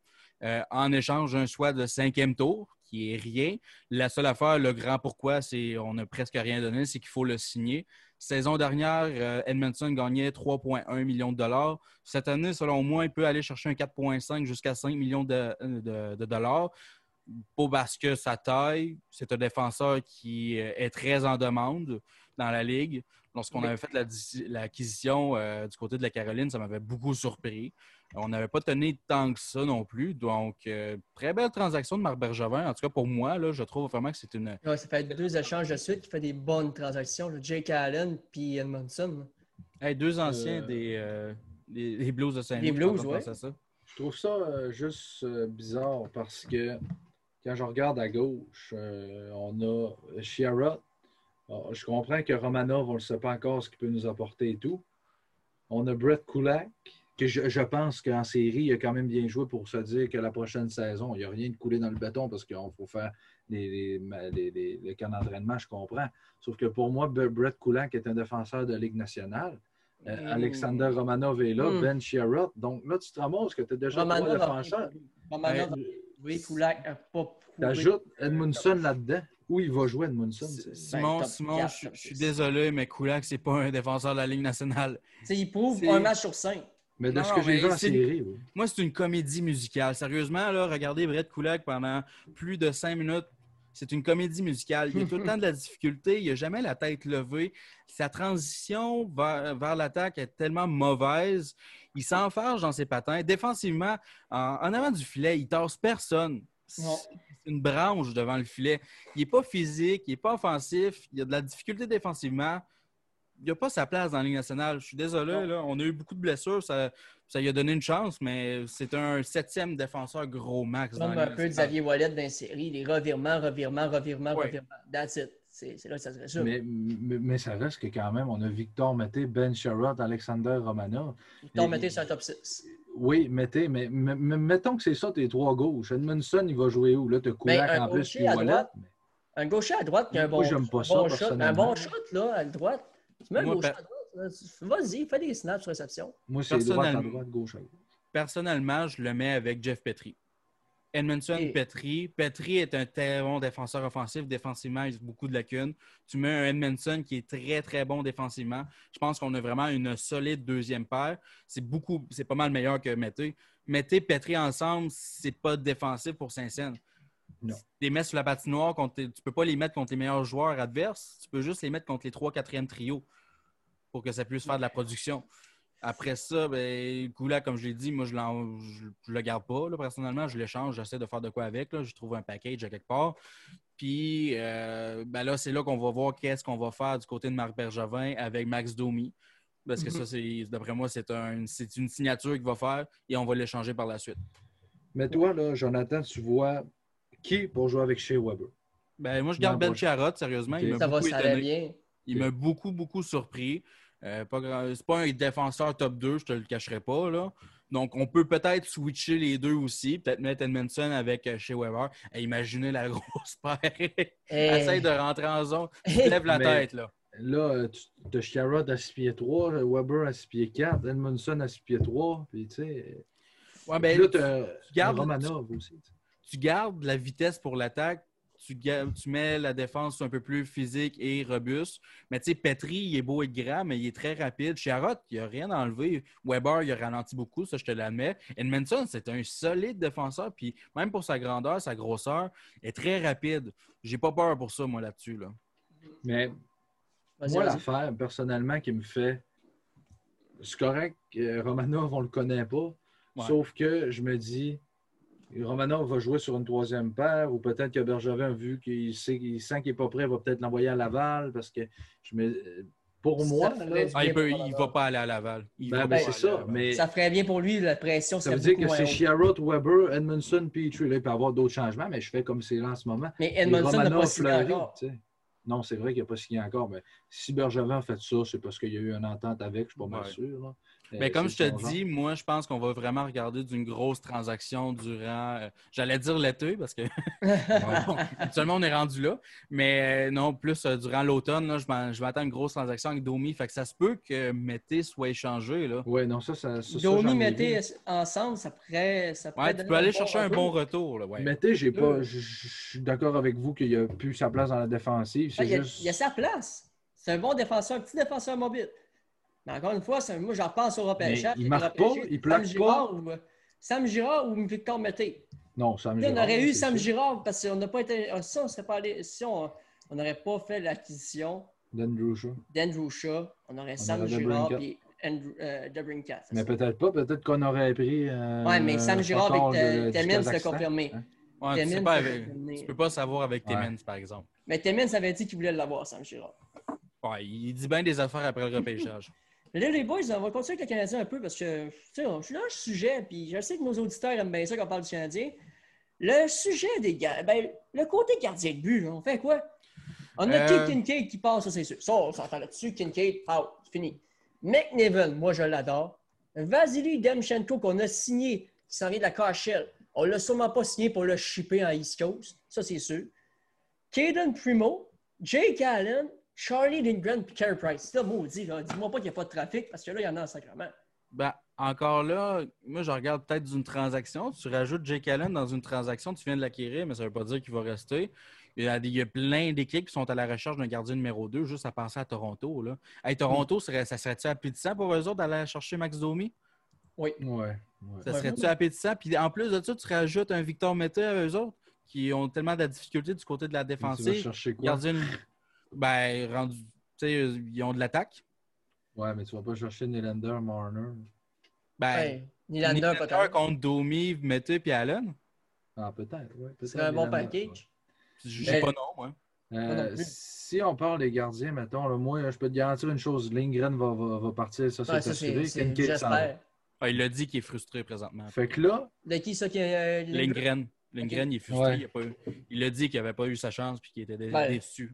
Euh, en échange d'un choix de cinquième tour, qui est rien. La seule affaire, le grand pourquoi, c'est on n'a presque rien donné, c'est qu'il faut le signer. Saison dernière, euh, Edmondson gagnait 3,1 millions de dollars. Cette année, selon moi, il peut aller chercher un 4,5 jusqu'à 5 millions de- de- de dollars pas parce que sa taille, c'est un défenseur qui est très en demande dans la ligue. Lorsqu'on Oui. avait fait l'acquisition euh, du côté de la Caroline, ça m'avait beaucoup surpris. On n'avait pas tenu tant que ça non plus. Donc, euh, très belle transaction de Marc Bergevin. En tout cas, pour moi, là, je trouve vraiment que c'est une. Ouais, ça fait deux échanges de suite qui fait des bonnes transactions. là. Jake Allen puis Edmondson. Hey, deux anciens Euh, des, euh, des, des Blues de Saint-Louis. Des Blues, ça. Je trouve ça euh, juste euh, bizarre parce que quand je regarde à gauche, euh, on a Chiara. Alors, je comprends que Romanov, on ne sait pas encore ce qu'il peut nous apporter et tout. On a Brett Kulak, que je, je pense qu'en série, il a quand même bien joué pour se dire que la prochaine saison, il n'y a rien de coulé dans le béton parce qu'il faut faire les, les, les- camps d'entraînement, je comprends. Sauf que pour moi, Bre- Brett Kulak est un défenseur de Ligue nationale. Euh, Mm. Alexander Romanov est là, Mm. Ben Chiarot. Donc là, tu te ramasses que tu as déjà Romanov trois défenseurs. Romanov a Ben, Kulak pas prouvé. Tu ajoutes Edmundson là-dedans. Où il va jouer Edmundson? c'est- Simon, Simon, je, suis désolé, mais Kulak, c'est pas un défenseur de la Ligue nationale. Tu sais, il prouve un match sur cinq. Mais de Non, ce que j'ai vu en c'est- série, oui. Moi, c'est une comédie musicale. Sérieusement, là, regardez Brett Kulak pendant plus de cinq minutes. C'est une comédie musicale. Il y a tout le temps de la difficulté. Il n'a jamais la tête levée. Sa transition vers, vers l'attaque est tellement mauvaise. Il s'enfarge dans ses patins. Défensivement, en, en avant du filet, il tasse personne. C'est une branche devant le filet. Il n'est pas physique, il n'est pas offensif. Il a de la difficulté défensivement. Il n'a pas sa place dans la Ligue nationale. Je suis désolé. Là, on a eu beaucoup de blessures. Ça, ça lui a donné une chance, mais c'est un septième défenseur gros max. dans Comme la un peu nationale. Xavier Wallet dans les séries, les revirements, revirements, revirements, Ouais. revirements. That's it. C'est c'est là que ça se résume. Mais, mais, mais ça reste que quand même, on a Victor Mété, Ben Sherrod, Alexander Romanov. Mais- mis sur un top 6. Oui, mettez, mais, mettons que c'est ça, tes trois gauches. Edmundson, il va jouer où? Là, tu as Kulak Ben, un en plus, gaucher puis à Wallet. droite. Un gaucher à droite qui a un bon, j'aime pas un ça, bon shot. Un personnellement. bon shot, là, à droite. Tu mets un gaucher à droite. Vas-y, fais des snaps sur réception. Moi, c'est droite à Personnellement- droite, gauche à gauche. Personnellement, je le mets avec Jeff Petrie. Edmondson, Et- Petri. Petri est un très bon défenseur offensif. Défensivement, il a beaucoup de lacunes. Tu mets un Edmondson qui est très, très bon défensivement. Je pense qu'on a vraiment une solide deuxième paire. C'est beaucoup, c'est pas mal meilleur que Mété. Mété, Petri ensemble, c'est pas défensif pour Saint-Saëns. Non. Les mets sur la patinoire, contre, tu peux pas les mettre contre les meilleurs joueurs adverses. Tu peux juste les mettre contre les 3 4e trios pour que ça puisse faire de la production. Après ça, ben, Goula, comme je l'ai dit, moi, je ne le garde pas, là, personnellement. Je l'échange, j'essaie de faire de quoi avec. Là. Je trouve un package à quelque part. Puis euh, ben là, c'est là qu'on va voir qu'est-ce qu'on va faire du côté de Marc Bergevin avec Max Domi. Parce que Mhm. ça, c'est d'après moi, c'est un, c'est une signature qu'il va faire et on va l'échanger par la suite. Mais toi, là, Jonathan, tu vois qui pour jouer avec Shea Weber? Ben, moi, je Non, garde Ben Chiarot, sérieusement. Ok. Il m'a Ça va, beaucoup étonné. bien. Il m'a beaucoup, beaucoup surpris. Euh, pas grand- C'est pas un défenseur top 2, je te le cacherai pas. Là. Donc, on peut peut-être switcher les deux aussi. Peut-être mettre Edmondson avec euh, chez Weber. Et imaginez la grosse paire. Essaye de rentrer en zone. Tu te lèves la Mais- tête. Là. Là, euh, tu as Sherrod à 6 pieds 3, Weber à 6 pieds 4, Edmondson à 6 pieds 3. Puis, tu sais. Ouais, ben, là, tu, tu as gardes- Romanov aussi. tu sais. tu gardes la vitesse pour l'attaque. Tu, mets la défense un peu plus physique et robuste. Mais tu sais, Petri, il est beau et grand, mais il est très rapide. Chiarot, il n'a rien enlevé. Weber, il a ralenti beaucoup, ça, je te l'admets. Edmondson, c'est un solide défenseur. Puis même pour sa grandeur, sa grosseur, il est très rapide. J'ai pas peur pour ça, moi, là-dessus. Là. Mais moi, l'affaire, personnellement, qui me fait. C'est correct, Romanov, on le connaît pas. Ouais. Sauf que je me dis, Romanov va jouer sur une troisième paire, ou peut-être que Bergevin, vu qu'il sait, qu'il sent qu'il n'est pas prêt, va peut-être l'envoyer à Laval, parce que je me, pour Ça moi, là, Ah, il ne va pas aller à Laval. Il ben, va ben, pas c'est aller à ça. Laval. Mais Ça ferait bien pour lui, la pression ça veut dire que c'est. Sherrod, Weber, Edmondson, Petrie. Là, il peut y avoir d'autres changements, mais je fais comme c'est là en ce moment. Mais Edmondson n'a pas signé encore. Non, c'est vrai qu'il n'a pas signé encore, mais si Bergevin a fait ça, c'est parce qu'il y a eu une entente avec, je suis pas mal Ouais. sûr. là. Ben, Euh, comme je te dis, moi, je pense qu'on va vraiment regarder d'une grosse transaction durant. euh, J'allais dire l'été parce que Actuellement, on est rendu là. Mais euh, non, plus euh, durant l'automne, je m'attends à une grosse transaction avec Domi. Fait que ça se peut que Mété soit échangé. Oui, non, ça, ça, ça, Domi, vu. ensemble, ça pourrait. Ça pourrait Ouais, tu peux aller chercher un bon retour. Là, ouais. Mettez, j'ai pas, je suis d'accord avec vous qu'il n'a plus sa place dans la défensive. Ah, Il y, a, juste... y a sa place. C'est un bon défenseur, un petit défenseur mobile. Mais encore une fois, moi, j'en pense au repêchage. Il marque repêché pas, il Sam plaque Girard Ou, euh, Sam Girard ou Victor Mété? Non, Sam on Girard, aurait eu Sam. Girard parce qu'on n'a pas été. Si on serait pas allé. Si on on n'aurait pas fait l'acquisition d'Andrew Shaw. d'Andrew Shaw, on aurait Sam aurait Girard et Andrew, euh, c'est Mais peut-être pas. Peut-être qu'on aurait pris. Euh, Ouais, mais Sam Girard avec Timmins, c'est confirmé. Hein? Ouais, tu, sais pas avec- tu peux pas savoir avec Ouais. Timmins, par exemple. Mais Timmins avait dit qu'il voulait l'avoir, Sam Girard. Ouais, il dit bien des affaires après le repêchage. Là, les boys, on va continuer avec le Canadien un peu parce que, tu sais, je suis dans le sujet, puis je sais que nos auditeurs aiment bien ça quand on parle du Canadien. Le sujet des gars, ben, le côté gardien de but, là, on fait quoi? On a Euh, Kincaid qui passe, ça c'est sûr. Ça, on s'entend là-dessus. Kincaid, out, c'est fini. McNiven, moi je l'adore. Vasily Demchenko qu'on a signé, qui s'en vient de la KHL. On l'a sûrement pas signé pour le shipper en East Coast, ça c'est sûr. Caden Primo, Jake Allen, Charlie Lindgren puis Carey Price. C'est là, maudit, là. Dis-moi pas qu'il n'y a pas de trafic parce que là, il y en a en sacrement. Ben, encore là, moi, je regarde peut-être d'une transaction. Tu rajoutes Jake Allen dans une transaction, tu viens de l'acquérir, mais ça ne veut pas dire qu'il va rester. Il y a, des- il y a plein d'équipes qui sont à la recherche d'un gardien numéro 2, juste à penser à Toronto. Là. Hey, Toronto, serait- ça serait-tu appétissant pour eux autres d'aller chercher Max Domi? Oui. Ouais. ouais. Ça serait-tu appétissant? Puis en plus de ça, tu rajoutes un Victor Mété à eux autres qui ont tellement de difficultés du côté de la Tu vas défensive. chercher quoi? Gardien, ben, rendu, tu sais, ils ont de l'attaque. Ouais, mais tu vas pas chercher Nylander, Marner. Ben, Ouais. Nylander, Nylander peut-être. contre Domi, Mété puis Allen. Ah, peut-être. Ouais, Ce serait un bon package. Je Ben- sais pas non, moi. ouais. Euh, si on parle des gardiens, mettons, là, moi, je peux te garantir une chose Lindgren va, va, va partir, ça, Ouais, c'est ça, c'est. assuré. c'est-. J'espère. Ah, il a dit qu'il est frustré présentement. Fait que là, De qui ça qui est. euh, Lindgren? Lindgren, il est frustré. Ouais. Il, a pas eu- il a dit qu'il n'avait pas eu sa chance et qu'il était dé- Ouais. déçu.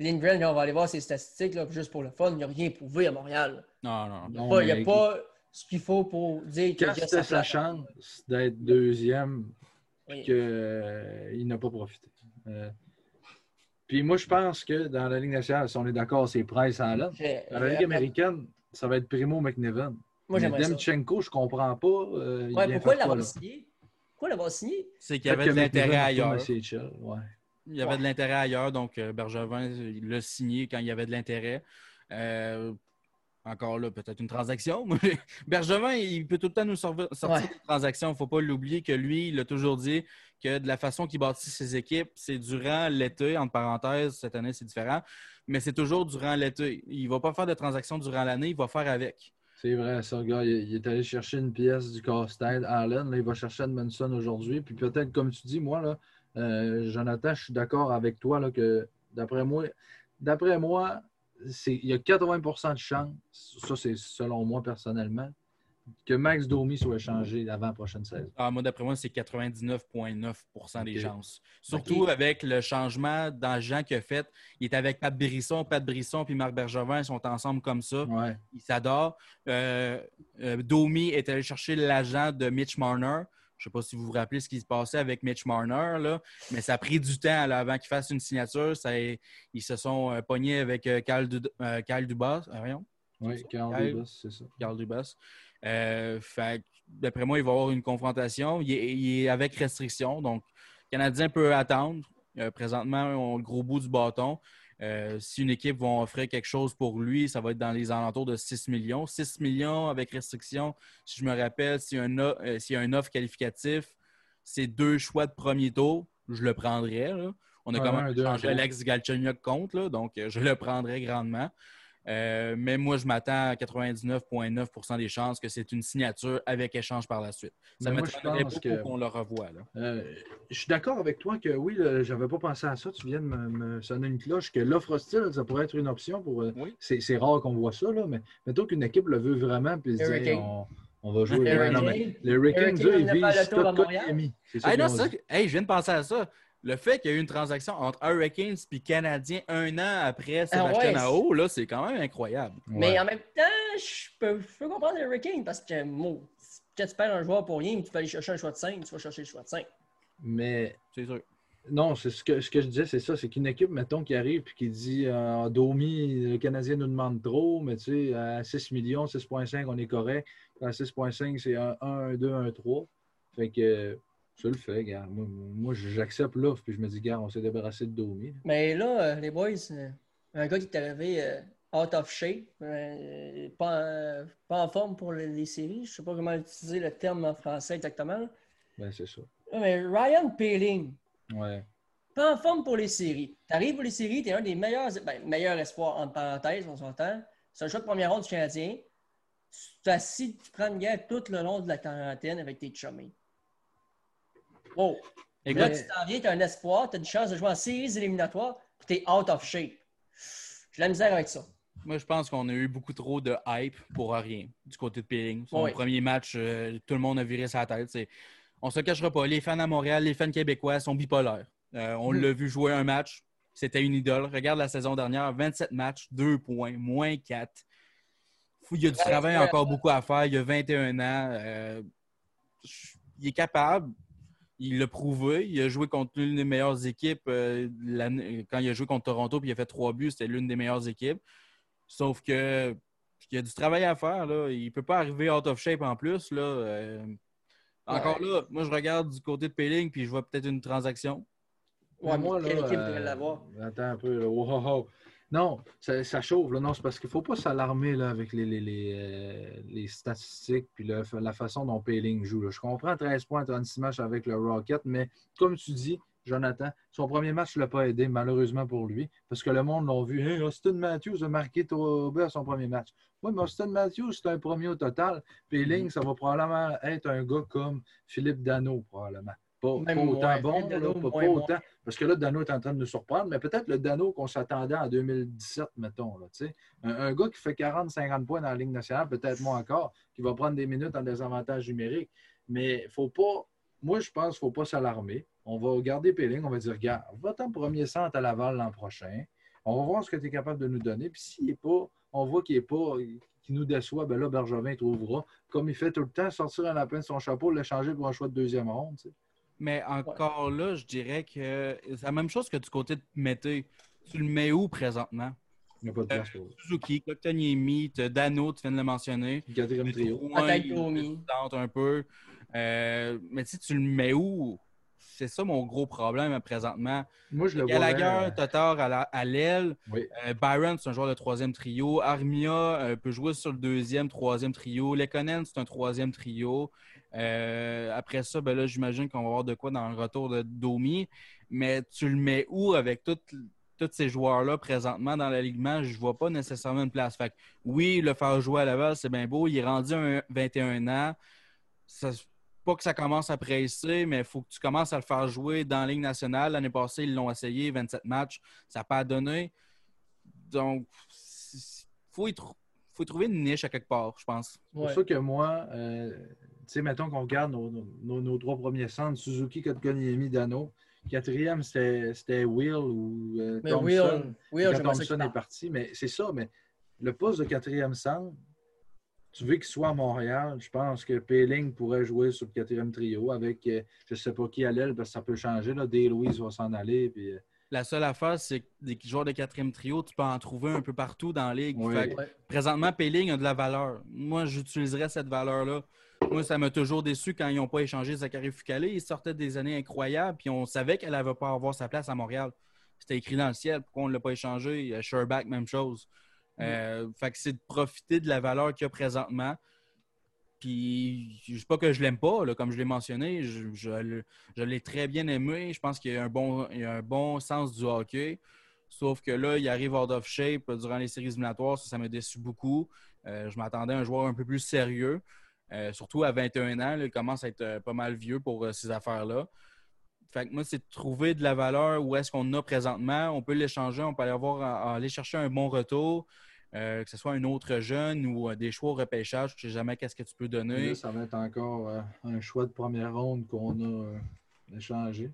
Lindgren, là, on va aller voir ses statistiques, là, juste pour le fun. Il n'y a rien prouvé à Montréal. Non, non, non. Il n'y a, pas- il y a mais- pas ce qu'il faut pour dire qu'il quand a c'était sa chance d'être deuxième, Oui. qu'il n'a pas profité. Euh, puis moi, je pense que dans la Ligue nationale, si on est d'accord, c'est Price. J'ai- Dans la Ligue américaine, ça va être Primo McNiven. Moi, Mais j'aimerais ça. Demchenko, je comprends pas. euh, il Ouais, pourquoi l'avoir signé? Pourquoi l'avoir signé? C'est qu'il y avait de l'intérêt ailleurs. Ouais. Il y avait de l'intérêt ailleurs, donc euh, Bergevin l'a signé quand il y avait de l'intérêt. Euh, encore là, peut-être une transaction. Bergevin, il peut tout le temps nous sortir des transactions. Il ne faut pas l'oublier que lui, il a toujours dit que de la façon qu'il bâtit ses équipes, c'est durant l'été, entre parenthèses, cette année, c'est différent, mais c'est toujours durant l'été. Il ne va pas faire de transactions durant l'année, il va faire avec. C'est vrai, ça, gars. Il, est allé chercher une pièce du casse-tête, Allen. Là, il va chercher Edmondson aujourd'hui. Puis peut-être, comme tu dis, moi, là, euh, Jonathan, je suis d'accord avec toi là, que d'après moi, d'après moi, il y a 80% de chance, ça c'est selon moi personnellement, que Max Domi soit échangé avant la prochaine saison. Ah, moi, d'après moi, c'est 99,9% des chances. Surtout avec le changement d'agent qu'il a fait. Il est avec Pat Brisson. Pat Brisson et Marc Bergevin sont ensemble comme ça. Ils s'adorent. Euh, euh, Domi est allé chercher l'agent de Mitch Marner. Je ne sais pas si vous vous rappelez ce qui se passait avec Mitch Marner, là, mais ça a pris du temps avant qu'il fasse une signature. Ça, ils se sont euh, pognés avec euh, Carl, euh, Dubas. Oui, Carl Dubas, c'est ça. Carl Dubas. D'après moi, il va y avoir une confrontation. Il est, avec restriction, donc le Canadien peut attendre. présentement, on a le gros bout du bâton. Euh, si une équipe va offrir quelque chose pour lui, ça va être dans les alentours de 6 millions. 6 millions avec restriction, si je me rappelle, s'il y, a un offre qualificatif, c'est deux choix de premier tour, je le prendrais. On a quand même changé Alex Galchenyuk contre, donc euh, je le prendrais grandement. Euh, mais moi, je m'attends à 99,9% des chances que c'est une signature avec échange par la suite. Ça m'étonnerait beaucoup qu'on le revoie. Euh, je suis d'accord avec toi que oui, je n'avais pas pensé à ça. Tu viens de me, sonner une cloche que l'offre hostile, ça pourrait être une option. pour. Euh, c'est rare qu'on voit ça, là, mais mettons qu'une équipe le veut vraiment puis dit, on, va jouer. les Hurricanes, ils visent Scott Miami. Ah, non, ça, hey, je viens de penser à ça le fait qu'il y ait eu une transaction entre Hurricanes et Canadiens un an après Sébastien ah ouais, là, c'est quand même incroyable. Mais en même temps, je peux, comprendre les Hurricanes parce que bon, quand tu perds un joueur pour rien, tu peux aller chercher un choix de 5, tu vas chercher le choix de 5. Mais. C'est sûr. Non, c'est ce que, ce que je disais, c'est ça. C'est qu'une équipe, mettons, qui arrive et qui dit euh, Domi, le Canadien nous demande trop, mais tu sais, à 6 millions, 6,5, on est correct. À 6,5, c'est un 1, un 2, un 3. Fait que je le fais, gars. Moi, j'accepte l'offre, puis je me dis, gars, on s'est débarrassé de Domi. Mais là, euh, les boys, euh, un gars qui est arrivé euh, out of shape, pas, en forme pour les, séries, je sais pas comment utiliser le terme en français exactement. Ben, c'est ça. Mais Ryan Peeling. Ouais. Pas en forme pour les séries. Tu arrives pour les séries, tu es un des meilleurs, ben, meilleurs espoirs, entre parenthèses, on s'entend. C'est un choix de première ronde du Canadien. Tu assis, tu prends une guerre tout le long de la quarantaine avec tes chummies. Wow. Et là, tu t'en viens, tu as un espoir, tu as une chance de jouer en séries éliminatoires, puis tu es out of shape. J'ai la misère avec ça. Moi, je pense qu'on a eu beaucoup trop de hype pour rien du côté de Peeling. Son premier match, euh, tout le monde a viré sa tête. On ne se cachera pas. Les fans à Montréal, les fans québécois sont bipolaires. Euh, on hmm. l'a vu jouer un match. C'était une idole. Regarde la saison dernière 27 matchs, 2 points, moins 4. Il y a du travail encore beaucoup à faire. Il y a 21 ans. Euh, il est capable il l'a prouvé. Il a joué contre l'une des meilleures équipes. Euh, quand il a joué contre Toronto puis il a fait trois buts, c'était l'une des meilleures équipes. Sauf que il y a du travail à faire. Là. Il ne peut pas arriver out of shape en plus. Là. Euh, encore là, moi je regarde du côté de Payling puis je vois peut-être une transaction. Ouais, moi, là, quelle équipe pourrait l'avoir? Euh, attends un peu. Non, ça, chauffe. Non, c'est parce qu'il ne faut pas s'alarmer avec les, les, euh, statistiques et la façon dont Payling joue. Je comprends 13 points, 36 matchs avec le Rocket, mais comme tu dis, Jonathan, son premier match ne l'a pas aidé, malheureusement pour lui, parce que le monde l'a vu. Austin Matthews a marqué à son premier match. Oui, mais Austin Matthews, c'est un premier au total. Mm-hmm. ça va probablement être un gars comme Philippe Dano, probablement. Pas, autant bon, pas, autant. Parce que là, Dano est en train de nous surprendre, mais peut-être le Dano qu'on s'attendait en 2017, mettons. Là, un, un gars qui fait 40-50 points dans la Ligue nationale, peut-être moins encore, qui va prendre des minutes en désavantage numérique. Mais il faut pas. Moi, je pense qu'il ne faut pas s'alarmer. On va garder Péling, on va dire, regarde, va ton premier centre à Laval l'an prochain. On va voir ce que tu es capable de nous donner. Puis s'il n'est pas, on voit qu'il n'est pas, qui nous déçoit, ben là, Bergevin trouvera, comme il fait tout le temps, sortir un lapin de son chapeau, l'échanger pour un choix de deuxième ronde. Mais encore là, je dirais que c'est la même chose que du côté de Mété. Tu le mets où présentement? Il n'y a pas de place pour Suzuki, Kotkaniemi, Dano, tu viens de le mentionner. Quatrième trio. un peu. Euh, mais tu sais, tu le mets où? C'est ça mon gros problème présentement. Moi, je le vois. Gallagher, Tatar à la- à l'aile. Oui. Euh, Byron, c'est un joueur de troisième trio. Armia euh, peut jouer sur le deuxième, troisième trio. Lekonen, c'est un troisième trio. Euh, après ça, ben là, j'imagine qu'on va avoir de quoi dans le retour de Domi. Mais tu le mets où avec toutes- tous ces joueurs-là présentement dans l'alignement? Je vois pas nécessairement une place. Fait que, oui, le faire jouer à Laval, c'est bien beau. Il est rendu un 21 ans. Ça- pas que ça commence à presser, mais il faut que tu commences à le faire jouer dans la Ligue nationale. L'année passée, ils l'ont essayé, 27 matchs. Ça n'a pas donné. Donc, il faut, y faut y trouver une niche à quelque part, je pense. C'est pour Ouais. ça que moi, euh, sais, mettons qu'on regarde nos, nos- nos trois premiers centres, Suzuki, Kotkaniemi, Dano. Quatrième, c'était c'était Will ou euh, Mais Thompson. Will, Will Quand Thompson est parti, mais c'est ça, mais le poste de quatrième centre, tu veux qu'il soit à Montréal, je pense que Péling pourrait jouer sur le quatrième trio avec, euh, je ne sais pas qui à l'aile, parce que ça peut changer. Là. Day Louise va s'en aller. Puis, euh, La seule affaire, c'est que des joueurs de quatrième trio, tu peux en trouver un peu partout dans la ligue. Oui. Fait que Ouais. présentement, Péling a de la valeur. Moi, j'utiliserais cette valeur-là. Moi, ça m'a toujours déçu quand ils n'ont pas échangé Zachary Fucalé. Il sortait des années incroyables, puis on savait qu'elle n'avait pas avoir sa place à Montréal. C'était écrit dans le ciel. Pourquoi on ne l'a pas échangé? Euh, Sherback, même chose. Euh, fait que c'est de profiter de la valeur qu'il y a présentement. Puis, je sais pas que je l'aime pas, là, comme je l'ai mentionné. Je, je le- je l'ai très bien aimé. Je pense qu'il a un bon, il a un bon sens du hockey. Sauf que là, il arrive out of shape durant les séries éliminatoires. Ça, ça m'a déçu beaucoup. Euh, je m'attendais à un joueur un peu plus sérieux. Euh, surtout à 21 ans, là, il commence à être euh, pas mal vieux pour euh, ces affaires-là. Fait que moi, c'est de trouver de la valeur où est-ce qu'on a présentement. On peut l'échanger, on peut aller, avoir, aller chercher un bon retour, euh, que ce soit un autre jeune ou euh, des choix au repêchage. Je ne sais jamais qu'est-ce que tu peux donner. là, ça va être encore euh, un choix de première ronde qu'on a euh, échangé.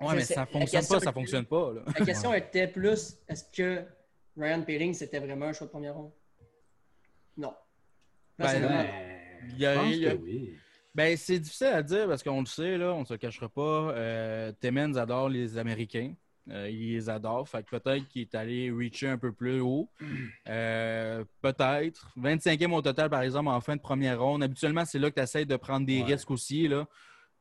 Ouais, Je mais ça la fonctionne pas, ça fonctionne pas. là. La question était plus est-ce que Ryan Peeling, c'était vraiment un choix de première ronde? Non. Ben. Il y a- je pense il y a- que oui. Ben, c'est difficile à dire parce qu'on le sait, là, on ne se cachera pas. Euh, adore les Américains. Euh, il les adore. Fait que peut-être qu'il est allé reacher un peu plus haut. Euh, peut-être. 25e au total, par exemple, en fin de première ronde. Habituellement, c'est là que tu essaies de prendre des Ouais. risques aussi. Là.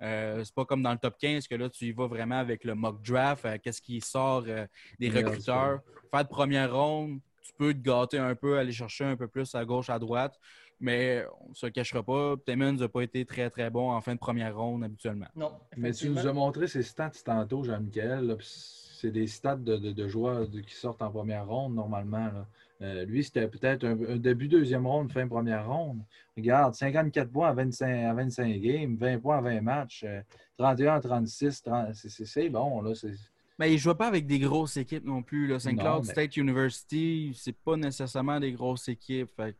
Euh, c'est pas comme dans le top 15 que là, tu y vas vraiment avec le mock draft. euh, Qu'est-ce qui sort euh, des recruteurs. Faire de première ronde, tu peux te gâter un peu, aller chercher un peu plus à gauche, à droite. Mais on ne se le cachera pas. Timmons n'a pas été très, très bon en fin de première ronde habituellement. non. Mais tu nous as montré ces stats tantôt, Jean-Michel. C'est des stats de, de- de joueurs qui sortent en première ronde normalement. là. Euh, lui, c'était peut-être un, un début deuxième ronde, fin première ronde. Regarde, 54 points à 25, à 25 games, 20 points à 20 matchs, euh, 31 à 36, 30 c'est- c'est c'est bon. Là, Mais il ne joue pas avec des grosses équipes non plus. Là. St. Cloud mais- State University, c'est pas nécessairement des grosses équipes. Fait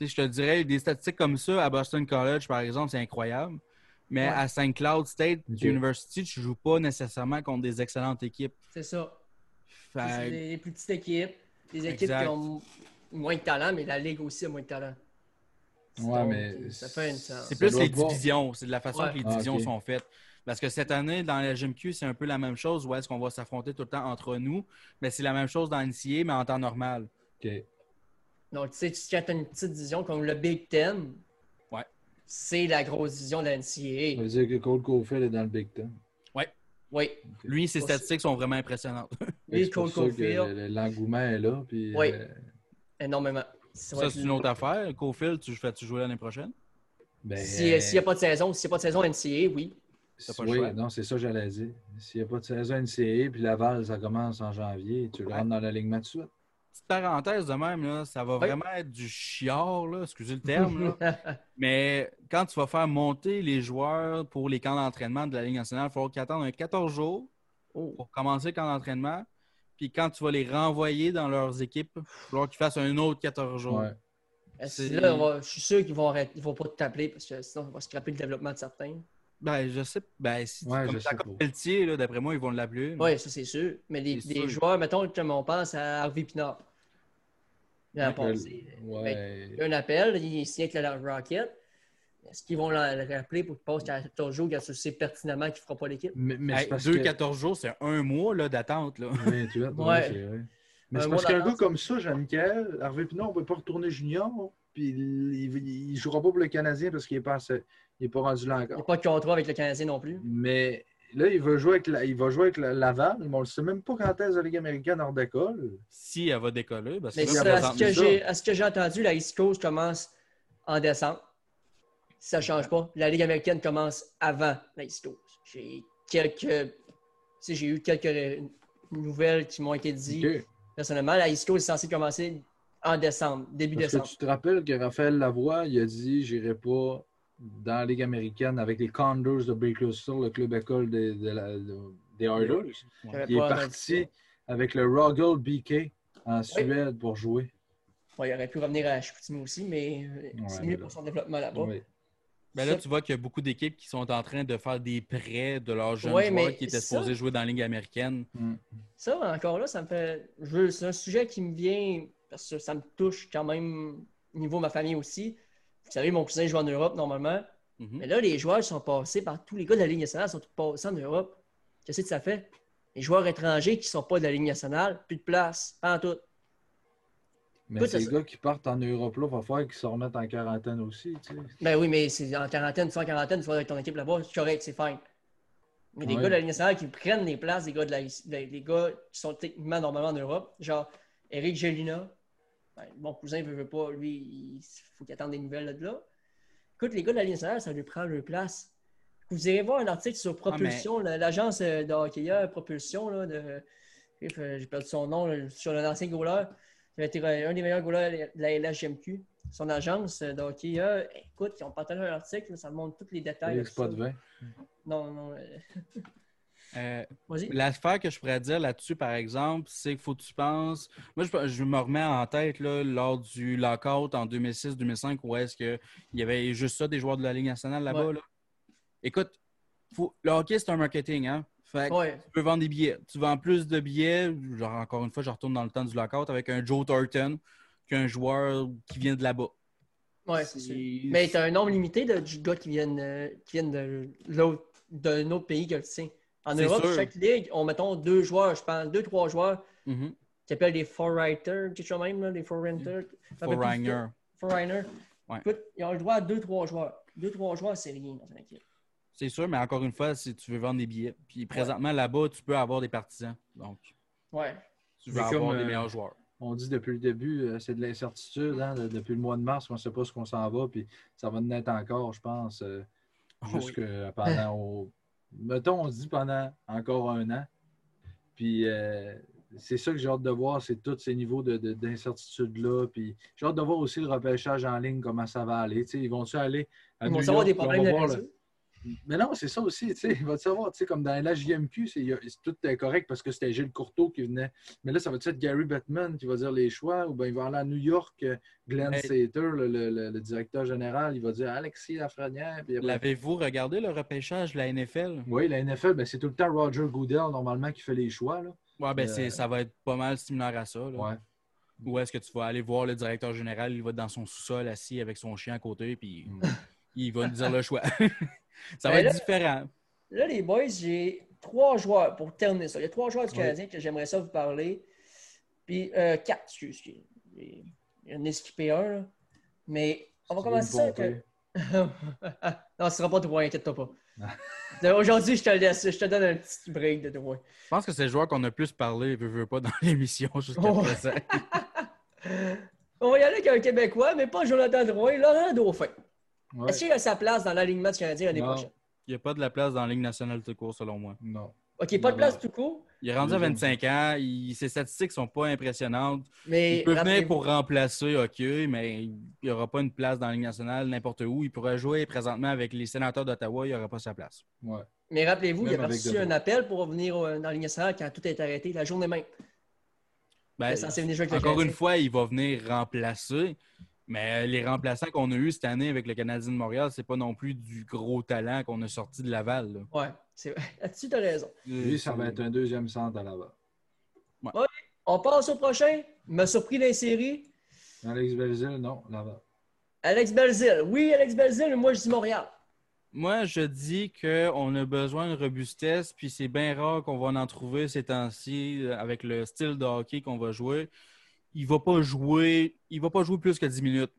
je te dirais, des statistiques comme ça à Boston College, par exemple, c'est incroyable. Mais Ouais. à St. Cloud State. University, tu ne joues pas nécessairement contre des excellentes équipes. C'est ça. C'est Fait des, des plus petites équipes, des équipes Exact. qui ont moins de talent, mais la Ligue aussi a moins de talent. Ouais, Donc, mais ça fait une C'est plus les divisions. C'est de la façon Ouais. que les Ah, divisions sont faites. Parce que cette année, dans la GMQ, c'est un peu la même chose. Où est-ce qu'on va s'affronter tout le temps entre nous? Mais c'est la même chose dans NCA, mais en temps normal. OK. Donc, tu sais, tu tu as une petite division comme le Big Ten. Ouais. C'est la grosse division de la Ça NCAA. veut dire que Cole Caulfield est dans le Big Ten. Oui. Lui, ses statistiques sont vraiment impressionnantes. Pour Cole ça Caulfield, le- L'engouement est là. Puis, Oui. euh, énormément. Ça Ça, c'est une autre affaire. Cofield, tu fais-tu jouer l'année prochaine? ben, Si- S'il n'y a pas de saison, s'il n'y a pas de saison NCAA, oui. T'as pas le oui, choix. non, c'est ça que j'allais dire. S'il n'y a pas de saison NCAA, puis Laval, ça commence en janvier, tu Ouais. rentres dans l'alignement tout de suite. Petite parenthèse de même, là, ça va Oui. vraiment être du chiard, là, excusez le terme. là. Mais quand tu vas faire monter les joueurs pour les camps d'entraînement de la Ligue nationale, il faut qu'ils attendent un 14 jours Oh. pour commencer le camp d'entraînement. Puis quand tu vas les renvoyer dans leurs équipes, il va falloir qu'ils fassent un autre 14 jours. Ouais. Là, va- je suis sûr qu'ils vont arrêter, ils vont pas t'appeler parce que sinon, on va scraper le développement de certains. Ben, je sais. Ben, si, Ouais, comme Jacob. Pelletier, là, d'après moi, ils vont l'appeler. Oui, ça c'est sûr. Mais des, C'est des sûr. joueurs, mettons, comme on pense à Harvey Pinard. Il a Ouais. Ben, un appel, il est signé avec la Rocket. Est-ce qu'ils vont le le rappeler pour qu'il passe 14 jours? Quand tu sais pertinemment qu'il ne fera pas l'équipe? Mais, mais Hey, c'est parce deux, que... 14 jours, c'est un mois là, d'attente. Là. 28, ouais, Ouais. c'est vrai. Mais Un c'est parce qu'un gars comme ça, Jean-Michel, Hervé Pinot, on ne peut pas retourner junior, puis il ne jouera pas pour le Canadien parce qu'il n'est pas, assez- Il n'est pas rendu là Il n'y a encore. pas de contrat avec le Canadien non plus. Mais là, il va jouer avec, la- il va jouer avec la- Laval, mais on ne sait même pas quand est-ce que la Ligue américaine hors d'école. Si elle va décoller, ben, c'est Mais que à, ce que à ce que j'ai entendu, la East Coast commence en décembre? Si ça ne change pas. La Ligue américaine commence avant la East Coast. J'ai quelques. j'ai eu quelques nouvelles qui m'ont été dites. Personnellement, la East Coast est censée commencer en décembre, début Parce que décembre. tu te rappelles que Raphaël Lavoie, il a dit J'irai pas dans la Ligue américaine avec les Condors de Bakersfield, le club école des, de la- de- des Oilers. Il est parti avec le Rogel BK en Suède pour jouer. Il aurait pu revenir à Chicoutimi aussi, mais euh, c'est mieux mais pour son développement là-bas. Oui. Ben là, tu vois qu'il y a beaucoup d'équipes qui sont en train de faire des prêts de leurs jeunes Ouais, joueurs mais qui étaient ça- supposés jouer dans la Ligue américaine. Mm. Ça, encore là, ça me fait. C'est un sujet qui me vient parce que ça me touche quand même au niveau de ma famille aussi. Vous savez, mon cousin joue en Europe normalement. Mhm. Mais là, les joueurs sont passés par tous les gars de la Ligue nationale, sont tous passés en Europe. Qu'est-ce que ça fait? Les joueurs étrangers qui ne sont pas de la Ligue nationale, plus de place, pas en tout. Mais Écoute, ces ça- gars qui partent en Europe, là, il va falloir qu'ils se remettent en quarantaine aussi. tu sais. Ben oui, mais c'est en quarantaine, tu es en quarantaine, tu vas avec ton équipe là-bas, c'est correct, c'est fine. Mais des Ouais. gars de la Ligue nationale qui prennent les places des gars, de la, des gars qui sont techniquement normalement en Europe, genre Eric Gelina, ben, mon cousin veut, veut pas, lui, il faut qu'il attende des nouvelles de là. Écoute, les gars de la Ligue nationale, ça lui prend leur place. Vous irez voir un article sur Propulsion, la- l'agence euh, de hockeyeur Propulsion, là, de, euh, j'ai perdu son nom, là, sur un ancien goaler. Il a été un des meilleurs goalers de la LHMQ. Son agence euh, de hockeyeur, écoute, ils ont partagé un article, là, ça montre tous les détails. Les de spots ça. de vin. Non, non. euh, Euh. L'affaire que je pourrais dire là-dessus, par exemple, c'est qu'il faut que tu penses. Moi, je, je me remets en tête là, lors du lockout en 2006-2005 où est-ce qu'il y avait juste ça des joueurs de la Ligue nationale là-bas. Ouais. là. Écoute, faut- le hockey, c'est un marketing. Hein? Fait que Ouais. tu peux vendre des billets. Tu vends plus de billets. Genre, encore une fois, je retourne dans le temps du lockout avec un Joe Thornton qu'un joueur qui vient de là-bas. Ouais, c'est C'est- sûr. Mais tu as un nombre limité de de gars qui viennent, euh, qui viennent de l'autre- d'un autre pays que le tien. En Europe, sûr. chaque ligue, on mettons deux joueurs, je pense, deux, trois joueurs Mhm. qui appellent des forwriters, quelque chose même, là, des forwriters. Foreigner. Forerunner. Ouais. Écoute, ils ont le droit à deux, trois joueurs. Deux, trois joueurs, c'est rien dans une équipe. C'est sûr, mais encore une fois, si tu veux vendre des billets. Puis présentement, là-bas, tu peux avoir des partisans. Donc, Ouais. tu veux C'est avoir comme, des euh, meilleurs joueurs. On dit depuis le début, euh, c'est de l'incertitude. hein, de- depuis le mois de mars, on ne sait pas ce qu'on s'en va. Puis ça va naître encore, je pense, euh, Oh jusque pendant. au- Mettons, on dit pendant encore un an. Puis euh, c'est ça que j'ai hâte de voir, c'est tous ces niveaux de- de- d'incertitude-là. Puis j'ai hâte de voir aussi le repêchage en ligne, comment ça va aller. Ils vont-tu aller à Ils vont New savoir des problèmes de. Mais non, c'est ça aussi, tu sais, il va te savoir, tu sais, comme dans l'HJMQ, c'est tout est correct parce que c'était Gilles Courteau qui venait. Mais là, ça va être Gary Bettman qui va dire les choix, ou bien il va aller à New York, euh, Glenn Sater, le, le- le- le directeur général, il va dire Alexis Lafrenière. Après- L'avez-vous regardé le repêchage de la NFL? Oui, la NFL, ben, c'est tout le temps Roger Goodell, normalement, qui fait les choix. Là. Ouais, ben Euh, c'est- ça va être pas mal similaire à ça. là. Ouais. Ou est-ce que tu vas aller voir le directeur général, il va être dans son sous-sol assis avec son chien à côté, puis Mm. il va nous dire le choix. ça va Ben être là- différent. Là, les boys, j'ai trois joueurs pour terminer ça. Il y a trois joueurs du Oui. Canadien que j'aimerais ça vous parler. Puis euh, quatre, excuse. excuse. Il y en a skippé un. là. Mais on va commencer ça. Que... non, ce sera pas trois, inquiète-toi pas. Aujourd'hui, je te laisse, je te donne un petit break de trois. Je pense que c'est le joueur qu'on a plus parlé, veux, veux pas, dans l'émission jusqu'à Oh. présent. On va y aller avec un Québécois, mais pas Jonathan Drouin, Laurent Dauphin. Ouais. Est-ce qu'il a sa place dans l'alignement du Canadien l'année prochaine? Il n'y a pas de la place dans la Ligue nationale de court, selon moi. Non. OK, pas de place tout court, Il est rendu à Deuxième. 25 ans, il- ses statistiques sont pas impressionnantes. mais Il peut venir pour remplacer, OK, mais il n'y aura pas une place dans la Ligue nationale n'importe où. Il pourrait jouer présentement avec les sénateurs d'Ottawa, il n'y aura pas sa place. Ouais. Mais rappelez-vous, il a reçu un appel pour venir euh, dans la Ligue nationale quand tout est arrêté, la journée même. Ben, Il est censé venir jouer avec le encore une fois, il va venir remplacer. Mais les remplaçants qu'on a eus cette année avec le Canadien de Montréal, c'est pas non plus du gros talent qu'on a sorti de Laval. Ouais, vrai. Là-dessus, tu as raison. Lui, ça va être un deuxième centre à Laval. On passe au prochain. Il m'a surpris dans les séries. Alex Belzil, non, Laval. Alex Belzil. Oui, Alex Belzil, mais moi, je dis Montréal. Moi, je dis qu'on a besoin de robustesse, puis c'est bien rare qu'on va en trouver ces temps-ci euh, avec le style de hockey qu'on va jouer. Il va pas jouer, il va pas jouer plus que 10 minutes.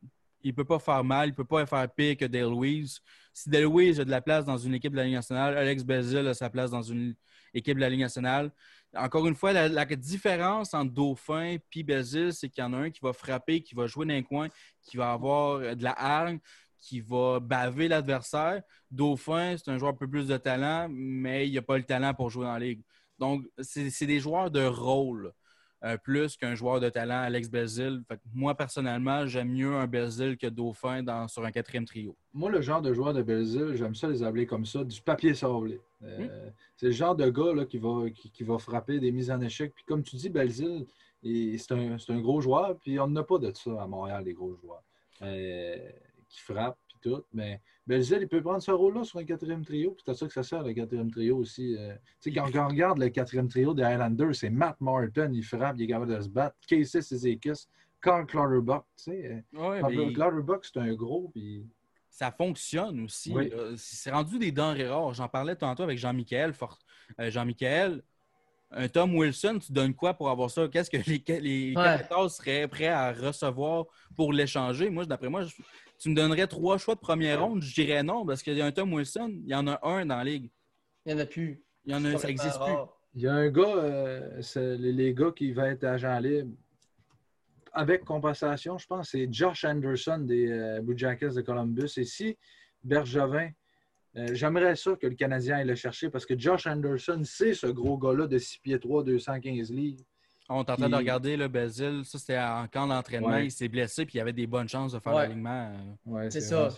Il peut pas faire mal, il peut pas faire pire que Dale Louise. Si Dale Louise a de la place dans une équipe de la Ligue nationale, Alex Belzil a sa place dans une équipe de la Ligue nationale. Encore une fois, la, différence entre Dauphin et Belzil, c'est qu'il y en a un qui va frapper, qui va jouer dans un coin, qui va avoir de la hargne, qui va baver l'adversaire. Dauphin, c'est un joueur un peu plus de talent, mais il n'a pas le talent pour jouer dans la ligue. Donc, c'est des joueurs de rôle. Euh, plus qu'un joueur de talent, Alex Belzil. moi, personnellement, j'aime mieux un Belzil que Dauphin dans, sur un quatrième trio. Moi, le genre de joueur de Belzil, j'aime ça les appeler comme ça, du papier sablé. Euh, hmm. C'est le genre de gars qui, va, qui, va frapper des mises en échec. Puis comme tu dis, Belzil, c'est un, un, gros joueur, puis on n'a pas de ça à Montréal, des gros joueurs. Euh, qui frappent, tout. Mais Belzil, il peut prendre ce rôle-là sur un quatrième trio, puis c'est ça que ça sert, le quatrième trio aussi. Euh. tu sais, quand, on regarde le quatrième trio des Highlanders, c'est Matt Martin, il frappe, il est capable de se battre. Casey Sizekis, Carl Clutterbuck, tu sais. Ouais, Clutterbuck, c'est un gros, puis ça fonctionne aussi. C'est rendu des denrées rares. J'en parlais tantôt avec Jean-Michel. Euh, Jean-Michel, un Tom Wilson, tu donnes quoi pour avoir ça? Qu'est-ce que les, les seraient prêts à recevoir pour l'échanger? Moi, d'après moi, tu me donnerais trois choix de première ronde, je dirais non, parce qu'il y a un Tom Wilson, il y en a un dans la ligue. Il n'y en a plus. Il y en a, ça n'existe plus. Il y a un gars, euh, les, gars qui vont être agent libre, avec compensation, je pense, c'est Josh Anderson des euh, Blue Jackets de Columbus. Et si Bergevin, euh, j'aimerais ça que le Canadien aille le chercher parce que Josh Anderson, c'est ce gros gars-là de 6 pieds 3, 215 livres. On est en train de regarder le Basil. Ça, c'était en camp d'entraînement. Il s'est blessé puis il avait des bonnes chances de faire l'alignement. Ouais, c'est ça.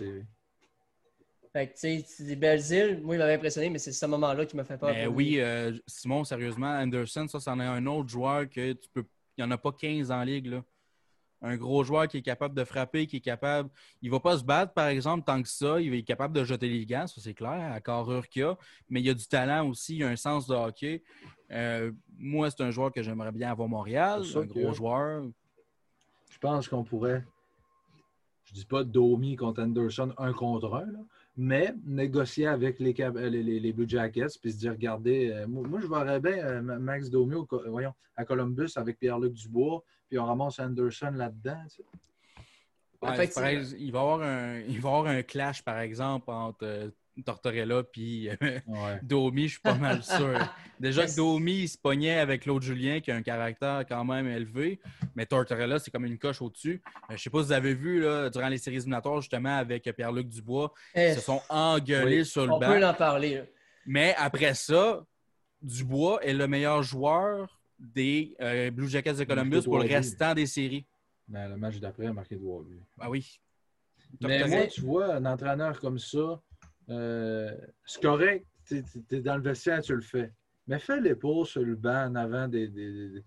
Fait que, tu sais, Belzil, moi, il m'avait impressionné, mais c'est ce moment-là qui m'a fait peur. Mais oui, euh, Simon, sérieusement, Anderson, ça, c'en est un autre joueur que tu peux. Il n'y en a pas 15 en ligue, là un gros joueur qui est capable de frapper, qui est capable. Il ne va pas se battre, par exemple, tant que ça. Il est capable de jeter les gants, ça c'est clair, à carrure qu'il a. Mais il a du talent aussi, il a un sens de hockey. Euh, moi, c'est un joueur que j'aimerais bien avoir Montréal, un gros joueur. Je pense qu'on pourrait. Je dis pas Domi contre Anderson un contre un, mais négocier avec les, les, Blue Jackets puis se dire regardez, euh, moi, je verrais bien euh, Max Domi voyons, à Columbus avec Pierre-Luc Dubois puis on ramasse Anderson là-dedans. il, va avoir un, il va avoir un clash, par exemple, entre euh, Tortorella et euh, Domi, je suis pas mal sûr. Déjà que Domi, il se pognait avec Claude Julien, qui a un caractère quand même élevé, mais Tortorella, c'est comme une coche au-dessus. Euh, je ne sais pas si vous avez vu, là, durant les séries éliminatoires, justement, avec Pierre-Luc Dubois, ils se sont engueulés sur le banc. On peut en parler. Mais après ça, Dubois est le meilleur joueur des euh, Blue Jackets de Columbus pour le restant des séries. Ben, le match d'après a marqué trois buts. Ah oui. Mais moi, tu vois, un entraîneur comme ça, euh, c'est correct, tu es, dans le vestiaire, tu le fais. Mais fais-les pas sur le banc en avant des,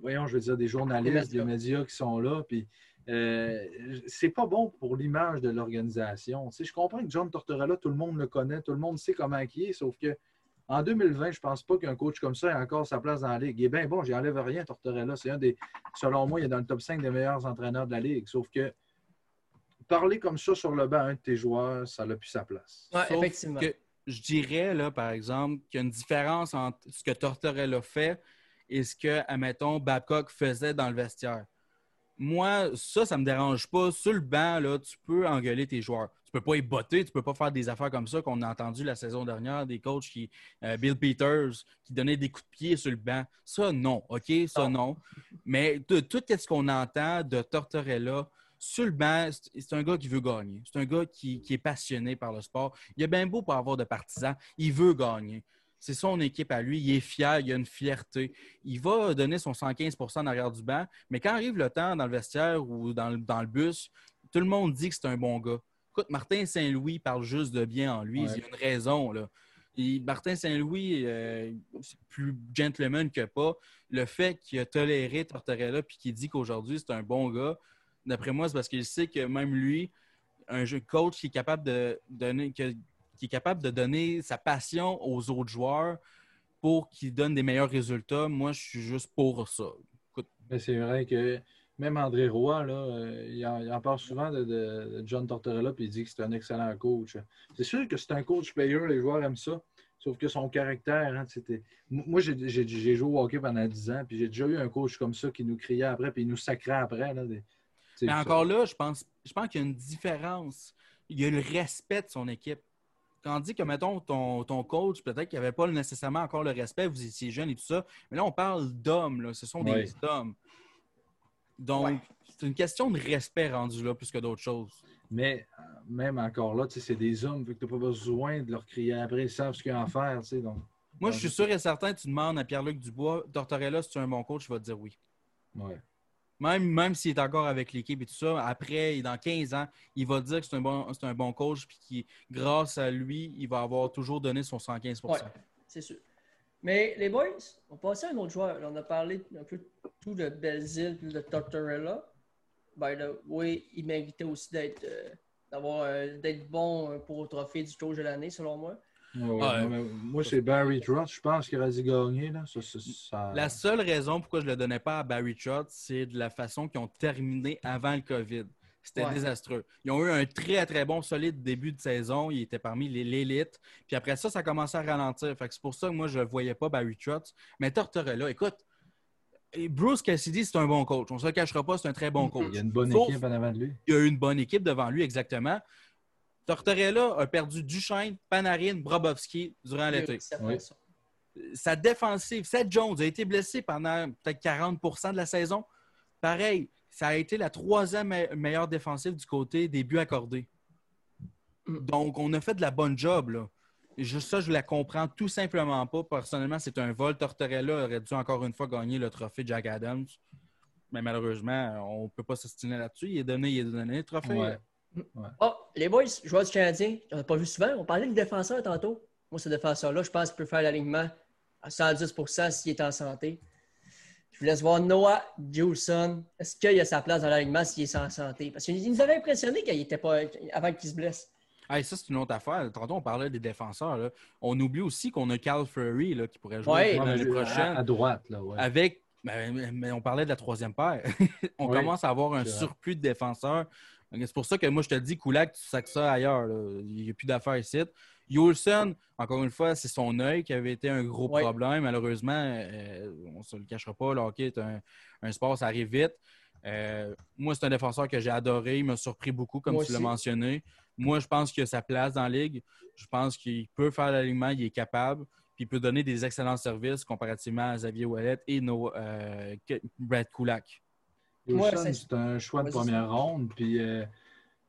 voyons, je veux dire, des journalistes, des médias qui sont là. Puis, euh, c'est pas bon pour l'image de l'organisation. je comprends que John Tortorella, tout le monde le connaît, tout le monde sait comment il est, sauf que en 2020, je ne pense pas qu'un coach comme ça ait encore sa place dans la Ligue. Est bien bon, j'enlève rien, Tortorella. C'est un des, selon moi, il est dans le top 5 des meilleurs entraîneurs de la Ligue. Sauf que parler comme ça sur le banc à un de tes joueurs, ça n'a plus sa place. Oui, effectivement. Que je dirais, là, par exemple, qu'il y a une différence entre ce que Tortorella fait et ce que, admettons, Babcock faisait dans le vestiaire. Moi, ça, ça ne me dérange pas. Sur le banc, là, tu peux engueuler tes joueurs tu peux pas y botter, tu peux pas faire des affaires comme ça qu'on a entendu la saison dernière, des coachs qui, euh, Bill Peters, qui donnaient des coups de pied sur le banc. Ça, non, OK? Ça, non. Mais tout ce qu'on entend de Tortorella, sur le banc, c'est un gars qui veut gagner. C'est un gars qui, est passionné par le sport. Il est bien beau pour avoir de partisans. Il veut gagner. C'est son équipe à lui. Il est fier. Il a une fierté. Il va donner son 115% en arrière du banc. Mais quand arrive le temps dans le vestiaire ou dans le bus, tout le monde dit que c'est un bon gars. Écoute, Martin Saint-Louis parle juste de bien en lui. Il y a une raison. Là. Martin Saint-Louis, euh, c'est plus gentleman que pas. Le fait qu'il a toléré Tortorella puis qu'il dit qu'aujourd'hui, c'est un bon gars, d'après moi, c'est parce qu'il sait que même lui, un jeu coach qui est capable de donner, qui est capable de donner sa passion aux autres joueurs pour qu'ils donnent des meilleurs résultats, moi, je suis juste pour ça. C'est vrai que même André Roy, là, euh, il, en, parle souvent de, John Tortorella, puis il dit que c'est un excellent coach. C'est sûr que c'est un coach player, les joueurs aiment ça. Sauf que son caractère, hein, c'était. Moi, j'ai joué au hockey pendant 10 ans, puis j'ai déjà eu un coach comme ça qui nous criait après, puis il nous sacrait après. Là, Mais encore là, je pense, je pense qu'il y a une différence. Il y a le respect de son équipe. Tandis que, mettons, ton, ton coach, peut-être qu'il n'avait pas nécessairement encore le respect, vous étiez jeune et tout ça. Mais là, on parle d'hommes, ce sont des hommes. Donc, Ouais. c'est une question de respect rendu là plus que d'autres choses. Mais euh, même encore là, c'est des hommes, vu que tu n'as pas besoin de leur crier après, ils savent ce qu'il y a à faire. Donc, Moi, je suis sûr et certain, tu demandes à Pierre-Luc Dubois, Tortorella, si tu es un bon coach, il va te dire oui. ouais. Même, même s'il est encore avec l'équipe et tout ça, après, dans 15 ans, il va dire que c'est un bon, c'est un bon coach, puis qui, grâce à lui, il va avoir toujours donné son 115 Ouais, c'est sûr. Mais les boys, on passe à un autre joueur. On a parlé un peu tout de Belzile puis de Tortorella. By the way, il méritait aussi d'être euh, d'avoir euh, d'être bon euh, pour le trophée du coach de l'année, selon moi. Ouais, ouais. Ouais. Mais Moi, c'est Barry Trotz, je pense qu'il aurait dû gagner. Là. Ça, ça- ça- La seule raison pourquoi je ne le donnais pas à Barry Trotz, c'est de la façon qu'ils ont terminé avant le COVID. C'était Ouais. désastreux. Ils ont eu un très, très bon, solide début de saison. Ils étaient parmi les- l'élite. Puis après ça, ça a commencé à ralentir. Fait que c'est pour ça que moi, je ne voyais pas Barry Trotz. Mais Tortorella, écoute, et Bruce Cassidy, c'est un bon coach. On ne se le cachera pas, c'est un très bon coach. Il y a une bonne Sauf- équipe en avant de lui. Il y a eu une bonne équipe devant lui, exactement. Tortorella a perdu Duchesne, Panarin, Brobovski durant l'été. Oui. sa défensive, Seth Jones a été blessé pendant peut-être 40% de la saison. Pareil, ça a été la troisième me- meilleure défensive du côté des buts accordés. Mm. Donc, on a fait de la bonne job. Là. Juste ça, je la comprends tout simplement pas. Personnellement, c'est un vol. Tortorella aurait dû encore une fois gagner le trophée Jack Adams. Mais malheureusement, on ne peut pas s'estimer là-dessus. Il est donné, il est donné le trophée. Ouais. Oh, les boys, joueurs du Canadien, on n'a pas vu souvent. On parlait de défenseur tantôt. Moi, ce défenseur-là, je pense qu'il peut faire l'alignement à 110% s'il est en santé. Je vous laisse voir Noah Juleson. Est-ce qu'il a sa place dans l'alignement s'il est en santé? Parce qu'il nous avait impressionné qu'il était pas avant qu'il se blesse. Hey, ça, c'est une autre affaire. Tantôt, on parlait des défenseurs. là. On oublie aussi qu'on a Carl Fleury là, qui pourrait jouer Ouais. Ouais, l'année à- prochaine. À, droite, là, ouais. Avec. mais on parlait de la troisième paire. on Oui, commence à avoir un surplus de défenseurs. C'est pour ça que moi, je te dis, Kulak, tu sacs ça ailleurs. là. Il n'y a plus d'affaires ici. Yolson, encore une fois, c'est son œil qui avait été un gros problème. Malheureusement, euh, on ne se le cachera pas, le hockey est un, un sport, ça arrive vite. Euh, moi, c'est un défenseur que j'ai adoré. Il m'a surpris beaucoup, comme Moi tu l'as mentionné. Moi, je pense qu'il a sa place dans la ligue. Je pense qu'il peut faire l'alignement, il est capable. Puis il peut donner des excellents services comparativement à Xavier Ouellet et nos, euh, Brad Kulak. Wilson, c'est- un choix de première ronde. Puis, euh,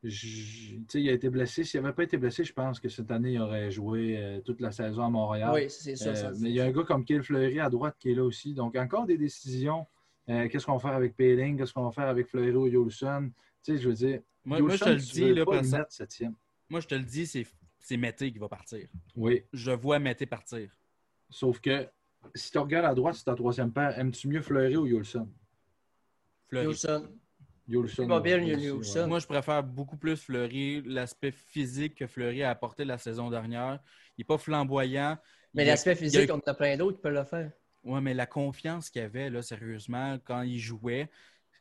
j- tu sais, il a été blessé. S'il n'avait pas été blessé, je pense que cette année, il aurait joué euh, toute la saison à Montréal. Oui, c'est ça. Euh, ça- mais il y a un gars comme Kiel Fleury à droite qui est là aussi. Donc, encore des décisions. Euh, Qu'est-ce qu'on va faire avec Péling? Qu'est-ce qu'on va faire avec Fleury ou Yolson? Tu sais, je veux dire, Moi, moi, je te le dis, là, pas le personne- mettre septième. moi, je te le dis, c'est c'est Mété qui va partir. Oui. Je vois Mété partir. Sauf que si tu regardes à droite, c'est ta troisième paire. Aimes-tu mieux Fleury ou Yolson? Fleury. Moi, je préfère beaucoup plus Fleury, l'aspect physique que Fleury a apporté la saison dernière. Il n'est pas flamboyant. Mais l'aspect il a- physique, on en a plein d'autres qui peuvent le faire. Ouais, mais la confiance qu'il avait, là, sérieusement, quand il jouait,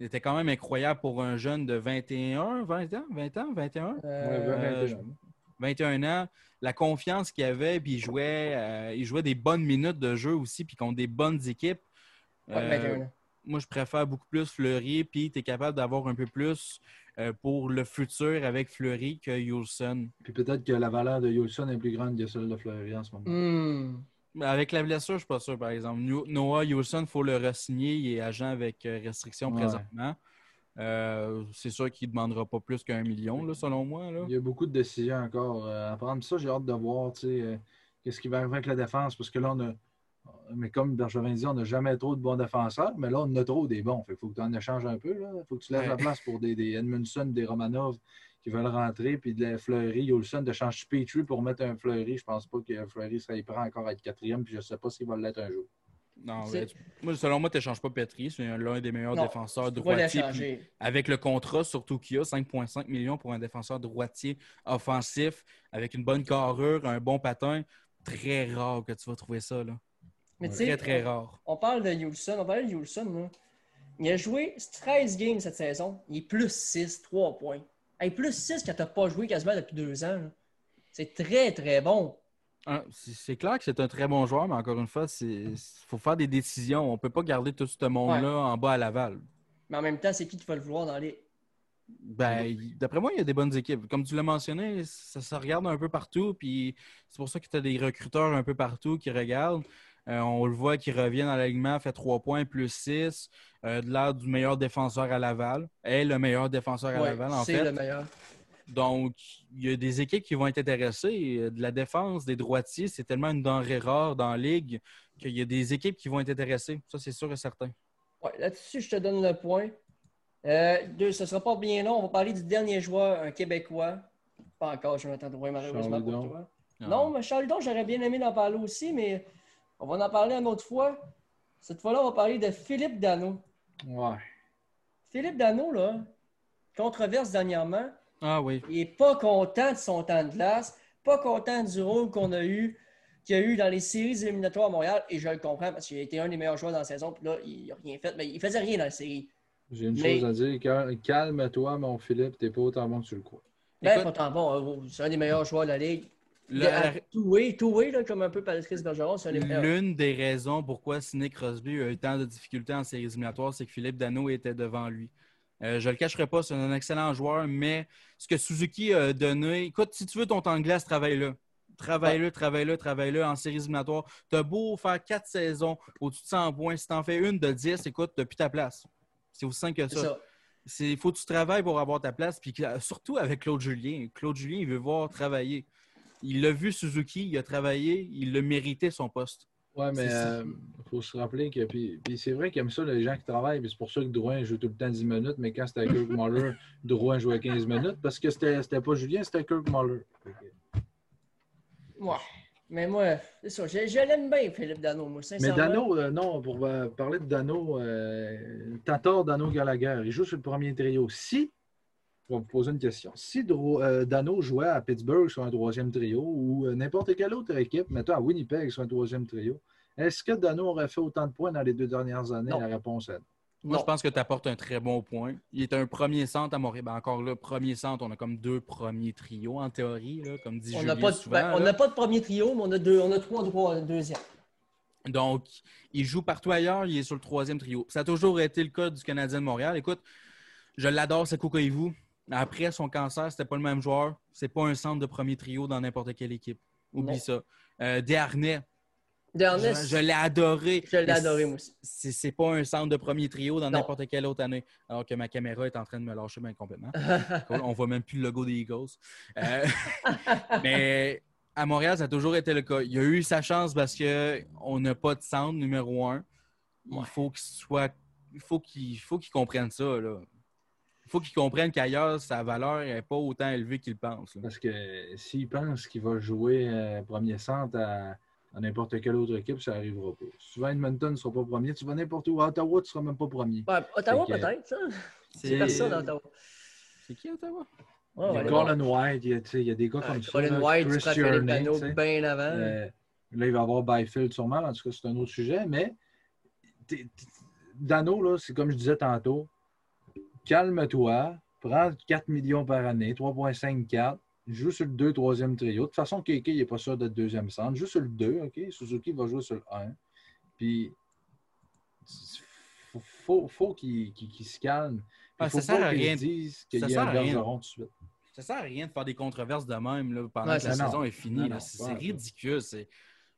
c'était quand même incroyable pour un jeune de 21, 20 ans, 20 ans, 21, Ouais, Euh, 21. 21 ans. La confiance qu'il avait, puis il jouait, euh, il jouait des bonnes minutes de jeu aussi, puis contre des bonnes équipes. Euh, 21 ans. Moi, je préfère beaucoup plus Fleury, puis tu es capable d'avoir un peu plus euh, pour le futur avec Fleury que Yulson. Puis peut-être que la valeur de Yolson est plus grande que celle de Fleury en ce moment. Hmm. Avec la blessure, je ne suis pas sûr, par exemple. No- Noah Yulson, il faut le re-signer. Il est agent avec euh, restriction Ouais. présentement. Euh, c'est sûr qu'il ne demandera pas plus qu'un million, là, selon moi. Là. Il y a beaucoup de décisions encore à prendre. Ça, j'ai hâte de voir euh, qu'est-ce qui va arriver avec la défense. Parce que là, on a. Mais comme Bergevin dit, on n'a jamais trop de bons défenseurs, mais là, on en a trop des bons. Il faut que tu en échanges un peu. Il faut que tu laisses Ouais. la place pour des, des Edmundson, des Romanov qui veulent rentrer, puis de la Fleury, Yolson, de changer Petrie pour mettre un Fleury. Je pense pas que Fleury serait prêt encore à être quatrième, puis je ne sais pas s'il va l'être un jour. Non, C'est- mais tu- moi, selon moi, tu n'échanges pas Petri. C'est un- l'un des meilleurs Non, défenseurs droitiers. puis Avec le contrat, surtout qu'il y a 5,5 millions pour un défenseur droitier offensif, avec une bonne carrure, un bon patin. Très rare que tu vas trouver ça. Là. Mais tu Très, sais, très rare. on parle de Yulson. On parle de Yulson. là. Il a joué 13 games cette saison. Il est plus 6, 3 points. Hey, plus 6 quand tu n'as pas joué quasiment depuis deux ans. C'est très, très bon. Hein, c'est c'est clair que c'est un très bon joueur, mais encore une fois, il faut faire des décisions. On ne peut pas garder tout ce monde-là en bas à Laval. Mais en même temps, c'est qui qui va le vouloir dans les. Ben, d'après moi, il y a des bonnes équipes. Comme tu l'as mentionné, ça se regarde un peu partout. Puis c'est pour ça que tu as des recruteurs un peu partout qui regardent. Euh, on le voit qui revient dans l'alignement, fait 3 points plus 6, euh, de l'air du meilleur défenseur à Laval. Est le meilleur défenseur à Laval, en fait. C'est le meilleur. Donc, il y a des équipes qui vont être intéressées. De la défense, des droitiers, c'est tellement une denrée rare dans la ligue qu'il y a des équipes qui vont être intéressées. Ça, c'est sûr et certain. Ouais, Là-dessus, je te donne le point. Euh, deux, ce ne sera pas bien long. On va parler du dernier joueur, un Québécois. Pas encore Jonathan Drouin, malheureusement pour Charles toi. Non, mais Charles j'aurais bien aimé en parler aussi, mais on va en parler une autre fois. Cette fois-là, on va parler de Philippe Dano. Ouais. Philippe Dano, là, controverse dernièrement. Ah oui. Il n'est pas content de son temps de glace, pas content du rôle qu'on a eu, qu'il a eu dans les séries éliminatoires à Montréal. Et je le comprends parce qu'il a été un des meilleurs joueurs dans la saison. Puis là, il n'a rien fait. Mais il faisait rien dans la série. J'ai une Mais- chose à dire. Cal- Calme-toi, mon Philippe. T'es pas autant bon que tu le crois. Ben, Écoute- pas bon. euh, C'est un des meilleurs joueurs de la Ligue. Two-way, là, comme un peu Patrice Bergeron. L'une des raisons pourquoi Sidney Crosby a eu tant de difficultés en séries éliminatoires, c'est que Philippe Dano était devant lui. Euh, je ne le cacherai pas, c'est un excellent joueur, mais ce que Suzuki a donné, écoute, si tu veux ton temps de glace, travaille-le. Travaille-le, travaille-le, travaille-le en séries éliminatoires. Tu as beau faire quatre saisons au-dessus de 100 points. Si tu en fais une de 10, écoute, tu n'as plus ta place. C'est aussi simple que ça. Il faut que tu travailles pour avoir ta place. Puis surtout avec Claude Julien. Claude Julien, il veut voir travailler. Il l'a vu Suzuki, il a travaillé, il l'a mérité son poste. Ouais, mais il faut se rappeler que. Puis, puis c'est vrai qu'il aime ça, les gens qui travaillent. C'est pour ça que Drouin joue tout le temps 10 minutes. Mais quand c'était Kirk Muller, Drouin jouait 15 minutes. Parce que c'était c'était pas Julien, c'était Kirk Muller. Ouais. Mais moi, c'est ça. Je, je l'aime bien, Philippe Dano, moi, Mais. Dano, euh, non, pour euh, parler de Dano, euh, Tatar, Dano, Gallagher, il joue sur le premier trio. Si, je vais vous poser une question, si Dro- euh, Dano jouait à Pittsburgh sur un troisième trio ou euh, n'importe quelle autre équipe, mettons à Winnipeg sur un troisième trio, est-ce que Dano aurait fait autant de points dans les deux dernières années? Non. La réponse est non. Moi, Non. je pense que tu apportes un très bon point. Il est un premier centre à Montréal. Ben, encore là, premier centre, on a comme deux premiers trios en théorie, là, comme dit On Julien n'a pas, de- souvent. ben, on n'a pas de premier trio, mais on a, deux, on a trois droits deuxième. Donc, il joue partout ailleurs, il est sur le troisième trio. Ça a toujours été le cas du Canadien de Montréal. Écoute, je l'adore, c'est Kokoivu. Après son cancer, c'était pas le même joueur. C'est pas un centre de premier trio dans n'importe quelle équipe. Oublie Non. ça. Euh, Desharnais, je, je l'ai adoré. je l'ai adoré, moi aussi. C'est pas un centre de premier trio dans n'importe quelle autre année. Alors que ma caméra est en train de me lâcher bien complètement. On voit même plus le logo des Eagles. Euh, mais à Montréal, ça a toujours été le cas. Il a eu sa chance parce qu'on n'a pas de centre numéro un. Il Ouais. faut qu'il soit. Il faut qu'il faut qu'il comprenne ça. Là. Il faut qu'il comprenne qu'ailleurs, sa valeur n'est pas autant élevée qu'il pense. là. Parce que s'il pense qu'il va jouer euh, premier centre à, à n'importe quelle autre équipe, ça n'arrivera pas. Si tu vas à Edmonton, tu ne seras pas premier. Tu vas n'importe où. À Ottawa, tu ne seras même pas premier. Ouais, Ottawa, peut-être, ça. C'est personne à Ottawa. C'est qui Ottawa? Il y a. Colin White, il y a, tu sais, il y a des gars comme ça. Colin White, Chris tu sais. bien avant. Euh, là, il va y avoir Byfield sûrement. En tout cas, c'est un autre sujet. Mais t'es- t'es- Dano, là, c'est comme je disais tantôt, calme-toi, prends 4 millions par année, 3,54, joue sur le 2, 3e trio. De toute façon, KK n'est pas sûr d'être deuxième centre. Joue sur le 2, OK? Suzuki va jouer sur le 1. Puis, faut, faut, faut qu'il se calme. Ah, Il faut ça sert pas à qu'il rien. dise qu'il Ça y sert a un bergeron tout de suite. Ça sert à rien de faire des controverses de même là, pendant Ouais, que la non. saison est finie. C'est ridicule. c'est-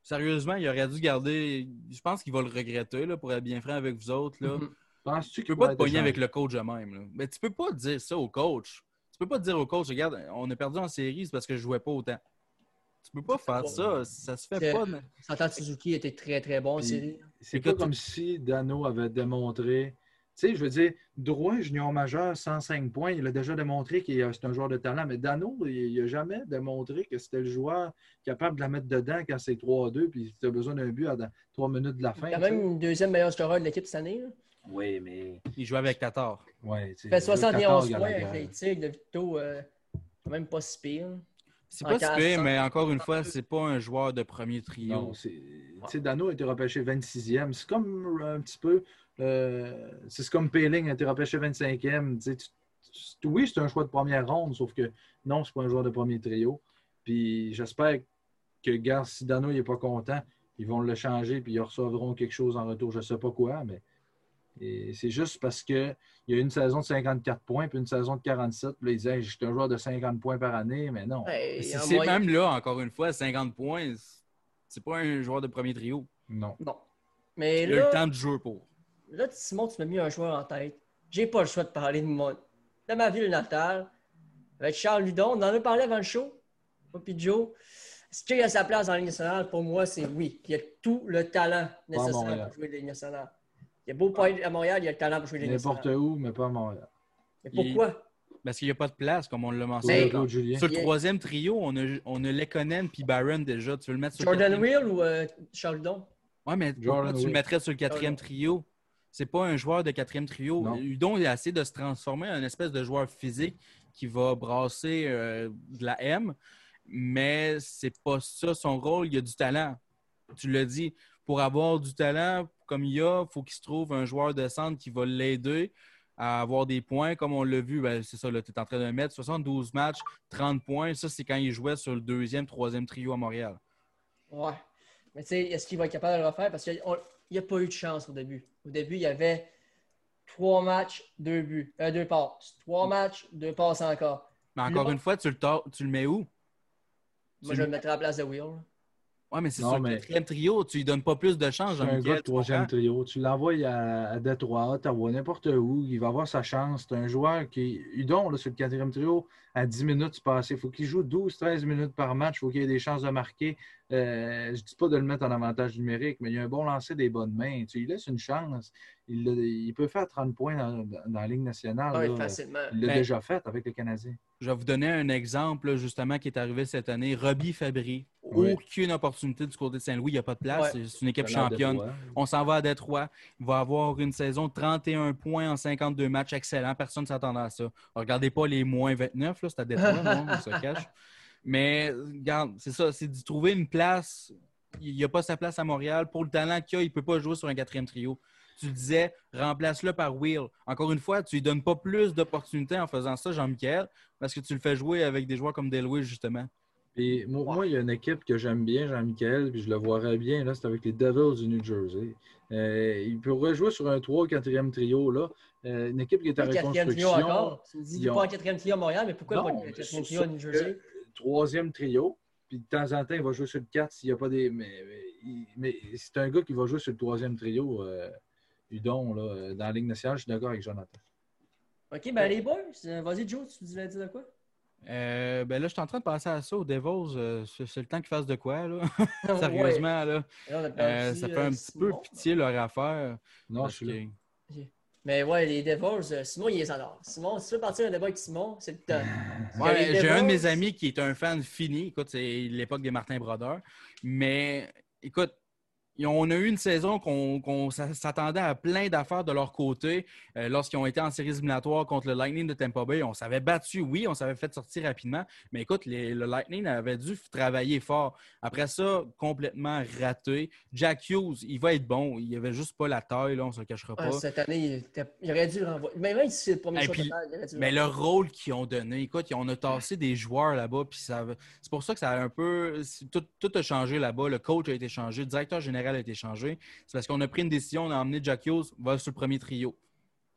Sérieusement, il aurait dû garder. Je pense qu'il va le regretter là, pour être bien franc avec vous autres. Là. Mhm. Penses-tu peux pas te pogner avec le coach de même. Là. Mais tu peux pas dire ça au coach. Tu peux pas dire au coach, regarde, on a perdu en série, c'est parce que je jouais pas autant. Tu peux pas faire ça. Ça se fait C'est- pas. Santan Suzuki était très, très bon en série. C'est pas comme si Dano avait démontré. Tu sais, je veux dire, Drouin, junior majeur, 105 points, il a déjà démontré qu'il est un joueur de talent. Mais Dano, il n'a jamais démontré que c'était le joueur capable de la mettre dedans quand c'est 3-2 puis tu as besoin d'un but à 3 minutes de la fin. Quand tu sais. même une deuxième meilleure scoreur de l'équipe cette année. là. Oui, mais. Il jouait avec Tatar. Ouais, Il fait 71 points avec les Tigres de Vito. euh, quand même pas si pire. C'est pas si pire, mais encore une fois, c'est pas un joueur de premier trio. Non, c'est. Tu sais, Dano a été repêché 26e. C'est comme un petit peu. euh, c'est comme Payling a été repêché 25e. Tu sais, tu- tu- oui, c'est un choix de première ronde, sauf que non, c'est pas un joueur de premier trio. Puis j'espère que, gars, si Dano n'est pas content, ils vont le changer puis ils recevront quelque chose en retour. Je sais pas quoi, mais Et c'est juste parce qu'il y a une saison de 54 points puis une saison de 47. Puis là, ils disaient, suis un joueur de 50 points par année, mais non. Ouais, C'est même là, encore une fois, 50 points, c'est pas un joueur de premier trio. Non. Non. Mais Il a là, le temps de jouer pour. là, Simon, tu m'as mis un joueur en tête. J'ai pas le choix de parler de, mon... de ma ville natale. Avec Charles Ludon. On en a parlé avant le show. Moi puis Joe. Est-ce qu'il a sa place dans la Ligue nationale? Pour moi, c'est oui. Il a tout le talent nécessaire pour jouer de la Ligue nationale. Il a beau pas être à Montréal, il a le talent pour jouer Ligue N'importe où, mais pas à Montréal. Mais pourquoi? Parce qu'il n'y a pas de place, comme on l'a mentionné. Claude Julien. Sur le y a- troisième trio, on a, on a Lekonen puis Barron déjà. Tu veux le mettre sur Jordan le quatrième? Will ou euh, Charles Ludon? Ouais, mais Jordan tu le Will. mettrais sur le quatrième trio? C'est pas un joueur de quatrième trio. Non. Udon, il a essayé de se transformer en une espèce de joueur physique qui va brasser euh, de la M, mais c'est pas ça son rôle. Il a du talent. Tu l'as dit, pour avoir du talent comme il y a, il faut qu'il se trouve un joueur de centre qui va l'aider à avoir des points. Comme on l'a vu, ben, c'est ça, tu es en train de mettre 72 matchs, 30 points. Ça, c'est quand il jouait sur le deuxième, troisième trio à Montréal. Ouais. Mais tu sais, est-ce qu'il va être capable de le refaire? Parce qu'il n'y a pas eu de chance au début. Au début, il y avait trois matchs, deux buts, euh, deux passes. Trois matchs, deux passes encore. Mais encore Là- une fois, tu le, tor- tu le mets où? Moi, Tu je le mettrais à la place de Will. Ouais, mais c'est le mais- quatrième trio, tu lui donnes pas plus de chance, C'est un gars de troisième trio. Tu l'envoies à, Détroit, Ottawa, n'importe où. Il va avoir sa chance. C'est un joueur qui. Udon, là, sur le quatrième trio, à 10 minutes c'est passé. Il faut qu'il joue 12-13 minutes par match. Il faut qu'il ait des chances de marquer. Euh, je ne dis pas de le mettre en avantage numérique, mais il a un bon lancer des bonnes mains. Tu lui laisses une chance. Il, il peut faire 30 points dans, dans la Ligue nationale. Là. facilement. Il l'a Ben- déjà fait avec les Canadiens. Je vais vous donner un exemple, justement, qui est arrivé cette année. Robbie Fabry. Oui. Aucune opportunité du côté de Saint-Louis. Il n'y a pas de place. Ouais. C'est une équipe championne. On s'en va à Détroit. Il va avoir une saison de 31 points en 52 matchs. Excellent. Personne ne s'attendait à ça. Regardez pas les moins 29, là, c'est à Détroit, non? on se cache. Mais regarde, c'est ça, c'est de trouver une place. Il n'y a pas sa place à Montréal. Pour le talent qu'il a, il ne peut pas jouer sur un quatrième trio. Tu le disais, remplace-le par Will. Encore une fois, tu lui donnes pas plus d'opportunités en faisant ça, Jean-Michel, parce que tu le fais jouer avec des joueurs comme Delway, justement. Puis moi, moi, il y a une équipe que j'aime bien, Jean-Michel, puis je le vois bien, là, c'est avec les Devils du New Jersey. Euh, il pourrait jouer sur un 3 4e trio, là. Euh, une équipe qui est en quatrième trio reconstruction. encore. Tu me dis pas en quatrième trio à Montréal, mais pourquoi Non, pas le quatrième sur- trio à New Jersey? Troisième trio. Puis de temps en temps, il va jouer sur le 4 s'il n'y a pas des. Mais, mais, c'est un gars qui va jouer sur le troisième trio, euh, Udon, là, euh, dans la Ligue nationale. Je suis d'accord avec Jonathan. OK, ben les boys, euh, vas-y Joe, tu voulais dire de quoi? Euh, ben là, je suis en train de passer à ça aux Devils. euh, c'est c'est le temps qu'ils fassent de quoi, là? Ouais. Sérieusement, là. Euh, ça fait un petit peu pitié leur affaire. Non, je suis que- Mais ouais, les Devils, euh, Simon, il les adore. Simon, si tu veux partir un débat avec Simon, c'est le temps. Ouais, j'ai un de mes amis qui est un fan fini. Écoute, c'est l'époque des Martin Brodeur. Mais écoute, on a eu une saison qu'on qu'on s'a- s'attendait à plein d'affaires de leur côté. Euh, Lorsqu'ils ont été en séries éliminatoires contre le Lightning de Tampa Bay, on s'avait battu, oui, on s'avait fait sortir rapidement. Mais écoute, les- le Lightning avait dû travailler fort. Après ça, complètement raté. Jack Hughes, il va être bon. Il avait juste pas la taille, là, on se le cachera pas. Ah, cette année, il, était- il aurait dû renvoyer. Mais même si c'est le premier Et choix puis- total, il aurait dû le Mais le rôle qu'ils ont donné, écoute, on a tassé des joueurs là-bas, puis ça, c'est pour ça que ça a un peu, tout, tout a changé là-bas. Le coach a été changé, le directeur général a été changé. C'est parce qu'on a pris une décision, on a emmené Jack Hughes va sur le premier trio.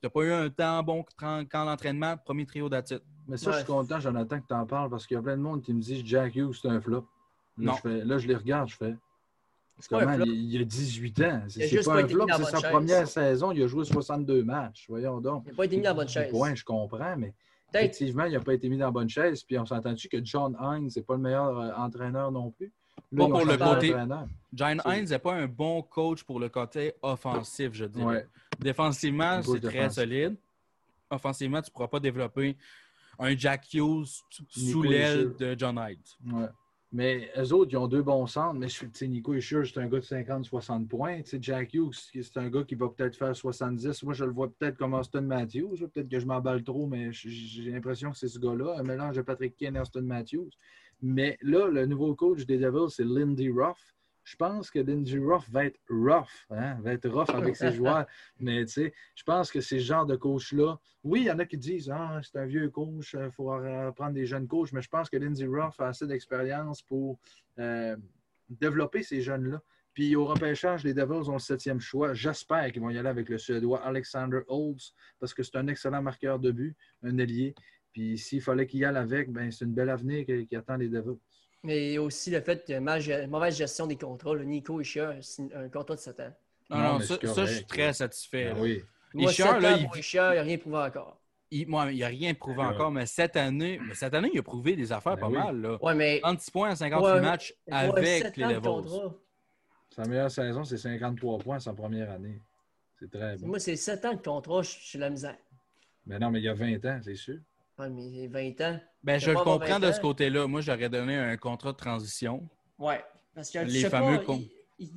Tu n'as pas eu un temps bon camp d'entraînement, premier trio d'attitude. Mais ça, je suis content, Jonathan, que tu en parles parce qu'il y a plein de monde qui me dit Jack Hughes, c'est un flop. Là, Non. je, fais- là, je les regarde, je fais. Comment il, il a 18 ans? C'est c'est juste pas pas un flop, c'est sa première saison. Il a joué 62 matchs. Voyons donc. Il n'a pas été mis dans la bonne chaise. Ouais, je comprends, mais effectivement, il n'a pas été mis dans la bonne chaise. Puis on s'entend-tu que John Hines n'est pas le meilleur euh, entraîneur non plus? Pas pour le côté-. John Hines n'est pas un bon coach pour le côté offensif, je dirais. Ouais. Défensivement, c'est très solide. Offensivement, tu ne pourras pas développer un Jack Hughes sous l'aile de John Hines. Ouais. Mais eux autres, ils ont deux bons centres. Mais je suis- Nico Isher, c'est un gars de 50-60 points. Tu sais, Jack Hughes, c'est un gars qui va peut-être faire 70. Moi, je le vois peut-être comme Austin Matthews. Peut-être que je m'emballe trop, mais j'ai l'impression que c'est ce gars-là. Un mélange de Patrick Kane et Austin Matthews. Mais là, le nouveau coach des Devils, c'est Lindy Ruff. Je pense que Lindy Ruff va être rough, hein, va être rough avec ses joueurs. Mais tu sais, je pense que ces genres de coachs-là, oui, il y en a qui disent Ah, c'est un vieux coach, il faut euh, prendre des jeunes coachs, mais je pense que Lindsey Ruff a assez d'expérience pour euh, développer ces jeunes-là. Puis au repêchage, les Devils ont le septième choix. J'espère qu'ils vont y aller avec le Suédois Alexander Olds parce que c'est un excellent marqueur de but, un ailier. Puis s'il fallait qu'il y aille avec, ben, c'est une belle avenir qui, qui attend les Devils. Mais aussi le fait de ma- mauvaise gestion des contrats. Le Nico Ishia, c'est un contrat de 7 ans. Non, Non, ça, je suis très satisfait. Ben oui. Moi, Ishia, 7 là, il- n'a rien prouvé encore. Il, moi, il n'a rien prouvé Ouais. encore, mais cette année, mais cette année, il a prouvé des affaires Ben pas oui. mal. Là. Ouais, mais 36 points en 58 Ouais, matchs avec les Devils. Sa meilleure saison, c'est 53 points sa première année. C'est très bon. Moi, c'est 7 ans de contrat, je suis la misère. Mais non, mais il y a 20 ans, c'est sûr. Ouais, mais 20 ans. Ben, je le comprends 20 de ce côté-là. Moi, j'aurais donné un contrat de transition. Ouais. Parce que Les je sais fameux pas, con- il,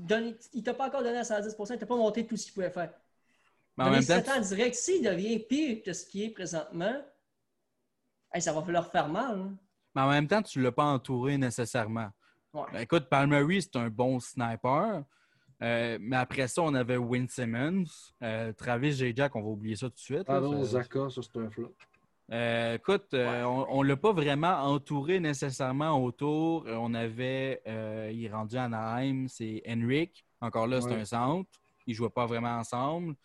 il t'a pas encore donné à 110 il t'a pas montré tout ce qu'il pouvait faire. Mais en même temps, 7 ans direct, s'il devient pire que ce qui est présentement, hey, ça va leur faire mal. hein. mais en même temps, tu ne l'as pas entouré nécessairement. Ouais. Ben, écoute, Palmery, c'est un bon sniper. Euh, mais après ça, on avait Win Simmons. Euh, Travis J. Jack, on va oublier ça tout de suite. là. Pavel Ça- Zaka, ça c'est un flop. Euh, écoute, euh, on ne l'a pas vraiment entouré nécessairement autour. Euh, on avait, euh, il est rendu à Anaheim, c'est Henrik. Encore là, c'est Ouais. un centre. Ils ne jouaient pas vraiment ensemble.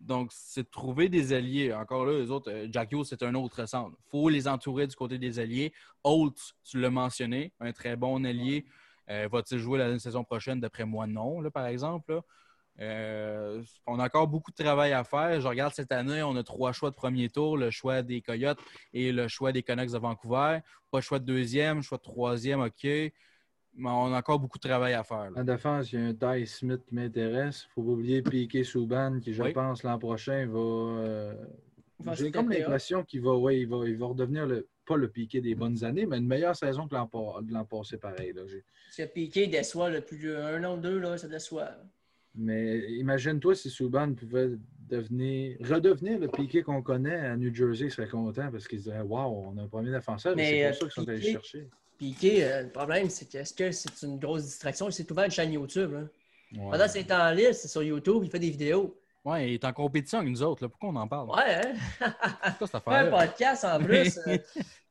Donc, c'est de trouver des alliés. Encore là, les autres, Jack Hughes, c'est un autre centre. Il faut les entourer du côté des alliés. Holt, tu l'as mentionné, un très bon allié. Va-t-il jouer la saison prochaine? D'après moi, non, là, par exemple. là. Euh, on a encore beaucoup de travail à faire. Je regarde cette année, on a trois choix de premier tour, le choix des Coyotes et le choix des Canucks de Vancouver. Pas de choix de deuxième, choix de troisième, OK. Mais on a encore beaucoup de travail à faire. là. En défense, il y a un Ty Smith qui m'intéresse. Il ne faut pas oublier Piqué Souban, qui, je Oui. pense, l'an prochain va. euh, J'ai comme l'impression qu'il va, ouais, il va, il va redevenir le, pas le Piqué des bonnes années, mais une meilleure saison que l'an passé, pareil. là. Parce que Piqué déçoit le plus un an ou deux, là, ça déçoit. Mais imagine-toi si Souban pouvait devenir, redevenir le Piqué qu'on connaît à New Jersey, il serait content parce qu'il se dirait Waouh, on a un premier défenseur. Mais, C'est euh, pour ça qu'ils sont allés Piqué- chercher. Piqué, euh, le problème, c'est que est-ce que c'est une grosse distraction? Il s'est ouvert une chaîne YouTube. Là. Ouais. Pendant ses temps libres, c'est sur YouTube, il fait des vidéos. Ouais, il est en compétition avec nous autres. là. Pourquoi on en parle? Ouais, hein? C'est quoi cette Faire un podcast en plus. euh,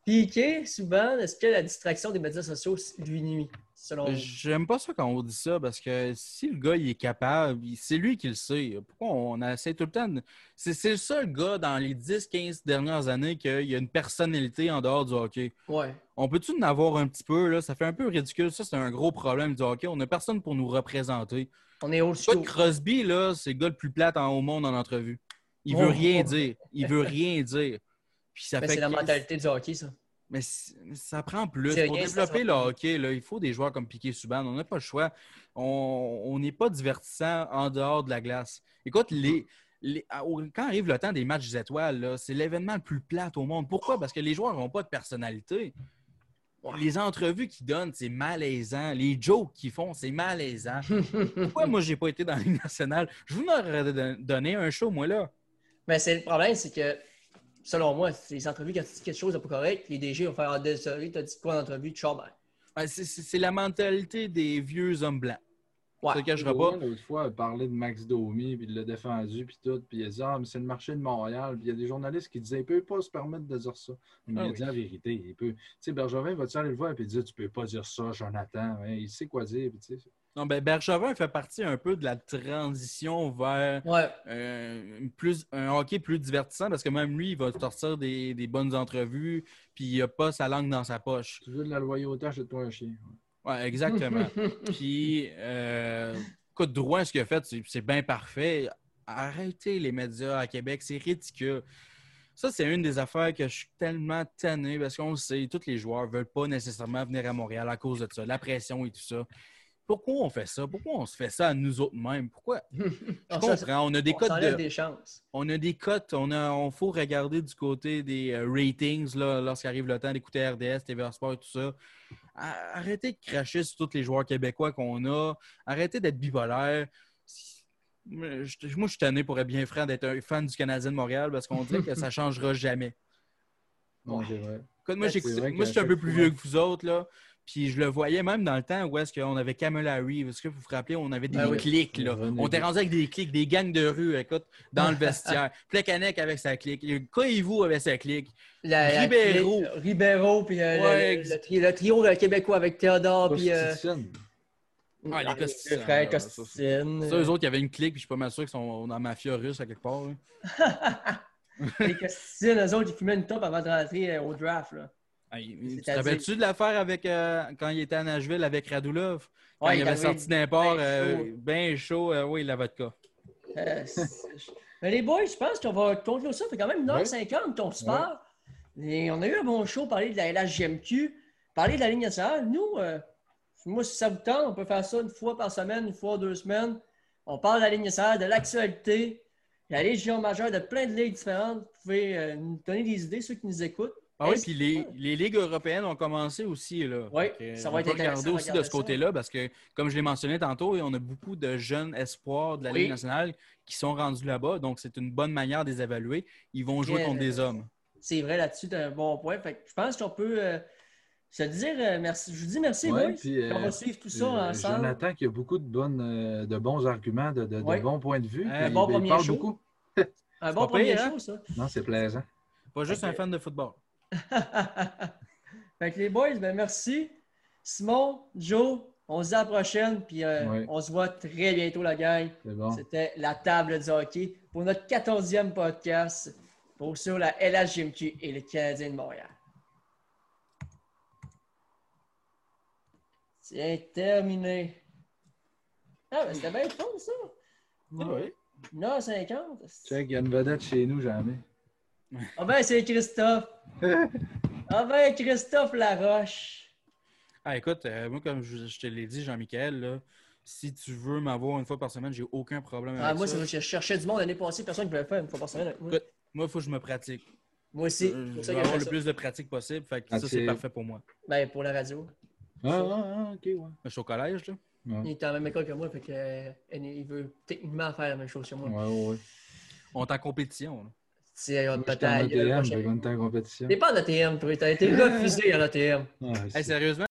Piqué, souvent, est-ce que la distraction des médias sociaux lui nuit, selon? J'aime pas ça quand on dit ça parce que si le gars il est capable, c'est lui qui le sait. Pourquoi on essaie tout le temps de... C'est c'est le seul gars dans les 10-15 dernières années qu'il y a une personnalité en dehors du hockey. Ouais. On peut-tu en avoir un petit peu? Là? Ça fait un peu ridicule. Ça, c'est un gros problème du hockey. On n'a personne pour nous représenter. On est old Scott school. Crosby, là, c'est le gars le plus plate en- au monde en entrevue. Il veut Oh. rien dire. Il veut rien dire. Puis ça Mais fait c'est la 15 mentalité du hockey, ça. Mais ça prend plus. Pour développer le hockey, là, il faut des joueurs comme Piquet Subban. On n'a pas le choix. On n'est pas divertissant en dehors de la glace. Écoute, les, les- quand arrive le temps des matchs des étoiles, c'est l'événement le plus plate au monde. Pourquoi? Parce que les joueurs n'ont pas de personnalité. Les entrevues qu'ils donnent, c'est malaisant. Les jokes qu'ils font, c'est malaisant. Pourquoi moi, j'ai pas été dans la Ligue nationale? Je vous aurais don- donné un show, moi, là. Mais c'est le problème, c'est que, selon moi, les entrevues, quand tu dis quelque chose de pas correct, les DG vont faire Ah, désolé, t'as dit quoi en entrevue? Tu chambres. Ouais, C'est la mentalité des vieux hommes blancs. Ouais. Ça ne cachera pas. L'autre fois, a parlé de Max Domi, puis il l'a défendu, puis tout. Puis il a dit Ah, mais c'est le marché de Montréal. Puis il y a des journalistes qui disaient Il peut pas se permettre de dire ça. Mais Ah il a oui. dit la vérité. Il peut. Tu sais, Bergevin va-tu aller le voir et dire Tu peux pas dire ça, Jonathan. Hein, il sait quoi dire. Puis, tu sais, Non, ben Bergevin fait partie un peu de la transition vers Ouais. euh, plus, un hockey plus divertissant parce que même lui, il va sortir des, des bonnes entrevues, puis il n'a pas sa langue dans sa poche. tu veux de la loyauté, achète-toi un chien. Ouais, exactement. puis, euh, écoute, Drouin, ce qu'il a fait, c'est c'est bien parfait. Arrêtez les médias à Québec, c'est ridicule. Ça, c'est une des affaires que je suis tellement tanné parce qu'on le sait, tous les joueurs ne veulent pas nécessairement venir à Montréal à cause de ça, la pression et tout ça. Pourquoi on fait ça? Pourquoi on se fait ça à nous autres mêmes? Pourquoi? Je comprends, on a des on de, des chances. on a des cotes, on a, on faut regarder du côté des euh, ratings là, lorsqu'arrive le temps d'écouter RDS, TVA Sport et tout ça. Arrêtez de cracher sur tous les joueurs québécois qu'on a. Arrêtez d'être bipolaire. Moi, je suis tanné pour être bien franc d'être un fan du Canadien de Montréal parce qu'on dirait que ça ne changera jamais. C'est vrai. Écoute, moi, je suis un peu plus vieux que vous autres, là. Puis je le voyais même dans le temps où est-ce qu'on avait Kamala Reeves. Est-ce que vous vous rappelez, on avait des Ah oui. clics, là. On était rendu avec des clics, des gangs de rue, écoute, dans le vestiaire. Plekanec avec sa clique. Koivu avec sa clique. La- la- Ribeiro. les- Ribeiro, puis euh, le- Ouais, le, le tri- le trio euh, québécois avec Théodore, puis. euh. Ah, les Costitines, frères ça, Costitines. Ça, eux autres, il y avait une clique, puis je suis pas mal sûr qu'ils sont dans la mafia russe à quelque part. Les Costitines, eux autres, ils fumaient une top avant de rentrer euh, au draft. Là. Ah, il- tu te C'est-à-dire- rappelles-tu de l'affaire avec euh, quand il était à Nashville avec Radulov? Quand Ouais, il il avait sorti d'un port bien euh, chaud. bien chaud, euh, oui, la vodka. Euh, Mais les boys, je pense qu'on va conclure ça. Ça fait quand même 1h50 ton sport. Et on a eu un bon show, parler de la LHGMQ, parler de la Ligue nationale. Nous, euh, moi, si ça vous tente, on peut faire ça une fois par semaine, une fois deux semaines. On parle de la Ligue nationale, de l'actualité, de la Légion majeure, de plein de ligues différentes. Vous pouvez euh, nous donner des idées, ceux qui nous écoutent. Ah oui, puis les, les ligues européennes ont commencé aussi. Là. Oui, ça on va être intéressant regarder de aussi de ce côté-là parce que, comme je l'ai mentionné tantôt, on a beaucoup de jeunes espoirs de la Oui. Ligue nationale qui sont rendus là-bas. Donc, c'est une bonne manière de les évaluer. Ils vont jouer contre des euh, hommes. C'est vrai là-dessus, tu as un bon point. Fait que je pense qu'on peut euh, se dire euh, merci. Je vous dis merci, Ouais, boys. puis, euh, on va suivre tout ça Euh, ensemble. Jonathan qui a beaucoup de, bonnes, euh, de bons arguments, de, de- de Ouais. bons points de vue. Un bon il premier parle show. beaucoup. Un bon premier pire, hein? show, ça. Non, c'est plaisant. Pas juste un fan de football. fait que les boys, ben merci. Simon, Joe, on se dit à la prochaine, puis euh, on se voit très bientôt, la gang. C'est bon. C'était la table du hockey pour notre 14e podcast pour sur la LHGMQ et le Canadien de Montréal. C'est terminé. Ah, ben c'était bien fun, ça. oui. 1h50. Check, il y a une vedette chez nous, jamais. Ah ben, c'est Christophe. Ah ben, Christophe Laroche. Ah, écoute, euh, moi, comme je, je te l'ai dit, Jean-Michel, si tu veux m'avoir une fois par semaine, j'ai aucun problème avec Ah, moi, ça. que je cherchais du monde l'année passée, personne ne pouvait faire une fois par semaine avec moi. Écoute, Moi, il faut que je me pratique. Moi aussi. Euh, je veux avoir le ça. plus de pratique possible. Fait que Ah, ça, c'est- c'est parfait pour moi. Ben, pour la radio. Ah, ah, ah, ok, ouais. Je suis au collège, là. Il est en même école que moi, fait que, euh, il veut techniquement faire la même chose que moi. Ouais, ouais, ouais. On est en compétition. là. Fait qu'on était en compétition. T'es pas en ATM, toi. T'as été refusé en ATM. Ah, Hey, sérieusement,